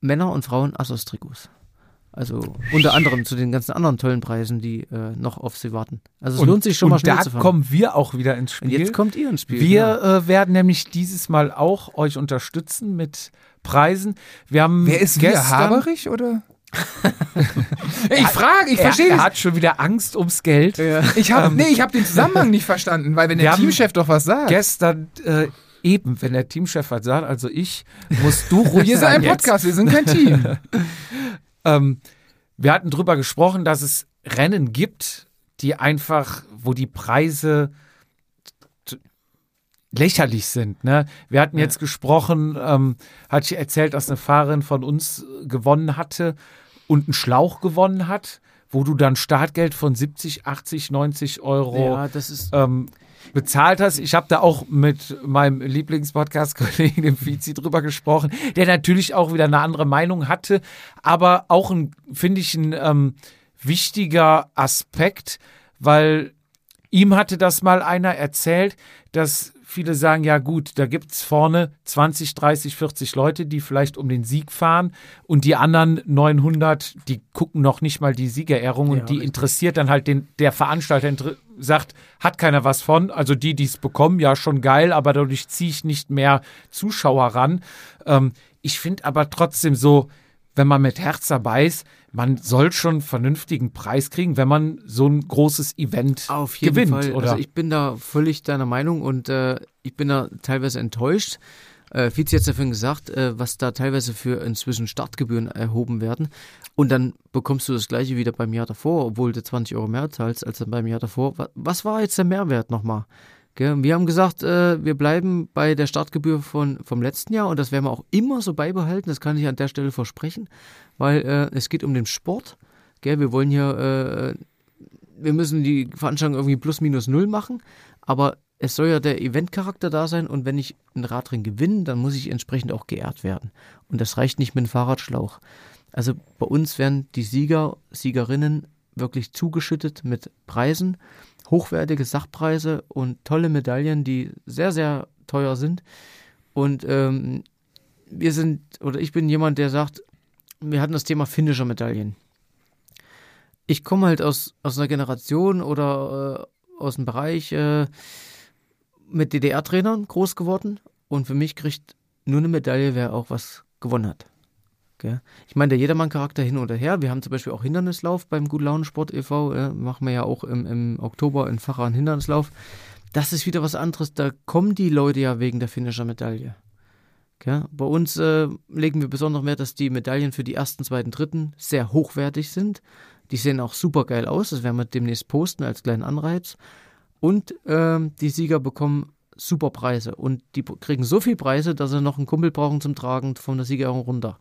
Männer und Frauen Assos-Trikots. Also unter anderem zu den ganzen anderen tollen Preisen, die äh, noch auf sie warten. Also es
und,
lohnt sich schon
und
mal schnell
da
zu fahren.
kommen wir auch wieder ins
und
Spiel.
jetzt kommt ihr ins Spiel.
wir
genau.
äh, werden nämlich dieses Mal auch euch unterstützen mit Preisen. Wir haben
Wer ist wir?
gestern,
Haberich oder? ich frage, ich
er,
verstehe
er
das.
hat schon wieder Angst ums Geld.
Ich habe nee, ich habe den Zusammenhang nicht verstanden, weil wenn
Wir
der
haben
Teamchef doch was sagt.
Gestern äh, eben, wenn der Teamchef was sagt, also ich, musst du ruhig
Wir sind ein
jetzt.
Podcast, wir sind kein Team.
Ähm, wir hatten drüber gesprochen, dass es Rennen gibt, die einfach, wo die Preise lächerlich sind. Ne? Wir hatten jetzt gesprochen, ähm, hatte ich erzählt, dass eine Fahrerin von uns gewonnen hatte und einen Schlauch gewonnen hat, wo du dann Startgeld von 70, 80, 90 Euro
ja, das ist
ähm, bezahlt hast. Ich habe da auch mit meinem Lieblingspodcast-Kollegen, dem Vizi, drüber gesprochen, der natürlich auch wieder eine andere Meinung hatte, aber auch ein, finde ich, ein ähm, wichtiger Aspekt, weil ihm hatte das mal einer erzählt, dass viele sagen, ja gut, da gibt's vorne 20, 30, 40 Leute, die vielleicht um den Sieg fahren und die anderen 900, die gucken noch nicht mal die Siegerehrung und
Ja,
die
richtig.
interessiert dann halt den, der Veranstalter sagt, hat keiner was von, also die, die es bekommen, ja schon geil, aber dadurch ziehe ich nicht mehr Zuschauer ran. Ähm, ich finde aber trotzdem so, wenn man mit Herz dabei ist, man soll schon einen vernünftigen Preis kriegen, wenn man so ein großes Event
Auf jeden
gewinnt,
Fall.
oder?
Also ich bin da völlig deiner Meinung und äh, ich bin da teilweise enttäuscht. Äh, Vizi hat davon gesagt, äh, was da teilweise für inzwischen Startgebühren erhoben werden. Und dann bekommst du das gleiche wieder beim Jahr davor, obwohl du 20 Euro mehr zahlst als dann beim Jahr davor. Wa- Was war jetzt der Mehrwert nochmal? Wir haben gesagt, äh, wir bleiben bei der Startgebühr von, vom letzten Jahr und das werden wir auch immer so beibehalten. Das kann ich an der Stelle versprechen, weil äh, es geht um den Sport. Wir wollen hier äh, wir müssen die Veranstaltung irgendwie plus minus null machen, aber es soll ja der Eventcharakter da sein und wenn ich ein Radrennen gewinne, dann muss ich entsprechend auch geehrt werden. Und das reicht nicht mit einem Fahrradschlauch. Also bei uns werden die Sieger, Siegerinnen wirklich zugeschüttet mit Preisen, hochwertige Sachpreise und tolle Medaillen, die sehr, sehr teuer sind. Und ähm, wir sind, oder ich bin jemand, der sagt, wir hatten das Thema finnischer Medaillen ich komme halt aus, aus einer Generation oder äh, aus einem Bereich äh, mit DDR-Trainern groß geworden und für mich kriegt nur eine Medaille, wer auch was gewonnen hat. Gell? Ich meine, der Jedermann-Charakter hin oder her. Wir haben zum Beispiel auch Hindernislauf beim Gut Laune Sport e.V. Äh, machen wir ja auch im, im Oktober in Facher einen Hindernislauf. das ist wieder was anderes. Da kommen die Leute ja wegen der Finisher-Medaille. Ja, bei uns äh, legen wir besonders Wert, dass die Medaillen für die ersten, zweiten, dritten sehr hochwertig sind. Die sehen auch super geil aus. Das werden wir demnächst posten als kleinen Anreiz. Und ähm, die Sieger bekommen super Preise. Und die kriegen so viel Preise, dass sie noch einen Kumpel brauchen zum Tragen von der Siegerehrung runter.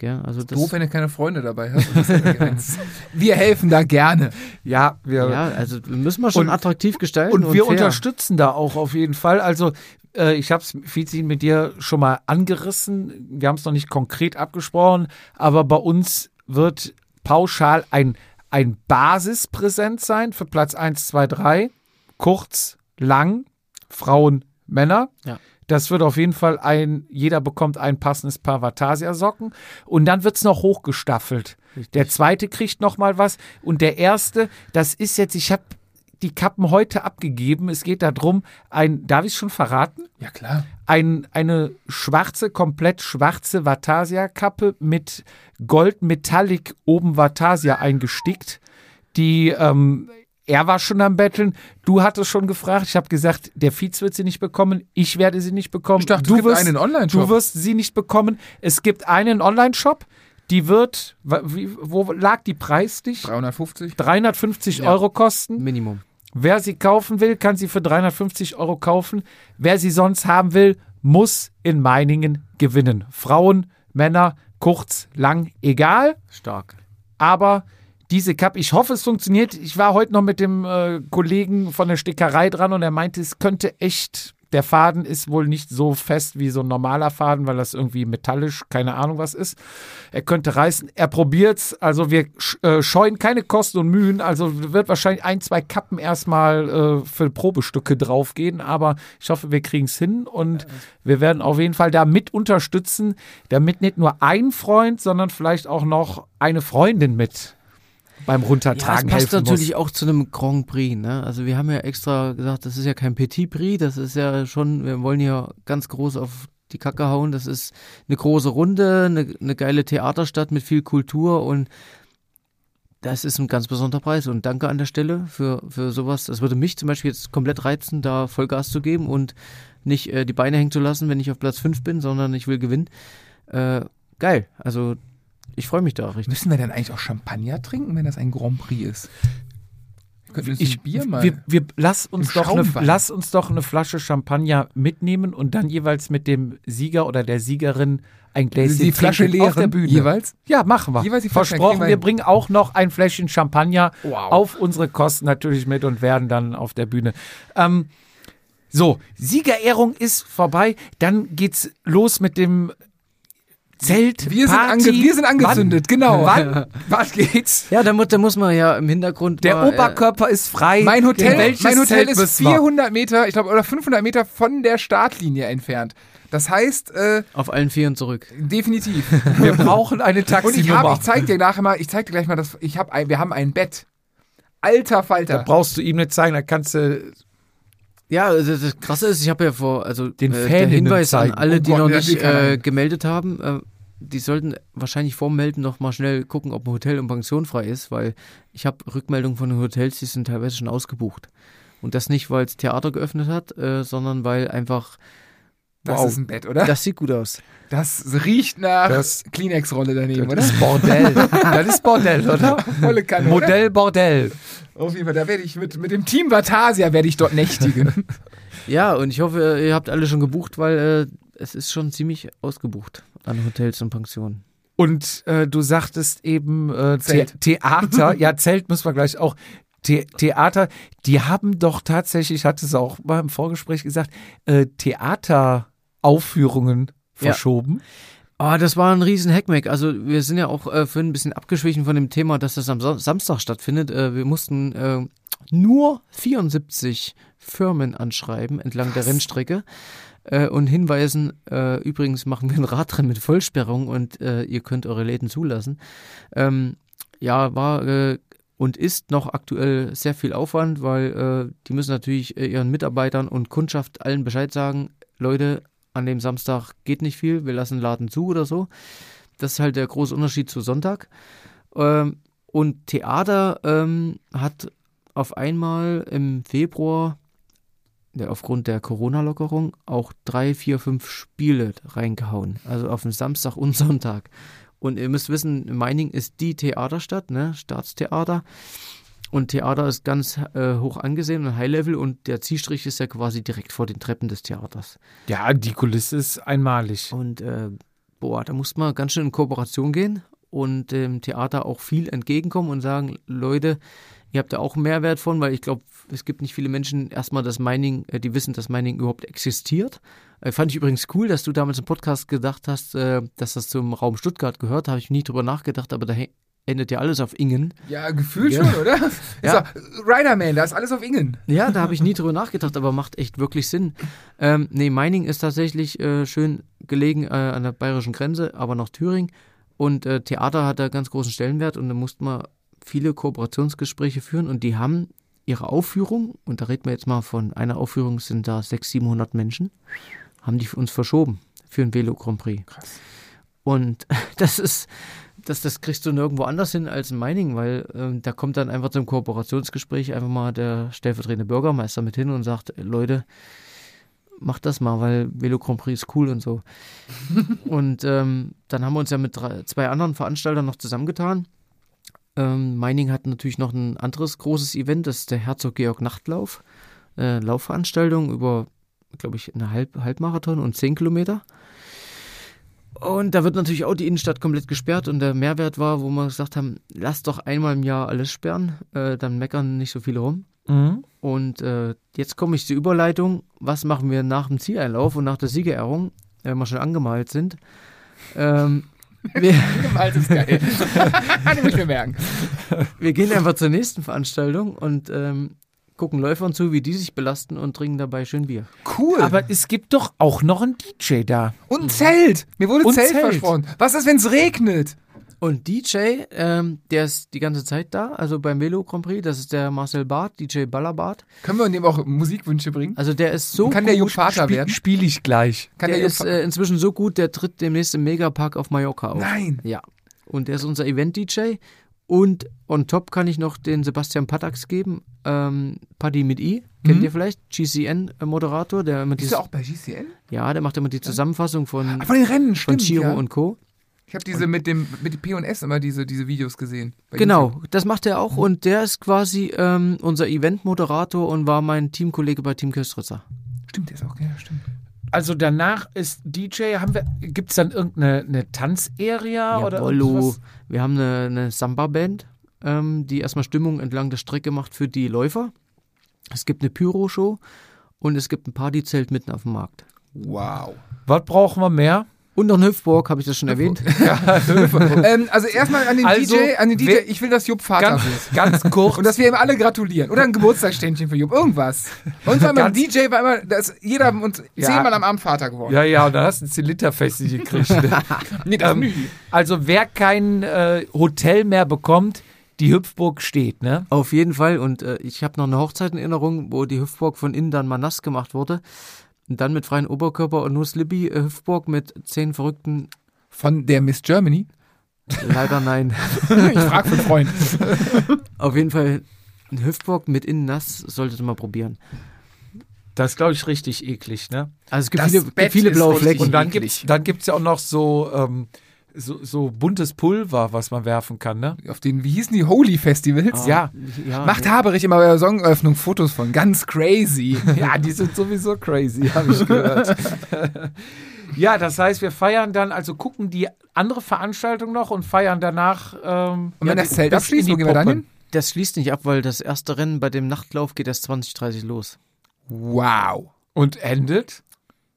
Gell? Also das,
Doof, wenn du keine Freunde dabei hast. wir helfen da gerne.
Ja, wir,
ja, also müssen wir schon
Und-
attraktiv gestalten.
und wir
fair.
unterstützen da auch auf jeden Fall. Also äh, ich habe es, Fizi, mit dir schon mal angerissen. Wir haben es noch nicht konkret abgesprochen, aber bei uns wird pauschal ein, ein Basispräsent sein für Platz 1, 2, 3. Kurz, lang, Frauen, Männer.
Ja.
Das wird auf jeden Fall ein, jeder bekommt ein passendes Paar Vatasia-Socken. Und dann wird es noch hochgestaffelt. Der zweite kriegt noch mal was. Und der erste, das ist jetzt, ich habe die Kappen heute abgegeben. Es geht darum, ein, darf ich schon verraten?
Ja, klar.
Ein, eine schwarze, komplett schwarze Vatasia-Kappe mit Gold Metallic oben Vatasia eingestickt. Die, ähm, er war schon am Betteln. Du hattest schon gefragt. Ich habe gesagt, der Fietz wird sie nicht bekommen. Ich werde sie nicht bekommen.
Ich dachte, es
du
gibt
wirst,
einen Online-Shop.
Du wirst sie nicht bekommen. Es gibt einen Online-Shop. Die wird, wie, wo lag die preislich?
350.
350
Ja.
Euro kosten.
Minimum.
Wer sie kaufen will, kann sie für 350 Euro kaufen. Wer sie sonst haben will, muss in Meiningen gewinnen. Frauen, Männer, kurz, lang, egal.
Stark.
Aber diese Cup, ich hoffe, es funktioniert. Ich war heute noch mit dem äh, Kollegen von der Stickerei dran und er meinte, es könnte echt. Der Faden ist wohl nicht so fest wie so ein normaler Faden, weil das irgendwie metallisch, keine Ahnung was ist. Er könnte reißen. Er probiert's. Also wir äh, scheuen keine Kosten und Mühen. Also wird wahrscheinlich ein, zwei Kappen erstmal äh, für Probestücke draufgehen. Aber ich hoffe, wir kriegen's hin und wir werden auf jeden Fall da mit unterstützen, damit nicht nur ein Freund, sondern vielleicht auch noch eine Freundin mit beim
Ja,
Runtertragen
es passt
helfen
natürlich
muss.
auch zu einem Grand Prix. Ne? Also wir haben ja extra gesagt, das ist ja kein Petit Prix, das ist ja schon, wir wollen hier ganz groß auf die Kacke hauen. Das ist eine große Runde, eine, eine geile Theaterstadt mit viel Kultur und das ist ein ganz besonderer Preis. Und danke an der Stelle für, für sowas. Das würde mich zum Beispiel jetzt komplett reizen, da Vollgas zu geben und nicht äh, die Beine hängen zu lassen, wenn ich auf Platz 5 bin, sondern ich will gewinnen. Äh, geil. Also ich freue mich da richtig.
Müssen wir denn eigentlich auch Champagner trinken, wenn das ein Grand Prix ist?
Ich,
Bier mal.
wir, wir, lass, uns doch eine, lass uns doch eine Flasche Champagner mitnehmen und dann jeweils mit dem Sieger oder der Siegerin ein Gläschen
die Flasche leeren
auf der Bühne.
jeweils?
Ja, machen wir.
Jeweils die Flasche,
Versprochen,
wir
bringen auch noch ein Fläschchen Champagner
Wow.
auf unsere Kosten natürlich mit und werden dann auf der Bühne. Ähm, so, Siegerehrung ist vorbei. Dann geht's los mit dem Zelt.
Wir sind
Party.
ange- wir sind angezündet,
wann,
genau.
Wann? Was geht's?
Ja, da muss, da muss man ja im Hintergrund.
Der
mal, äh,
Oberkörper ist frei.
mein Hotel, mein Hotel
Zelt
ist
müssen wir?
400 Meter, ich glaube, oder 500 Meter von der Startlinie entfernt. Das heißt, äh,
Auf allen Vieren zurück.
definitiv.
Wir brauchen eine
Und ich
Taxinummer.
ich zeig dir nachher mal, ich zeig dir gleich mal das, ich habe ein, wir haben ein Bett. Alter
Da
Falter.
brauchst du ihm nicht zeigen, da kannst du.
Ja, also das Krasse ist, ich habe ja vor, also
Den
äh, der Hinweis an alle,
Oh
die
Gott,
noch nicht äh, gemeldet haben, äh, die sollten wahrscheinlich vorm Melden noch mal schnell gucken, ob ein Hotel und Pension frei ist, weil ich habe Rückmeldungen von den Hotels, die sind teilweise schon ausgebucht. Und das nicht, weil es Theater geöffnet hat, äh, sondern weil einfach,
Das
wow,
ist ein Bett, oder?
das sieht gut aus.
Das riecht nach
Das-
Kleenex-Rolle daneben,
Das
oder?
ist Bordell. das ist Bordell, oder?
Volle Kanne, oder?
Modell Bordell.
Auf jeden Fall, da werde ich mit, mit dem Team Vatasia werde ich dort nächtigen.
Ja, und ich hoffe, ihr habt alle schon gebucht, weil äh, es ist schon ziemlich ausgebucht an Hotels und Pensionen.
Und äh, du sagtest eben äh, The
Zelt.
Theater. ja, Zelt müssen wir gleich auch. The Theater, die haben doch tatsächlich, ich hatte es auch mal im Vorgespräch gesagt, äh, Theateraufführungen
Ja.
verschoben.
Ah, das war ein riesen Hackmack. Also wir sind ja auch äh, für ein bisschen abgeschwichen von dem Thema, dass das am Sa- Samstag stattfindet. Äh, wir mussten äh, nur 74 Firmen anschreiben entlang der Rennstrecke äh, und hinweisen, äh, übrigens machen wir ein Radrennen mit Vollsperrung und äh, ihr könnt eure Läden zulassen. Ähm, ja, war und ist noch aktuell sehr viel Aufwand, weil die müssen natürlich ihren Mitarbeitern und Kundschaft allen Bescheid sagen, Leute, an dem Samstag geht nicht viel, wir lassen Laden zu oder so. Das ist halt der große Unterschied zu Sonntag. Ähm, und Theater ähm, hat auf einmal im Februar aufgrund der Corona-Lockerung auch drei, vier, fünf Spiele reingehauen. Also auf den Samstag und Sonntag. Und ihr müsst wissen, Meining ist die Theaterstadt, ne? Staatstheater. Und Theater ist ganz äh, hoch angesehen und High-Level und der Zielstrich ist ja quasi direkt vor den Treppen des Theaters.
Ja, die Kulisse ist einmalig.
Und äh, boah, da muss man ganz schön in Kooperation gehen und dem Theater auch viel entgegenkommen und sagen, Leute, ihr habt da auch einen Mehrwert von, weil ich glaube, es gibt nicht viele Menschen, erstmal das Mining, äh, die wissen, dass Mining überhaupt existiert. Äh, fand ich übrigens cool, dass du damals im Podcast gedacht hast, äh, dass das zum Raum Stuttgart gehört. Habe ich nie drüber nachgedacht, aber da endet ja alles auf Ingen.
Ja, gefühlt
Ja.
schon, oder?
Ja.
Riderman, da ist alles auf Ingen.
Ja, da habe ich nie drüber nachgedacht, aber macht echt wirklich Sinn. Ähm, nee, Meining ist tatsächlich äh, schön gelegen äh, an der bayerischen Grenze, aber noch Thüringen. Und äh, Theater hat da ganz großen Stellenwert und da mussten wir viele Kooperationsgespräche führen und die haben ihre Aufführung, und da reden wir jetzt mal von einer Aufführung, sind da 600, 700 Menschen, haben die für uns verschoben für ein Velo Grand Prix.
Krass.
Und das ist, das, das kriegst du nirgendwo anders hin als in Meiningen, weil ähm, da kommt dann einfach zum Kooperationsgespräch einfach mal der stellvertretende Bürgermeister mit hin und sagt, "Ey, Leute, macht das mal, weil Velo Grand Prix ist cool und so. und ähm, dann haben wir uns ja mit drei, zwei anderen Veranstaltern noch zusammengetan. Ähm, Meining hat natürlich noch ein anderes großes Event, das ist der Herzog Georg Nachtlauf. Äh, Laufveranstaltung über, glaube ich, eine Halb Halbmarathon und zehn Kilometer. Und da wird natürlich auch die Innenstadt komplett gesperrt und der Mehrwert war, wo wir gesagt haben, lass doch einmal im Jahr alles sperren, äh, dann meckern nicht so viele rum.
Mhm.
Und äh, jetzt komme ich zur Überleitung. Was machen wir nach dem Zieleinlauf und nach der Siegerehrung, wenn wir schon angemalt sind? Ähm, wir,
Gemalt ist geil. Kann ich mir merken.
wir gehen einfach zur nächsten Veranstaltung und ähm, gucken Läufern zu, wie die sich belasten und trinken dabei schön Bier.
Cool.
Aber es gibt doch auch noch einen DJ da.
und ein Zelt. Mir wurde
Und
Zelt,
Zelt.
versprochen. Was ist, wenn es regnet?
Und DJ, ähm, der ist die ganze Zeit da, also beim Velo Grand Prix, das ist der Marcel Barth, DJ Ballerbart.
Können wir dem auch Musikwünsche bringen?
Also der ist so
Kann
gut,
der Jupp Vater
Spiel,
werden?
Spiele ich gleich.
Kann
der
der
ist äh, inzwischen so gut, der tritt demnächst im Megapark auf Mallorca auf.
Nein.
Ja. Und der ist unser Event-DJ. Und on top kann ich noch den Sebastian Patax geben. Ähm, Paddy mit I, kennt
Mhm.
ihr vielleicht? GCN-Moderator, der immer
Ist er auch bei GCN?
ja, der macht immer die Zusammenfassung von,
Ah, von den Rennen,
von
stimmt.
Chiro
ja.
und Co.
Ich habe diese mit dem mit P&S immer diese, diese Videos gesehen.
Genau, das macht er
Mhm.
auch und der ist quasi ähm, unser Event-Moderator und war mein Teamkollege bei Team Köstritzer.
YouTube. Stimmt, der ist auch, ja, stimmt.
Also danach ist DJ, haben wir, gibt es dann irgendeine eine Tanzarea oder
Jawollo.
irgendwas?
Wir haben eine, eine Samba-Band, ähm, die erstmal Stimmung entlang der Strecke macht für die Läufer. Es gibt eine Pyro-Show und es gibt ein Partyzelt mitten auf dem Markt.
Wow.
Was brauchen wir mehr?
Und noch ein Hüpfburg, habe ich das schon erwähnt?
ähm, also erstmal an den
Also,
DJ, an den DJ,
wer-
ich will, dass Jupp Vater
Ganz,
wird.
ganz kurz.
Und dass wir ihm alle gratulieren. Oder ein Geburtstagsständchen für Jupp. Irgendwas. Und war
Ganz-
DJ, war immer, da ist jeder uns
Ja.
zehnmal am Abend Vater geworden.
ja, ja, und dann hast du ein Zylinderfest gekriegt. Ne?
Nee, das
Ähm,
nie.
also wer kein äh, Hotel mehr bekommt, die Hüpfburg steht, ne?
Auf jeden Fall. Und äh, ich habe noch eine Hochzeit in Erinnerung, wo die Hüpfburg von innen dann mal nass gemacht wurde. Und dann mit freiem Oberkörper und nur Slippy äh, Hüpfburg mit zehn Verrückten.
Von der Miss Germany.
Leider nein.
Ich frag für einen Freund.
Auf jeden Fall ein Hüpfburg mit innen nass solltet ihr mal probieren.
Das ist, glaube ich, richtig eklig, ne?
Also es gibt
Das
viele,
Bett
gibt viele blaue Flecken.
Und dann dann gibt's ja auch noch so, ähm, so, so buntes Pulver, was man werfen kann, ne?
Auf den, wie hießen die Holy Festivals?
Ja.
ja,
Macht Haberich immer bei der Songöffnung Fotos von. Ganz crazy.
Ja, die sind sowieso crazy, habe ich gehört. ja, das heißt, wir feiern dann, also gucken die andere Veranstaltung noch und feiern danach. Ähm,
Und wenn
ja,
das Zelt abschließt, wo gehen wir dann hin?
Das schließt nicht ab, weil das erste Rennen bei dem Nachtlauf geht erst 2030 los.
Wow.
Und endet?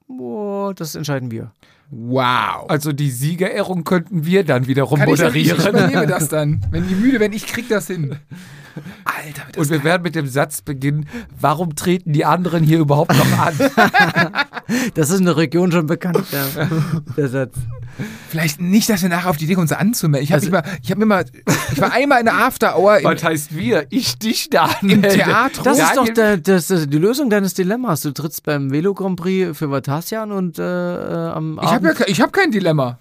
Boah, das entscheiden wir.
Wow.
Also die Siegerehrung könnten wir dann wiederum
Kann ich, dann, ich
moderieren.
übernehme das dann. Wenn die müde werden, ich krieg das hin. Alter,
Und wir werden mit dem Satz beginnen, warum treten die anderen hier überhaupt noch an?
Das ist in der Region schon bekannt, ja, der Satz.
Vielleicht nicht, dass wir nachher auf die Idee kommen, uns anzumelden. Ich habe
Also-
mal, ich habe mir mal, ich war einmal in der After Hour im,
Was heißt wir? Ich dich da
im
anmelde.
Theater.
Das ist doch der, das, das, die Lösung deines Dilemmas. Du trittst beim Velo Grand Prix für Vatasian und äh, äh, am
ich habe
Abend
ja, ich habe kein Dilemma.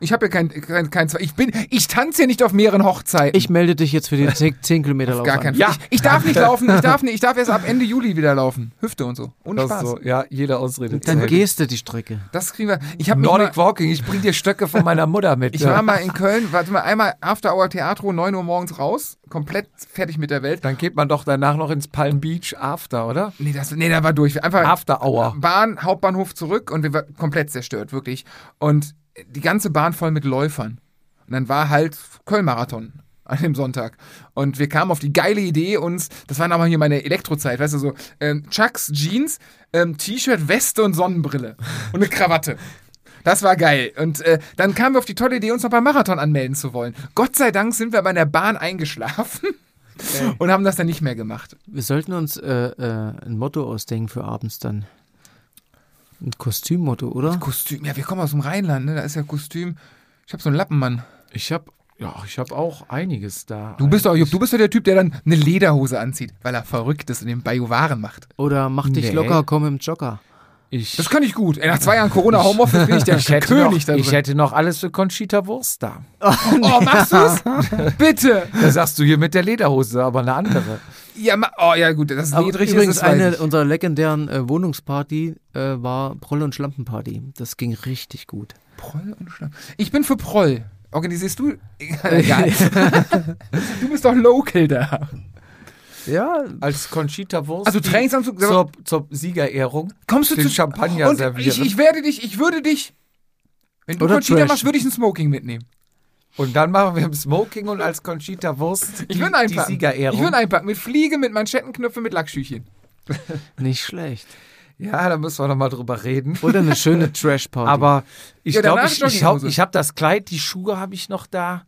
Ich habe ja kein, kein, kein ich bin, ich tanze ja nicht auf mehreren Hochzeiten.
Ich melde dich jetzt für den 10, 10 Kilometer Lauf
Gar
an.
kein
Ja.
ich, ich darf nicht laufen, ich darf nicht, ich darf erst ab Ende Juli wieder laufen. Hüfte und so. Ohne
Das
Spaß.
so, ja, jede Ausrede.
Dann
zählt.
gehst du die Strecke.
Das kriegen wir. Ich habe mich mal,
Nordic Walking, ich bring dir Stöcke von meiner Mutter mit.
ich war mal in Köln, warte mal, einmal After Hour Theatro, 9 Uhr morgens raus, komplett fertig mit der Welt.
Dann geht man doch danach noch ins Palm Beach After, oder?
Nee, das, nee, da war durch. Einfach
After Hour.
Bahn, Hauptbahnhof zurück und wir waren komplett zerstört, wirklich. Und die ganze Bahn voll mit Läufern. Und dann war halt Köln-Marathon an dem Sonntag. Und wir kamen auf die geile Idee, uns, das war aber hier meine Elektrozeit, weißt du, so ähm, Chucks, Jeans, ähm, T-Shirt, Weste und Sonnenbrille und eine Krawatte. Das war geil. Und äh, dann kamen wir auf die tolle Idee, uns noch beim Marathon anmelden zu wollen. Gott sei Dank sind wir bei der Bahn eingeschlafen und haben das dann nicht mehr gemacht.
Wir sollten uns äh, äh, ein Motto ausdenken für abends dann. Ein Kostümmotto, oder?
Kostüm, ja, wir kommen aus dem Rheinland, ne? Da ist ja Kostüm. Ich hab so einen Lappenmann.
Ich hab, ja, ich hab auch einiges da.
Du bist doch, du bist doch der Typ, der dann eine Lederhose anzieht, weil er verrückt ist und den Bajuwaren macht.
Oder mach dich
Nee.
locker, komm im Jogger.
Ich,
Das kann ich gut. Ey, nach zwei Jahren Corona Homeoffice bin ich der
ich,
König
noch,
da
ich hätte noch alles für Conchita Wurst da.
Oh, machst du's? Bitte.
Da sagst du hier mit der Lederhose, aber eine andere.
Ja, oh, ja gut, das ist
Aber
niedrig
übrigens
ist,
eine
ich.
unserer legendären äh, Wohnungsparty äh, war Proll- und Schlampenparty. Das ging richtig gut.
Proll und Schlamm. Ich bin für Proll. Organisierst du? Egal. du bist doch local da.
Ja,
Als Conchita Wurst.
Also
die
Trainingsanzug.
zur, zur Siegerehrung.
kommst du
den
zu
Champagner
und
servieren.
ich, ich werde dich, ich würde dich. Wenn du
Oder
Conchita
Trash.
machst, würde ich ein Smoking mitnehmen.
Und dann machen wir im Smoking und als Conchita Wurst
Ich
die,
würde
die
einpacken.
Siegerehrung.
Ich würde einpacken. Mit Fliege, mit Manschettenknöpfen, mit Lackschüchchen.
nicht schlecht.
ja, da müssen wir noch mal drüber reden.
Oder eine schöne Trash-Party.
Aber ich
Ja,
glaube, ich, ich habe ich hab das Kleid, die Schuhe habe ich noch da.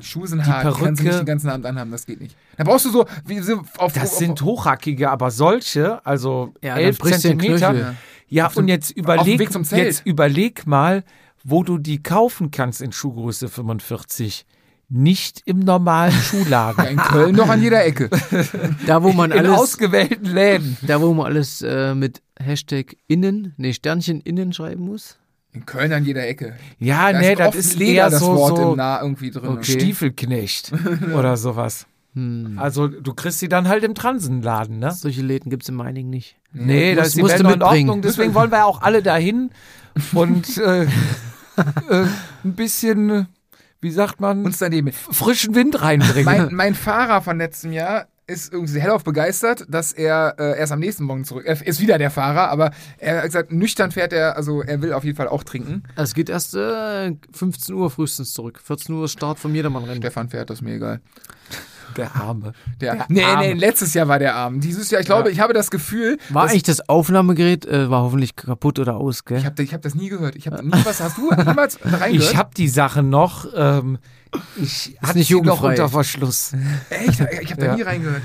Die Schuhe sind hart. Die kannst du
Perücke.
nicht den ganzen Abend anhaben. Das geht nicht. Da brauchst du so, wie so auf,
Das
auf,
sind hochhackige, aber solche, also
Ja, dann
11
brichst du den
Zentimeter.
Knöchel.
Ja,
Auf dem-
und jetzt überleg,
Weg zum Zelt.
jetzt überleg mal, wo du die kaufen kannst in Schuhgröße 45. Nicht im normalen
Ja,
Schuhladen.
in Köln doch an jeder Ecke.
da, wo man
in
alles,
ausgewählten Läden.
da, wo man alles äh, mit Hashtag innen, nee, Sternchen innen schreiben muss.
In Köln an jeder Ecke.
Ja,
Da
nee,
ist
das ist
Leder
eher
das
so,
Wort
so
im Nah irgendwie drin.
Okay.
Stiefelknecht oder sowas.
Hm.
Also du kriegst sie dann halt im Transenladen, ne?
Solche Läden gibt es in Meiningen nicht.
Nee, das ist die Welt in
mitbringen.
Ordnung. Deswegen wollen wir ja auch alle dahin und äh, äh, ein bisschen, äh, wie sagt man,
Uns daneben.
frischen Wind reinbringen.
Mein, mein Fahrer von letztem Jahr ist irgendwie hellauf begeistert, dass er äh, erst am nächsten Morgen zurück. Er ist wieder der Fahrer, aber er hat gesagt, nüchtern fährt er, also er will auf jeden Fall auch trinken.
Also es geht erst äh, 15 Uhr frühestens zurück. 14 Uhr ist Start vom Jedermann-Rennen.
Stefan fährt, das ist mir egal.
Der Arme.
Der,
Der
nee,
Arme.
nee, letztes Jahr war der Arm. Dieses Jahr, ich glaube, ich habe das Gefühl,
War eigentlich das Aufnahmegerät, äh, war hoffentlich kaputt oder aus, gell?
ich habe ich hab das nie gehört. Ich habe nie was. Hast du niemals reingehört?
Ich habe die Sache noch. Ähm, ich hatte
nicht
sie noch unter Verschluss.
Echt? Ich habe da
Ja.
nie reingehört.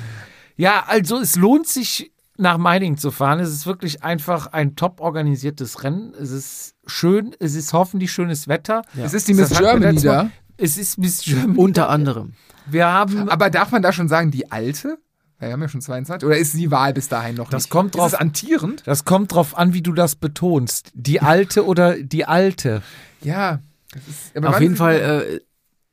Ja, also es lohnt sich nach Meiningen zu fahren. Es ist wirklich einfach ein top organisiertes Rennen. Es ist schön, es ist hoffentlich schönes Wetter.
Es ist die Miss Germany da.
Es ist Miss Germany.
Unter anderem.
Wir haben
Aber darf man da schon sagen, die alte? Wir haben ja schon 22. Oder ist die Wahl bis dahin noch
Das
nicht?
kommt drauf-
Ist es antierend?
Das kommt drauf an, wie du das betonst. Die alte oder die alte.
Ja. Das ist, aber
Auf jeden Fall äh,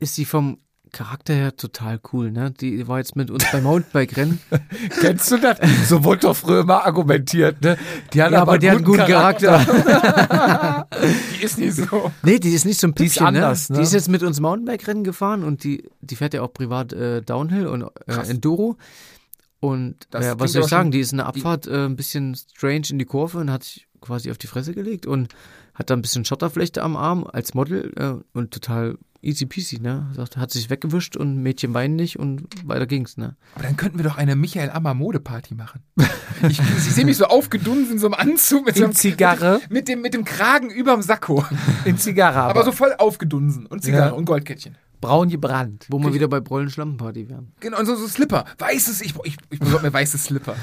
ist sie vom Charakter her total cool, ne? Die war jetzt mit uns beim Mountainbike-Rennen.
Kennst du das? So wurde doch früher immer argumentiert, ne? Die hat
Ja, aber die hat einen guten Charakter.
Die ist nicht so.
Nee, die ist nicht so ein
Die ist
Püppchen,
anders,
ne?
ne?
Die ist jetzt mit uns Mountainbike-Rennen gefahren und die, die fährt ja auch privat äh, Downhill und äh, Enduro. Und
klingt
was soll
aber
ich sagen, die ist in der Abfahrt äh, ein bisschen strange in die Kurve und hat sich quasi auf die Fresse gelegt und hat da ein bisschen Schotterflechte am Arm als Model äh, und total easy peasy, ne? Sagt, hat sich weggewischt und Mädchen weinen nicht und weiter ging's, ne?
Aber dann könnten wir doch eine Michael Ammer Modeparty machen. Ich, ich sehe mich so aufgedunsen in so einem Anzug mit, so
In
einem,
Zigarre.
mit, dem, mit dem Kragen überm Sakko.
In Zigarre, aber,
Aber so voll aufgedunsen. Und Zigarre
Ja.
und Goldkettchen.
braun gebrannt.
Wo wir wieder bei Brollen Schlampenparty wären.
Genau, und so, so Slipper. Weißes, ich, ich, ich besorge mir weiße Slipper.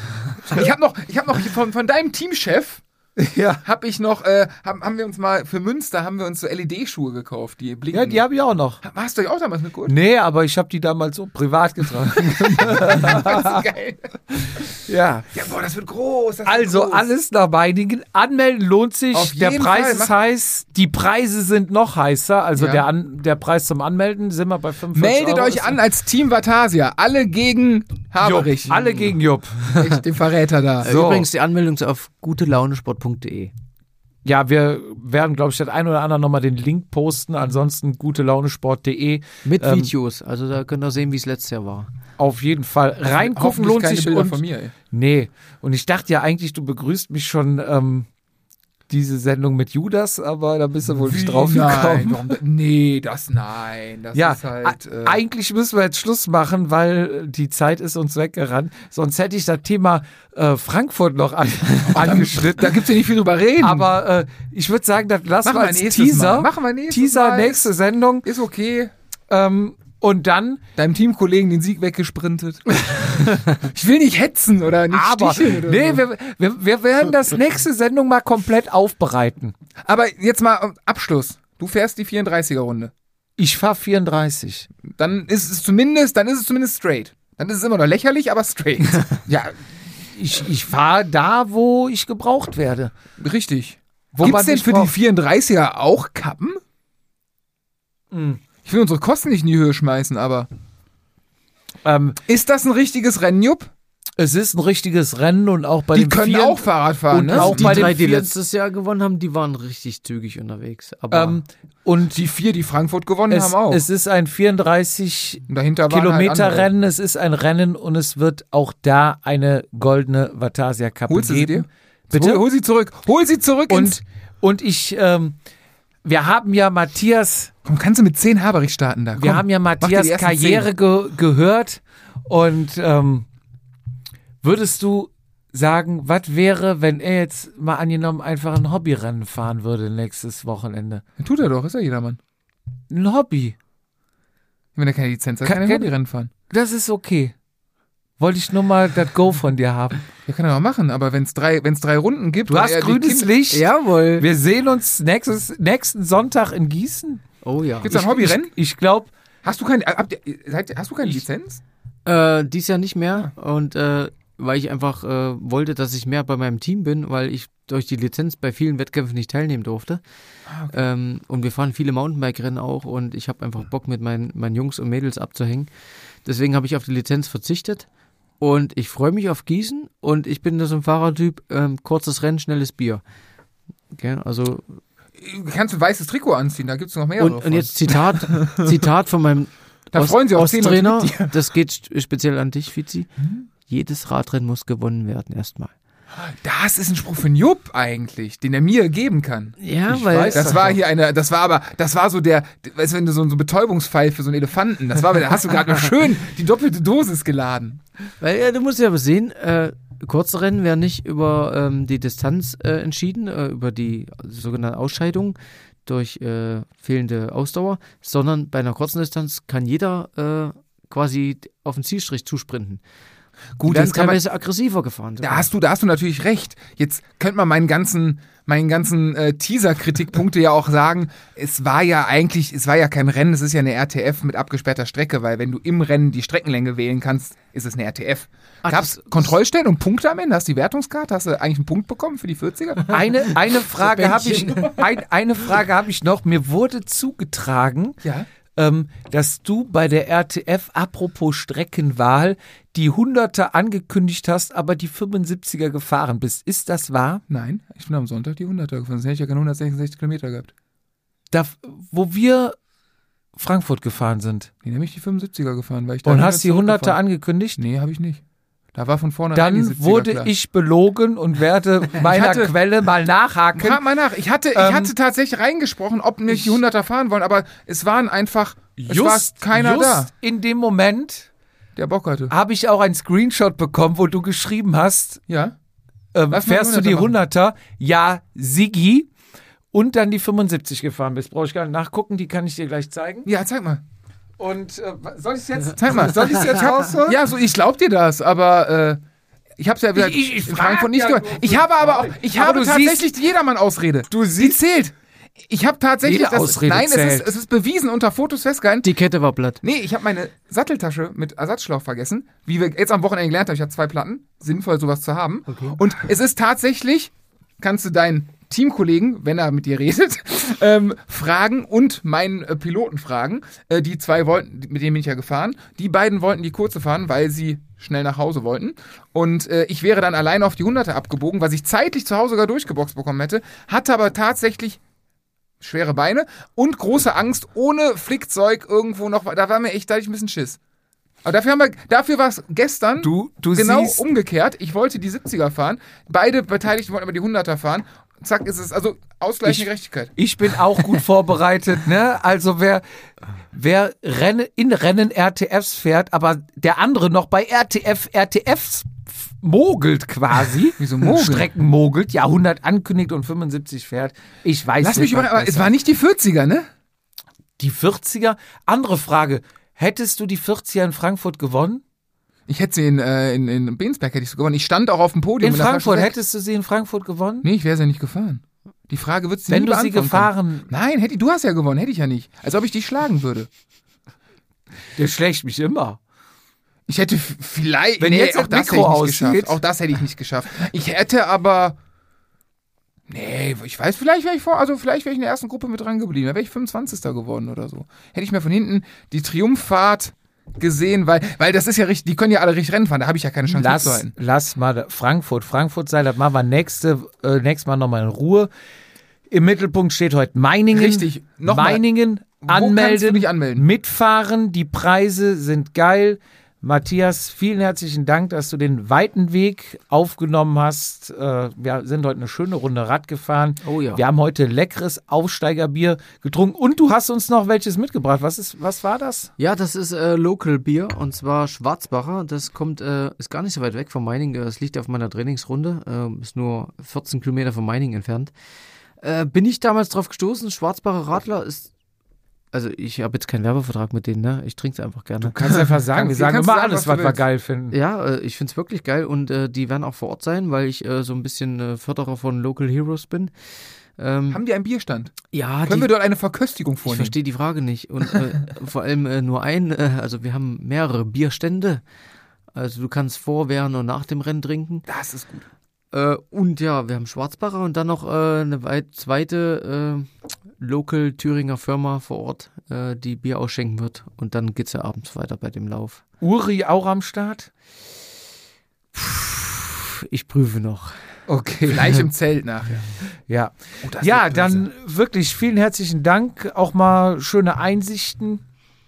Ich habe noch, ich hab noch von, von deinem Teamchef
Ja.
habe ich noch, äh, haben, haben wir uns mal für Münster haben wir uns so LED-Schuhe gekauft, die blinken.
Ja, die habe ich auch noch.
Hast du euch auch damals mitgeholt?
Nee, aber ich habe die damals so privat getragen.
Geil.
ja.
Ja, boah, das wird groß. Das
Also
wird groß.
alles nach Meiningen. Anmelden lohnt sich.
Auf
der Preis
Fall.
ist
Mach-
heiß. Die Preise sind noch heißer. Also
Ja.
der, An der Preis zum Anmelden sind wir bei 45
Meldet
Euro.
euch an als Team Vatasia. Alle gegen Haberich.
Jupp. Alle gegen Jupp.
Echt, den Verräter da.
So.
Übrigens, die Anmeldung ist auf gutelaunesport.de.
Ja, wir werden, glaube ich, das ein oder andere nochmal den Link posten. Ansonsten gutelaunesport.de.
Mit
Ähm,
Videos. Also da könnt ihr sehen, wie es letztes Jahr war.
Auf jeden Fall reingucken
Hoffentlich
lohnt
keine
sich.
Bilder
Und,
von mir, ey.
nee, und ich dachte ja eigentlich, du begrüßt mich schon ähm, diese Sendung mit Judas, aber da bist du wohl nicht drauf
Nein,
gekommen.
warum, nee, das nein. Das
Ja,
ist halt. Äh,
eigentlich müssen wir jetzt Schluss machen, weil die Zeit ist uns weggerannt. Sonst hätte ich das Thema äh, Frankfurt noch an, angeschnitten.
da gibt's ja nicht viel drüber reden.
Aber äh, ich würde sagen, das lassen
Machen
wir als Teaser.
Mal. Machen wir nächstes
Teaser,
Mal.
nächste Sendung.
ist okay.
Ähm, und dann,
Deinem Teamkollegen den Sieg weggesprintet. ich will nicht hetzen oder nicht
aber,
sticheln oder
nee,
so.
wir, wir, wir werden das nächste Sendung mal komplett aufbereiten.
Aber jetzt mal ähm, Abschluss. Du fährst die 34er-Runde.
Ich fahre 34.
Dann ist es zumindest, dann ist es zumindest straight. Dann ist es immer noch lächerlich, aber straight.
Ja, ich, ich fahre da, wo ich gebraucht werde.
Richtig.
Wo
Gibt's denn für
braucht.
die 34er auch Kappen?
Mhm.
Ich will unsere Kosten nicht in die Höhe schmeißen, aber
Ähm,
ist das ein richtiges Rennen, Jupp?
es ist ein richtiges Rennen und auch bei
Die
den
können
vier,
auch Fahrrad fahren,
und
ne?
auch
die
bei den
drei, die
vier-
letztes Jahr gewonnen haben, die waren richtig zügig unterwegs. Aber
ähm, und
die vier, die Frankfurt gewonnen
es,
haben auch.
es ist ein 34
Und dahinter waren halt
Kilometer
andere.
Rennen, es ist ein Rennen und es wird auch da eine goldene Vatasia Kappe
Holst du sie
geben.
dir?
Bitte?
Hol, hol sie zurück. Hol sie zurück.
Und, und ich, ähm, wir haben ja Matthias,
Komm, kannst du mit 10 Haberich starten da? Komm,
wir haben ja Matthias Karriere ge gehört und ähm, würdest du sagen, was wäre, wenn er jetzt mal angenommen einfach ein Hobbyrennen fahren würde nächstes Wochenende?
Tut er doch, ist ja jedermann.
Ein Hobby,
Wenn er keine Lizenz hat,
Kann-
kann er Hobbyrennen fahren.
das ist okay. Wollte ich nur mal das Go von dir haben.
Ja, kann er auch machen, aber wenn es drei, wenn's drei Runden gibt.
Du hast grünes Licht.
Jawohl.
Wir sehen uns nächstes, nächsten Sonntag in Gießen.
Oh ja.
Gibt's da ein Hobbyrennen?
Ich, ich glaube,
Hast du keine, seid, hast du keine Lizenz?
Äh, dies Jahr nicht mehr. Und äh, weil ich einfach äh, wollte, dass ich mehr bei meinem Team bin, weil ich durch die Lizenz bei vielen Wettkämpfen nicht teilnehmen durfte.
Ah,
ähm, und wir fahren viele Mountainbike-Rennen auch und ich habe einfach Bock, mit meinen, meinen Jungs und Mädels abzuhängen. Deswegen habe ich auf die Lizenz verzichtet. Und ich freue mich auf Gießen und ich bin so ein Fahrertyp, ähm, kurzes Rennen, schnelles Bier. Okay, also
Kannst du ein weißes Trikot anziehen, da gibt's noch mehrere.
und, und jetzt Zitat, Zitat von meinem
Da freuen sich auch
Trainer. Das geht speziell an dich, Fizi. Jedes Radrennen muss gewonnen werden erstmal.
Das ist ein Spruch von Jupp eigentlich, den er mir geben kann.
Ja,
Ich
weil
weiß
Das war hier eine, das war aber, das war so der, weißt du, wenn du so, so ein Betäubungspfeil für so einen Elefanten, das war, da hast du gerade mal schön die doppelte Dosis geladen.
Weil ja, du musst ja aber sehen, äh, kurze Rennen werden nicht über ähm, die Distanz äh, entschieden, äh, über die sogenannte Ausscheidung durch äh, fehlende Ausdauer, sondern bei einer kurzen Distanz kann jeder äh, quasi auf den Zielstrich zusprinten.
Gut,
Die werden
kann man,
teilweise aggressiver gefahren.
da hast du, da hast du natürlich recht. Jetzt könnte man meinen ganzen, meinen ganzen äh, Teaser-Kritikpunkte ja auch sagen, es war ja eigentlich, es war ja kein Rennen, es ist ja eine RTF mit abgesperrter Strecke, weil wenn du im Rennen die Streckenlänge wählen kannst, ist es eine RTF.
Ach,
Gab's
das-
Kontrollstellen und Punkte am Ende? Hast du die Wertungskarte? Hast du eigentlich einen Punkt bekommen für die 40er?
eine, eine Frage habe ich, ein, eine Frage habe ich noch. Mir wurde zugetragen,
Ja.
ähm, dass du bei der RTF, apropos Streckenwahl, die 100er angekündigt hast, aber die 75er gefahren bist. Ist das wahr?
Nein, ich bin am Sonntag die 100er gefahren, sonst hätte ich ja keine 166 Kilometer gehabt.
Da, wo wir Frankfurt gefahren sind.
Nee, nämlich die 75er gefahren, weil ich da
Und hast die 100er
zurückgefahren.
angekündigt?
Nee, habe ich nicht. Da war von die
Dann
70er
wurde
klar.
ich belogen und werde meiner
hatte-
Quelle mal nachhaken.
Frag mal nach. Ich hatte, ich
Ähm,
hatte tatsächlich reingesprochen, ob nicht die 100er fahren wollen, aber es waren einfach, es war keiner
just
da,
in dem Moment
der Bock hatte.
habe ich auch einen Screenshot bekommen, wo du geschrieben hast,
Ja?
ähm, fährst du die
100er
100er? Ja, Sigi. Und dann die 75 gefahren bist. Brauche ich gar nicht nachgucken, die kann ich dir gleich zeigen.
Ja, zeig mal.
Und äh, soll ich es jetzt,
Zeig mal.
soll ich es jetzt rausholen?
Ja, so, ich glaub dir das, aber äh, Ich habe es ja wieder
Ich- ich- ich
in Frankfurt nicht
ja
gehört. Ich habe aber auch, ich
Aber
habe tatsächlich die Jedermann-Ausrede.
Du
Die
siehst-
zählt. Ich habe tatsächlich
Jede
das,
Ausrede
nein, es
zählt.
ist, es ist bewiesen unter Fotos festgehalten.
Die Kette war platt.
Nee, ich habe meine Satteltasche mit Ersatzschlauch vergessen. Wie wir jetzt am Wochenende gelernt haben, ich hatte zwei Platten. Sinnvoll, sowas zu haben. Und es ist tatsächlich, kannst du deinen Teamkollegen, wenn er mit dir redet, ähm, fragen und meinen äh, Piloten fragen. Äh, die zwei wollten, mit denen bin ich ja gefahren. Die beiden wollten die kurze fahren, weil sie schnell nach Hause wollten. Und äh, ich wäre dann alleine auf die Hunderte abgebogen, was ich zeitlich zu Hause sogar durchgeboxt bekommen hätte. Hatte aber tatsächlich schwere Beine und große Angst, ohne Flickzeug irgendwo noch. Da war mir echt, da hatte ich ein bisschen Schiss. Aber dafür, haben wir, dafür war es gestern
Du, du
genau
siehst,
umgekehrt. Ich wollte die 70er fahren. Beide Beteiligten wollten aber die 100er fahren. Zack, ist es also Ausgleich
Ich-
Gerechtigkeit.
ich bin auch gut vorbereitet, ne? Also wer, wer Rennen, in Rennen RTFs fährt, aber der andere noch bei RTF, RTFs mogelt quasi.
Wieso mogelt?
Strecken mogelt, ja, 100 ankündigt und 75 fährt. Ich weiß
Lass
nicht.
mich
was
überraschen, aber es war nicht die 40er, ne?
die 40er. Andere Frage. Hättest du die 40er in Frankfurt gewonnen?
Ich hätte sie in, äh, in, in Bensberg hätte ich so gewonnen. Ich stand auch auf dem Podium.
In Frankfurt hättest du sie in Frankfurt gewonnen?
Nee, ich wäre sie ja nicht gefahren. Die Frage wird sie
Wenn du sie gefahren,
können. Nein, hätte, du hast ja gewonnen, hätte ich ja nicht. Als ob ich dich schlagen würde.
der schlägt mich immer.
Ich hätte vielleicht.
Wenn jetzt
auch
das
das hätte ich
Mikro
nicht
ausgeht.
geschafft. Auch das hätte ich nicht geschafft. Ich hätte aber. Nee, ich weiß, vielleicht wäre ich vor, also vielleicht wäre ich in der ersten Gruppe mit dran geblieben. Da wäre ich 25. geworden oder so. Hätte ich mir von hinten die Triumphfahrt gesehen, weil, weil das ist ja richtig, die können ja alle richtig Rennen fahren, da habe ich ja keine Chance
Lass,
mitzuhalten.
lass mal Frankfurt, Frankfurt sein, das machen wir nächste, äh, nächstes Mal nochmal in Ruhe. Im Mittelpunkt steht heute Meiningen.
Richtig. Nochmal.
Meiningen,
Wo kannst du
anmelden,
anmelden?
mitfahren, die Preise sind geil. Matthias, vielen herzlichen Dank, dass du den weiten Weg aufgenommen hast. Äh, wir sind heute eine schöne Runde Rad gefahren.
Oh ja.
Wir haben heute leckeres Aufsteigerbier getrunken und du hast uns noch welches mitgebracht. Was, ist, was war das?
Ja, das ist äh, Local Bier und zwar Schwarzbacher. Das kommt, äh, ist gar nicht so weit weg von Meining. Es liegt auf meiner Trainingsrunde. Äh, ist nur 14 Kilometer von Meining entfernt. Äh, bin ich damals drauf gestoßen. Schwarzbacher Radler ist. Also ich habe jetzt keinen Werbevertrag mit denen, ne? Ich trinke es einfach gerne.
Kannst einfach sagen, wir sagen immer
du
alles,
was du
was wir geil finden.
Ja, äh, ich finde es wirklich geil und äh, die werden auch vor Ort sein, weil ich äh, so ein bisschen äh, Förderer von Local Heroes bin. Ähm,
Haben die einen Bierstand?
ja,
Können
die,
wir dort eine Verköstigung
ich
vornehmen?
verstehe die Frage nicht. Und äh, vor allem äh, nur ein, also wir haben mehrere Bierstände. Also du kannst vor, während und nach dem Rennen trinken.
Das ist gut.
Äh, und ja, wir haben Schwarzbacher und dann noch äh, eine weit, zweite äh, Local Thüringer Firma vor Ort, äh, die Bier ausschenken wird. Und dann geht's ja abends weiter bei dem Lauf.
Uri auch am Start?
Ich prüfe noch.
Okay.
Vielleicht im Zelt nachher.
Ja,
Oh,
ja dann wirklich vielen herzlichen Dank. Auch mal schöne Einsichten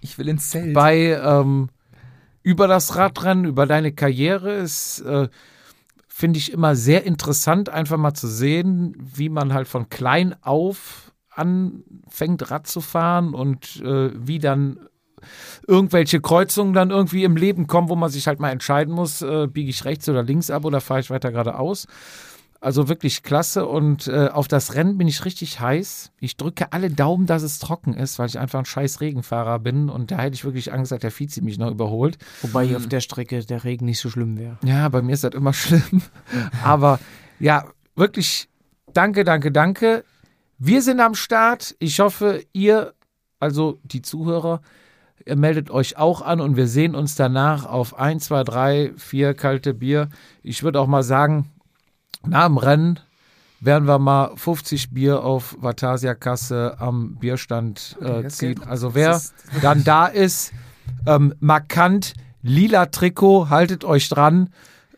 Ich will ins Zelt.
bei ähm, über das Radrennen, über deine Karriere. Es äh, finde ich immer sehr interessant, einfach mal zu sehen, wie man halt von klein auf anfängt, Rad zu fahren und äh, wie dann irgendwelche Kreuzungen dann irgendwie im Leben kommen, wo man sich halt mal entscheiden muss, äh, biege ich rechts oder links ab oder fahre ich weiter geradeaus. Also wirklich klasse und äh, auf das Rennen bin ich richtig heiß. Ich drücke alle Daumen, dass es trocken ist, weil ich einfach ein scheiß Regenfahrer bin und da hätte ich wirklich Angst, dass der Vizi mich noch überholt.
Wobei hier auf der Strecke der Regen nicht so schlimm wäre.
Ja, bei mir ist das immer schlimm. Aber ja, wirklich danke, danke, danke. Wir sind am Start. Ich hoffe, ihr, also die Zuhörer, ihr meldet euch auch an und wir sehen uns danach auf 1, 2, 3, 4 kalte Bier. Ich würde auch mal sagen, nach dem Rennen werden wir mal 50 Bier auf Vatasia Kasse am Bierstand äh, ziehen. Also wer dann da ist, ähm, markant lila Trikot, haltet euch dran.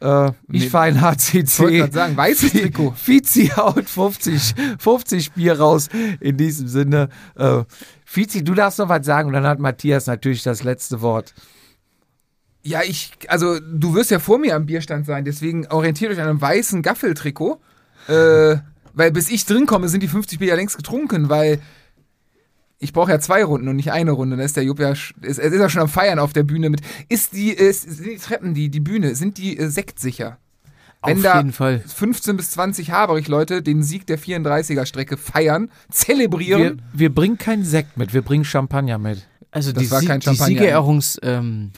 Äh, ich
Nee,
fahre in
Ich wollte
HCC.
gerade sagen, weißes Trikot.
Fizi haut 50, 50 Bier raus. In diesem Sinne. Äh, Fizi, du darfst noch was sagen und dann hat Matthias natürlich das letzte Wort.
Ja, ich, also du wirst ja vor mir am Bierstand sein, deswegen orientiert euch an einem weißen Gaffeltrikot. Äh, weil bis ich drin komme, sind die 50 Bier ja längst getrunken, weil ich brauche ja zwei Runden und nicht eine Runde. Da ist der Jupp ja, ist, er ist ja schon am Feiern auf der Bühne mit. Ist die, ist, sind die Treppen, die, die Bühne, sind die äh, sektsicher? Wenn
auf
da
jeden Fall.
15 bis 20 Haberich-Leute den Sieg der 34er-Strecke feiern, zelebrieren.
Wir, wir bringen keinen Sekt mit, wir bringen Champagner mit.
Also
Das
die,
war
Sie
kein
die
Champagner.
Siegerehrungs ähm,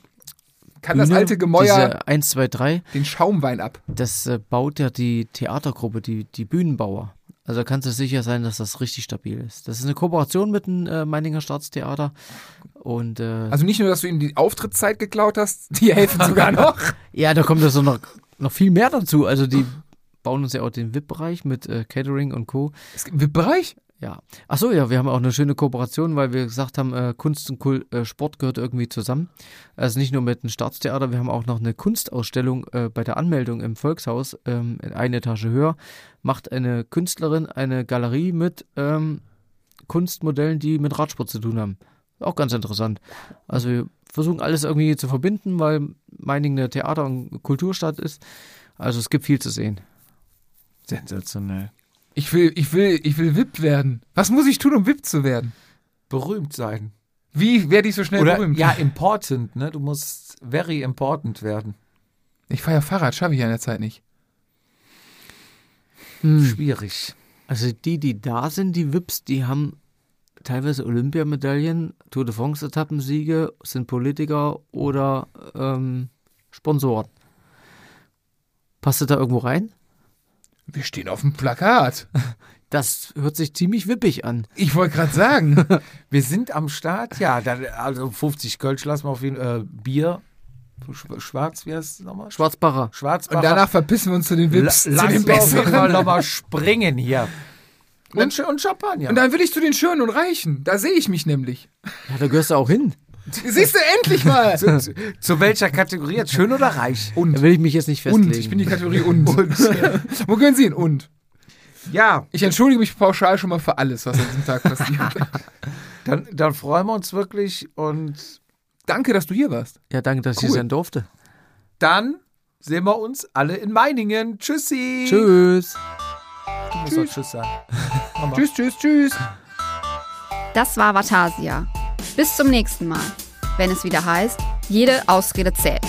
Kann das
Bühne,
alte Gemäuer
Diese 1, 2, 3,
den Schaumwein ab?
das äh, baut ja die Theatergruppe, die, die Bühnenbauer. Also kannst du sicher sein, dass das richtig stabil ist. Das ist eine Kooperation mit dem äh, Meininger Staatstheater. Und äh,
Also nicht nur, dass du ihnen die Auftrittszeit geklaut hast, die helfen sogar noch.
ja, da kommt also noch, noch viel mehr dazu. Also die bauen uns ja auch den VIP-Bereich mit äh, Catering und Co.
Es gibt einen VIP-Bereich?
Ja. Ach so, ja, wir haben auch eine schöne Kooperation, weil wir gesagt haben, äh, Kunst und Kul äh, Sport gehört irgendwie zusammen. Also nicht nur mit dem Staatstheater, wir haben auch noch eine Kunstausstellung äh, bei der Anmeldung im Volkshaus, ähm, in eine Etage höher, macht eine Künstlerin eine Galerie mit ähm, Kunstmodellen, die mit Radsport zu tun haben. Auch ganz interessant. Also wir versuchen alles irgendwie zu verbinden, weil Meiningen eine Theater- und Kulturstadt ist. Also es gibt viel zu sehen.
Sensationell.
Ich will, ich will, ich will VIP werden. Was muss ich tun, um VIP zu werden?
Berühmt sein.
Wie werde ich so schnell
Oder,
berühmt?
ja, important, ne? Du musst very important werden.
Ich fahre ja Fahrrad, schaffe ich ja in der Zeit nicht.
Hm.
Schwierig.
Also die, die da sind, die Wips, die haben teilweise Olympiamedaillen, Tour de France-Etappensiege, sind Politiker oder ähm, Sponsoren. Passt du da irgendwo rein?
Wir stehen auf dem Plakat.
Das hört sich ziemlich wippig an.
Ich wollte gerade sagen.
Wir sind am Start, ja, dann, also 50 Kölsch lassen wir auf jeden Fall, äh, Bier, Sch- schwarz, wie heißt es nochmal?
Schwarzbacher.
Schwarzbacher.
Und danach verpissen wir uns zu den Vips,
La-
zu den Besseren.
nochmal springen hier.
Und-
Und, und Champagner.
Und dann will ich zu den Schönen und Reichen. Da sehe ich mich nämlich.
Ja, da gehörst du auch hin.
Siehst du endlich mal.
zu, zu, zu welcher Kategorie jetzt? Schön oder reich?
Da
Und.
will ich mich jetzt nicht festlegen.
Und. Ich bin die Kategorie und. Wo können Sie hin? Und.
Ja,
Ich entschuldige mich pauschal schon mal für alles, was an diesem Tag passiert.
dann, dann freuen wir uns wirklich und
Danke, dass du hier warst.
ja, danke, dass ich hier
Cool.
sein durfte.
dann sehen wir uns alle in Meiningen. Tschüssi.
Tschüss.
Du musst auch Tschüss sagen. Mama.
Tschüss, tschüss, tschüss.
Das war Vatasia. Bis zum nächsten Mal, wenn es wieder heißt, jede Ausrede zählt.